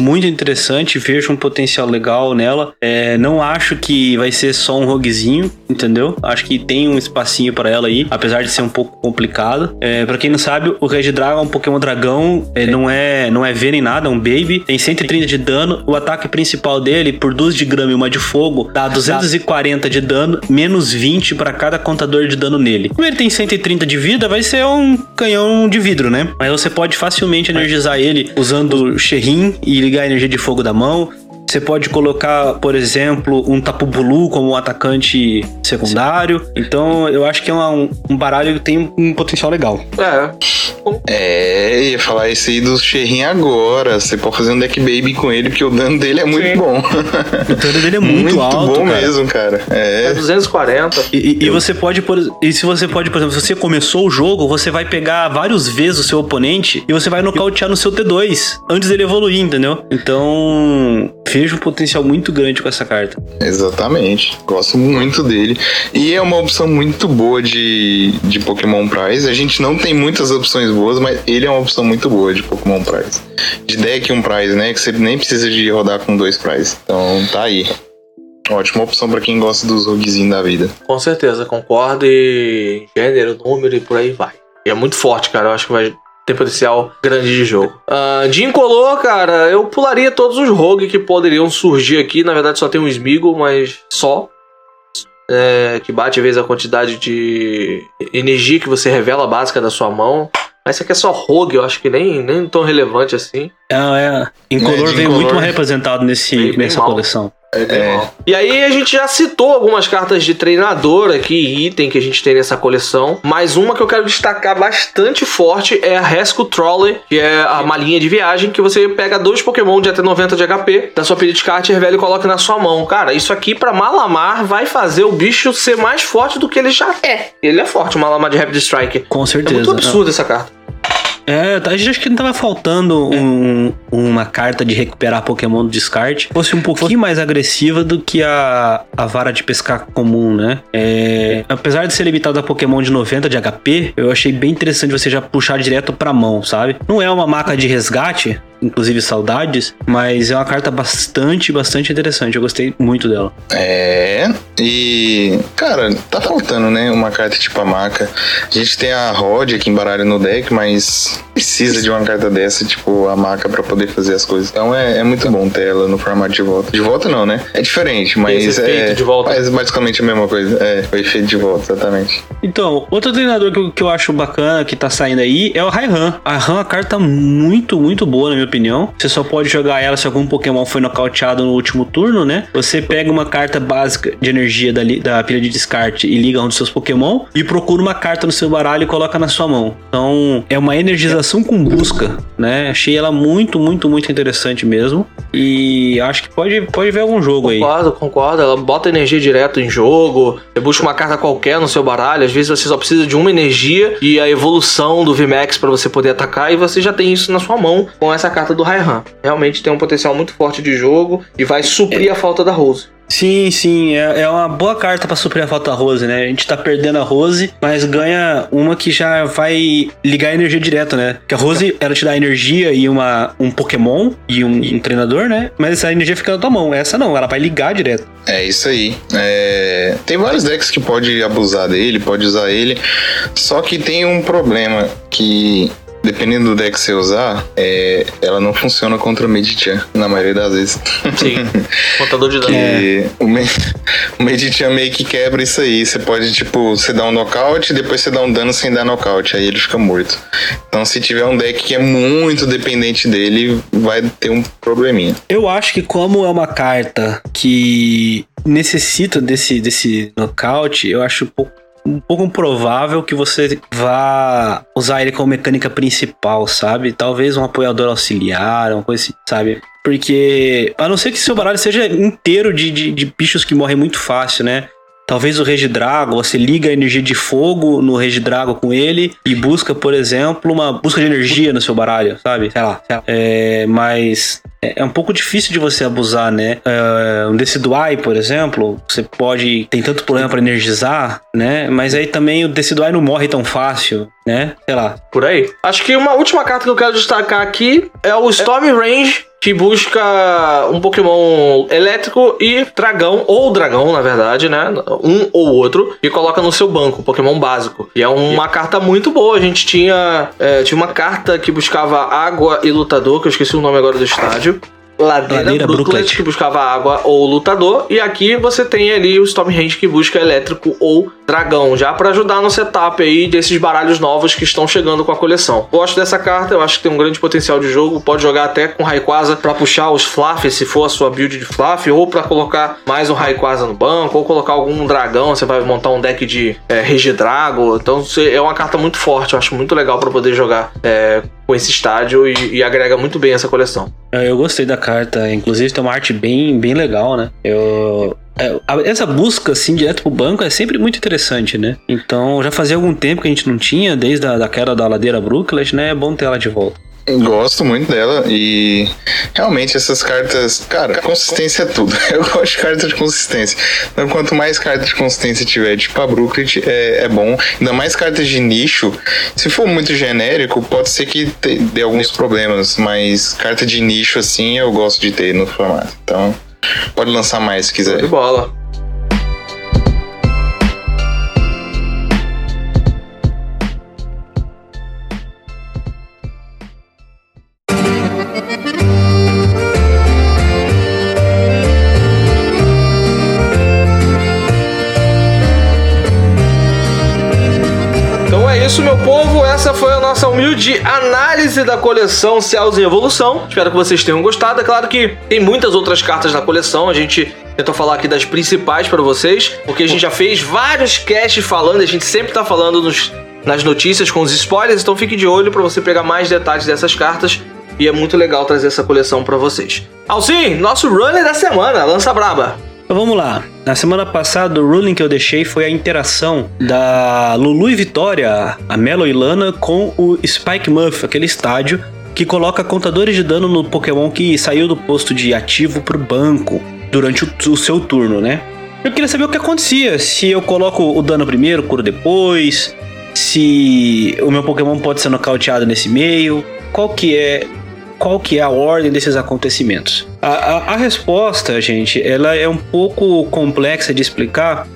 muito interessante, vejo um potencial legal nela. É, não acho que vai ser só um roguezinho, entendeu? Acho que tem um espacinho pra ela aí, apesar de ser um pouco complicado. É, para quem não sabe, o Regidrago é um Pokémon dragão, é, não é não é V nem nada, é um Baby. Tem 130 de dano. O ataque principal dele, por duas de grama e uma de fogo, dá 240 de dano, menos 20 pra cada contador de dano nele. Como ele tem 130 de vida, vai ser um canhão de vidro, né? Mas você pode facilmente energizar ele usando o Sherrin e ligar a energia de fogo da mão. Você pode colocar, por exemplo, um Tapu Bulu como um atacante secundário. Então, eu acho que é uma- um, um baralho que tem um potencial legal. É. É, ia falar isso aí do Sherrin agora. Você pode fazer um deck baby com ele, porque o dano dele é muito Sim. bom. O dano dele é muito, alto, bom cara. mesmo, cara. É É. 240. E, e- e você pode, por, e se você pode, por exemplo, se você começou o jogo, você vai pegar várias vezes o seu oponente e você vai nocautear no seu T2 antes dele evoluir, entendeu? Então, vejo um potencial muito grande com essa carta. Exatamente. Gosto muito dele. E é uma opção muito boa de, de Pokémon Prize. A gente não tem muitas opções boas, mas ele é uma opção muito boa de Pokémon Prize. De deck um Prize, né? Que você nem precisa de rodar com dois Prize. Então tá aí. Ótima opção pra quem gosta dos roguezinhos da vida. Com certeza, concordo. E gênero, número e por aí vai. E é muito forte, cara. Eu acho que vai ter potencial grande de jogo. Uh, de incolor, cara, eu pularia todos os rogues que poderiam surgir aqui. Na verdade, só tem um Smeagol, mas só. É, que bate vezes a quantidade de energia que você revela básica da sua mão. Mas isso aqui é só rogue, eu acho que nem, nem tão relevante assim. É, é. Incolor É, veio incolor. muito mal representado nesse, nessa mal. Coleção. É, E aí a gente já citou algumas cartas de treinador aqui, item que a gente tem nessa coleção. Mas uma que eu quero destacar bastante forte é a Rescue Trolley, que é a malinha de viagem que você pega dois Pokémon de até 90 de HP da sua Spirit Card, revela e coloca na sua mão. Cara, isso aqui pra Malamar vai fazer o bicho ser mais forte do que ele já é. Ele é forte, o Malamar de Rapid Strike. Com É certeza. muito absurdo essa carta. É, a gente acha que não tava faltando um- uma carta de recuperar Pokémon do descarte. Fosse um pouquinho mais agressiva do que a, a vara de pescar comum, né? É, apesar de ser limitada a Pokémon de 90 de HP, eu achei bem interessante você já puxar direto pra mão, sabe? Não é uma maca de resgate, inclusive saudades, mas é uma carta bastante, bastante interessante. Eu gostei muito dela. É, e cara, tá faltando, né? Uma carta tipo a maca. A gente tem a Rod aqui embaralha no deck, mas precisa de uma carta dessa, tipo a maca, pra poder fazer as coisas. Então é, é muito bom ter ela no formato de volta. De volta não, né? É diferente, mas Esse é. de volta. Mas basicamente a mesma coisa. É, o efeito de volta, exatamente. Então, outro treinador que eu, que eu acho bacana que tá saindo aí é o Raihan. A Raihan é uma carta muito, muito boa, na minha opinião. Você só pode jogar ela se algum Pokémon foi nocauteado no último turno, né? Você pega uma carta básica de energia da, da pilha de descarte e liga um dos seus Pokémon e procura uma carta no seu baralho e coloca na sua mão. Então, é uma energização com busca, né? Achei ela muito, muito, muito interessante mesmo. E acho que pode, pode ver algum jogo aí. Concordo, concordo. Ela bota energia direto em jogo. Você busca uma carta qualquer no seu baralho. Às vezes você só precisa de uma energia e a evolução do VMAX pra você poder atacar. E você já tem isso na sua mão com essa carta do Raihan. Realmente tem um potencial muito forte de jogo e vai suprir a falta da Rose. Sim, sim, é, é uma boa carta pra suprir a falta da Rose, né? A gente tá perdendo a Rose, mas ganha uma que já vai ligar a energia direto, né? Que a Rose, ela te dá energia e uma, um Pokémon e um, um treinador, né? Mas essa energia fica na tua mão. Essa não, ela vai ligar direto. É isso aí. É, Tem vários decks que pode abusar dele, pode usar ele. Só que tem um problema que. Dependendo do deck que você usar, é, ela não funciona contra o Medichan, na maioria das vezes. Sim. Contador de dano. E o, Me o Medichan meio que quebra isso aí. Você pode, tipo, você dá um nocaute, depois você dá um dano sem dar nocaute, aí ele fica morto. Então, se tiver um deck que é muito dependente dele, vai ter um probleminha. Eu acho que como é uma carta que necessita desse, desse nocaute, eu acho um pouco, um pouco improvável que você vá usar ele como mecânica principal, sabe? Talvez um apoiador auxiliar, uma coisa assim, sabe? Porque, a não ser que seu baralho seja inteiro de, de, de bichos que morrem muito fácil, né? Talvez o Regidrago, você liga a energia de fogo no Regidrago com ele e busca, por exemplo, uma busca de energia no seu baralho, sabe? Sei lá. sei lá. É, mas é é um pouco difícil de você abusar, né? É, um Decidueye, por exemplo, você pode. Tem tanto problema pra energizar, né? Mas aí também o Decidueye não morre tão fácil, né? Sei lá. Por aí. Acho que uma última carta que eu quero destacar aqui é o Storm Range, que busca um Pokémon elétrico e dragão, ou dragão, na verdade, né? Um ou outro, e coloca no seu banco, Pokémon básico. E é uma carta muito boa. A gente tinha, é, tinha uma carta que buscava água e lutador, que eu esqueci o nome agora do estádio. Ladeira, Ladeira Brooklet, que buscava água ou lutador. E aqui você tem ali o Storm Range que busca elétrico ou dragão, já pra ajudar no setup aí desses baralhos novos que estão chegando com a coleção. Gosto dessa carta, eu acho que tem um grande potencial de jogo. Pode jogar até com Rayquaza pra puxar os Fluff, se for a sua build de Fluff, ou pra colocar mais um Rayquaza no banco, ou colocar algum dragão. Você vai montar um deck de é, Regidrago. Então é uma carta muito forte, eu acho muito legal pra poder jogar é, com esse estádio e, e agrega muito bem essa coleção. É, Eu gostei da carta, inclusive tem uma arte bem, bem legal, né? Eu. é, Essa busca, assim, direto pro banco é sempre muito interessante, né? Então, já fazia algum tempo que a gente não tinha, desde a da queda da ladeira Brooklet, né? É bom ter ela de volta. Gosto muito dela e realmente essas cartas, cara, consistência é tudo. Eu gosto de carta de consistência. Então, quanto mais cartas de consistência tiver, tipo a Brooklet, é, é bom. Ainda mais cartas de nicho. Se for muito genérico, pode ser que te- dê alguns problemas, mas carta de nicho assim eu gosto de ter no formato. Então, pode lançar mais se quiser. de bola. Isso, meu povo. Essa foi a nossa humilde análise da coleção Céus em Evolução. Espero que vocês tenham gostado. É claro que tem muitas outras cartas na coleção. A gente tentou falar aqui das principais para vocês, porque a gente já fez vários casts falando. A gente sempre tá falando nos- nas notícias com os spoilers. Então fique de olho para você pegar mais detalhes dessas cartas. E é muito legal trazer essa coleção para vocês. Alcim, nosso runner da semana, lança braba. Então vamos lá. Na semana passada, o ruling que eu deixei foi a interação da Lulu e Vitória, a Melo e Lana, com o Spike Muff, aquele estádio que coloca contadores de dano no Pokémon que saiu do posto de ativo pro banco durante o, o seu turno, né? Eu queria saber o que acontecia, se eu coloco o dano primeiro, curo depois, se o meu Pokémon pode ser nocauteado nesse meio, qual que é qual que é a ordem desses acontecimentos? A, a, a resposta, gente, ela é um pouco complexa de explicar,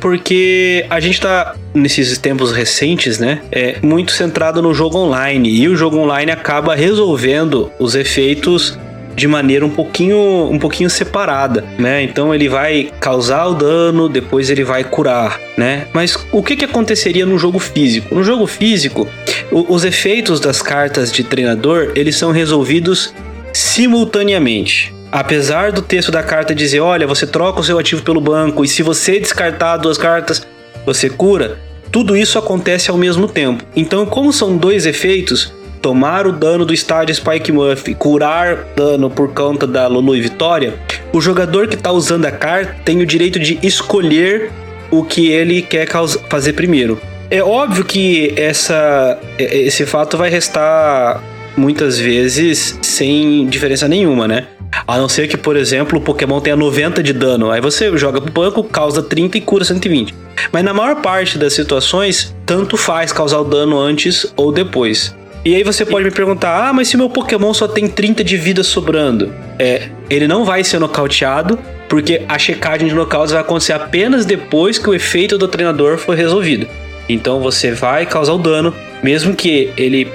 porque a gente tá nesses tempos recentes, né, é muito centrado no jogo online e o jogo online acaba resolvendo os efeitos de maneira um pouquinho, um pouquinho separada, né? Então ele vai causar o dano, depois ele vai curar, né? Mas o que, que aconteceria no jogo físico? No jogo físico, o, os efeitos das cartas de treinador eles são resolvidos simultaneamente. Apesar do texto da carta dizer, olha, você troca o seu ativo pelo banco e se você descartar duas cartas, você cura. Tudo isso acontece ao mesmo tempo. Então, como são dois efeitos, tomar o dano do estádio Spike Murphy, curar dano por conta da Lulu e Vitória, o jogador que está usando a carta tem o direito de escolher o que ele quer fazer primeiro. É óbvio que essa, esse fato vai restar muitas vezes sem diferença nenhuma, né? A não ser que, por exemplo, o Pokémon tenha 90 de dano. Aí você joga pro banco, causa 30 e cura 120. Mas na maior parte das situações, tanto faz causar o dano antes ou depois. E aí você pode me perguntar: ah, mas se meu Pokémon só tem 30 de vida sobrando? É, ele não vai ser nocauteado, porque a checagem de nocautes vai acontecer apenas depois que o efeito do treinador for resolvido. Então você vai causar o dano, mesmo que ele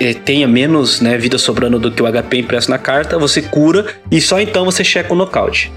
é, tenha menos né, vida sobrando do que o HP impresso na carta, você cura e só então você checa o nocaute.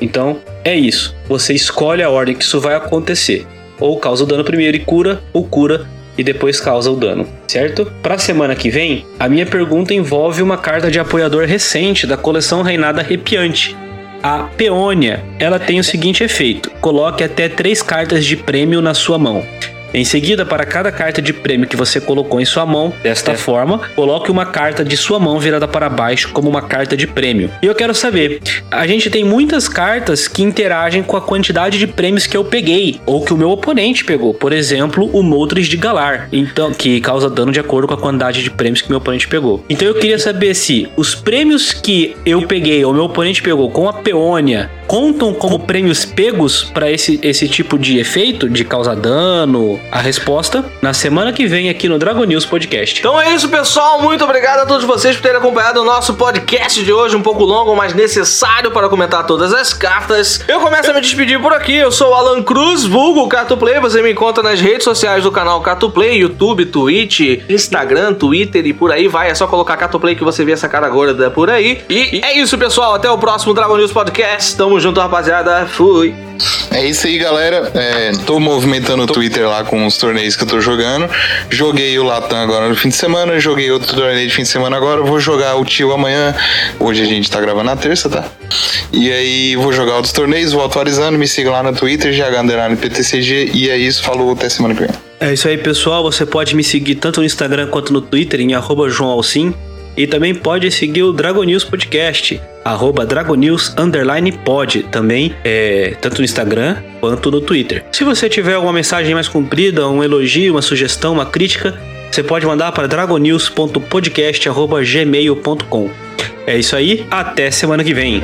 Então é isso. Você escolhe a ordem que isso vai acontecer. Ou causa o dano primeiro e cura, ou cura e depois causa o dano, certo? Para a semana que vem, a minha pergunta envolve uma carta de apoiador recente da coleção Reinada Arrepiante. A Peônia, ela tem o seguinte efeito: coloque até três cartas de prêmio na sua mão. Em seguida, para cada carta de prêmio que você colocou em sua mão, desta é. forma, coloque uma carta de sua mão virada para baixo como uma carta de prêmio. E eu quero saber, a gente tem muitas cartas que interagem com a quantidade de prêmios que eu peguei ou que o meu oponente pegou. Por exemplo, o Moltres de Galar, então que causa dano de acordo com a quantidade de prêmios que meu oponente pegou. Então eu queria saber se os prêmios que eu peguei ou meu oponente pegou com a Peônia contam como prêmios pegos para esse, esse tipo de efeito de causar dano? A resposta na semana que vem aqui no Dragon News Podcast. Então é isso, pessoal. Muito obrigado a todos vocês por terem acompanhado o nosso podcast de hoje, um pouco longo, mas necessário para comentar todas as cartas. Eu começo a me despedir por aqui. Eu sou o Alan Cruz, vulgo Catuplay. Você me encontra nas redes sociais do canal Catuplay, YouTube, Twitch, Instagram, Twitter e por aí vai. É só colocar Catuplay que você vê essa cara gorda por aí. E é isso, pessoal. Até o próximo Dragon News Podcast. Tamo Tamo junto, rapaziada. Fui. É isso aí, galera. É, tô movimentando o Twitter lá com os torneios que eu tô jogando. Joguei o Latam agora no fim de semana, joguei outro torneio de fim de semana agora. Vou jogar o Tio amanhã. Hoje a gente tá gravando na terça, tá? E aí vou jogar outros torneios, vou atualizando. Me siga lá no Twitter, GH_PTCG. E é isso, falou, até semana que vem. É isso aí, pessoal. Você pode me seguir tanto no Instagram quanto no Twitter, em arroba João Alcim. E também pode seguir o Dragon News Podcast, arroba Dragonews Underline Pod, também é, tanto no Instagram quanto no Twitter. Se você tiver alguma mensagem mais comprida, um elogio, uma sugestão, uma crítica, você pode mandar para dragonews.podcast.gmail.com. É isso aí, até semana que vem.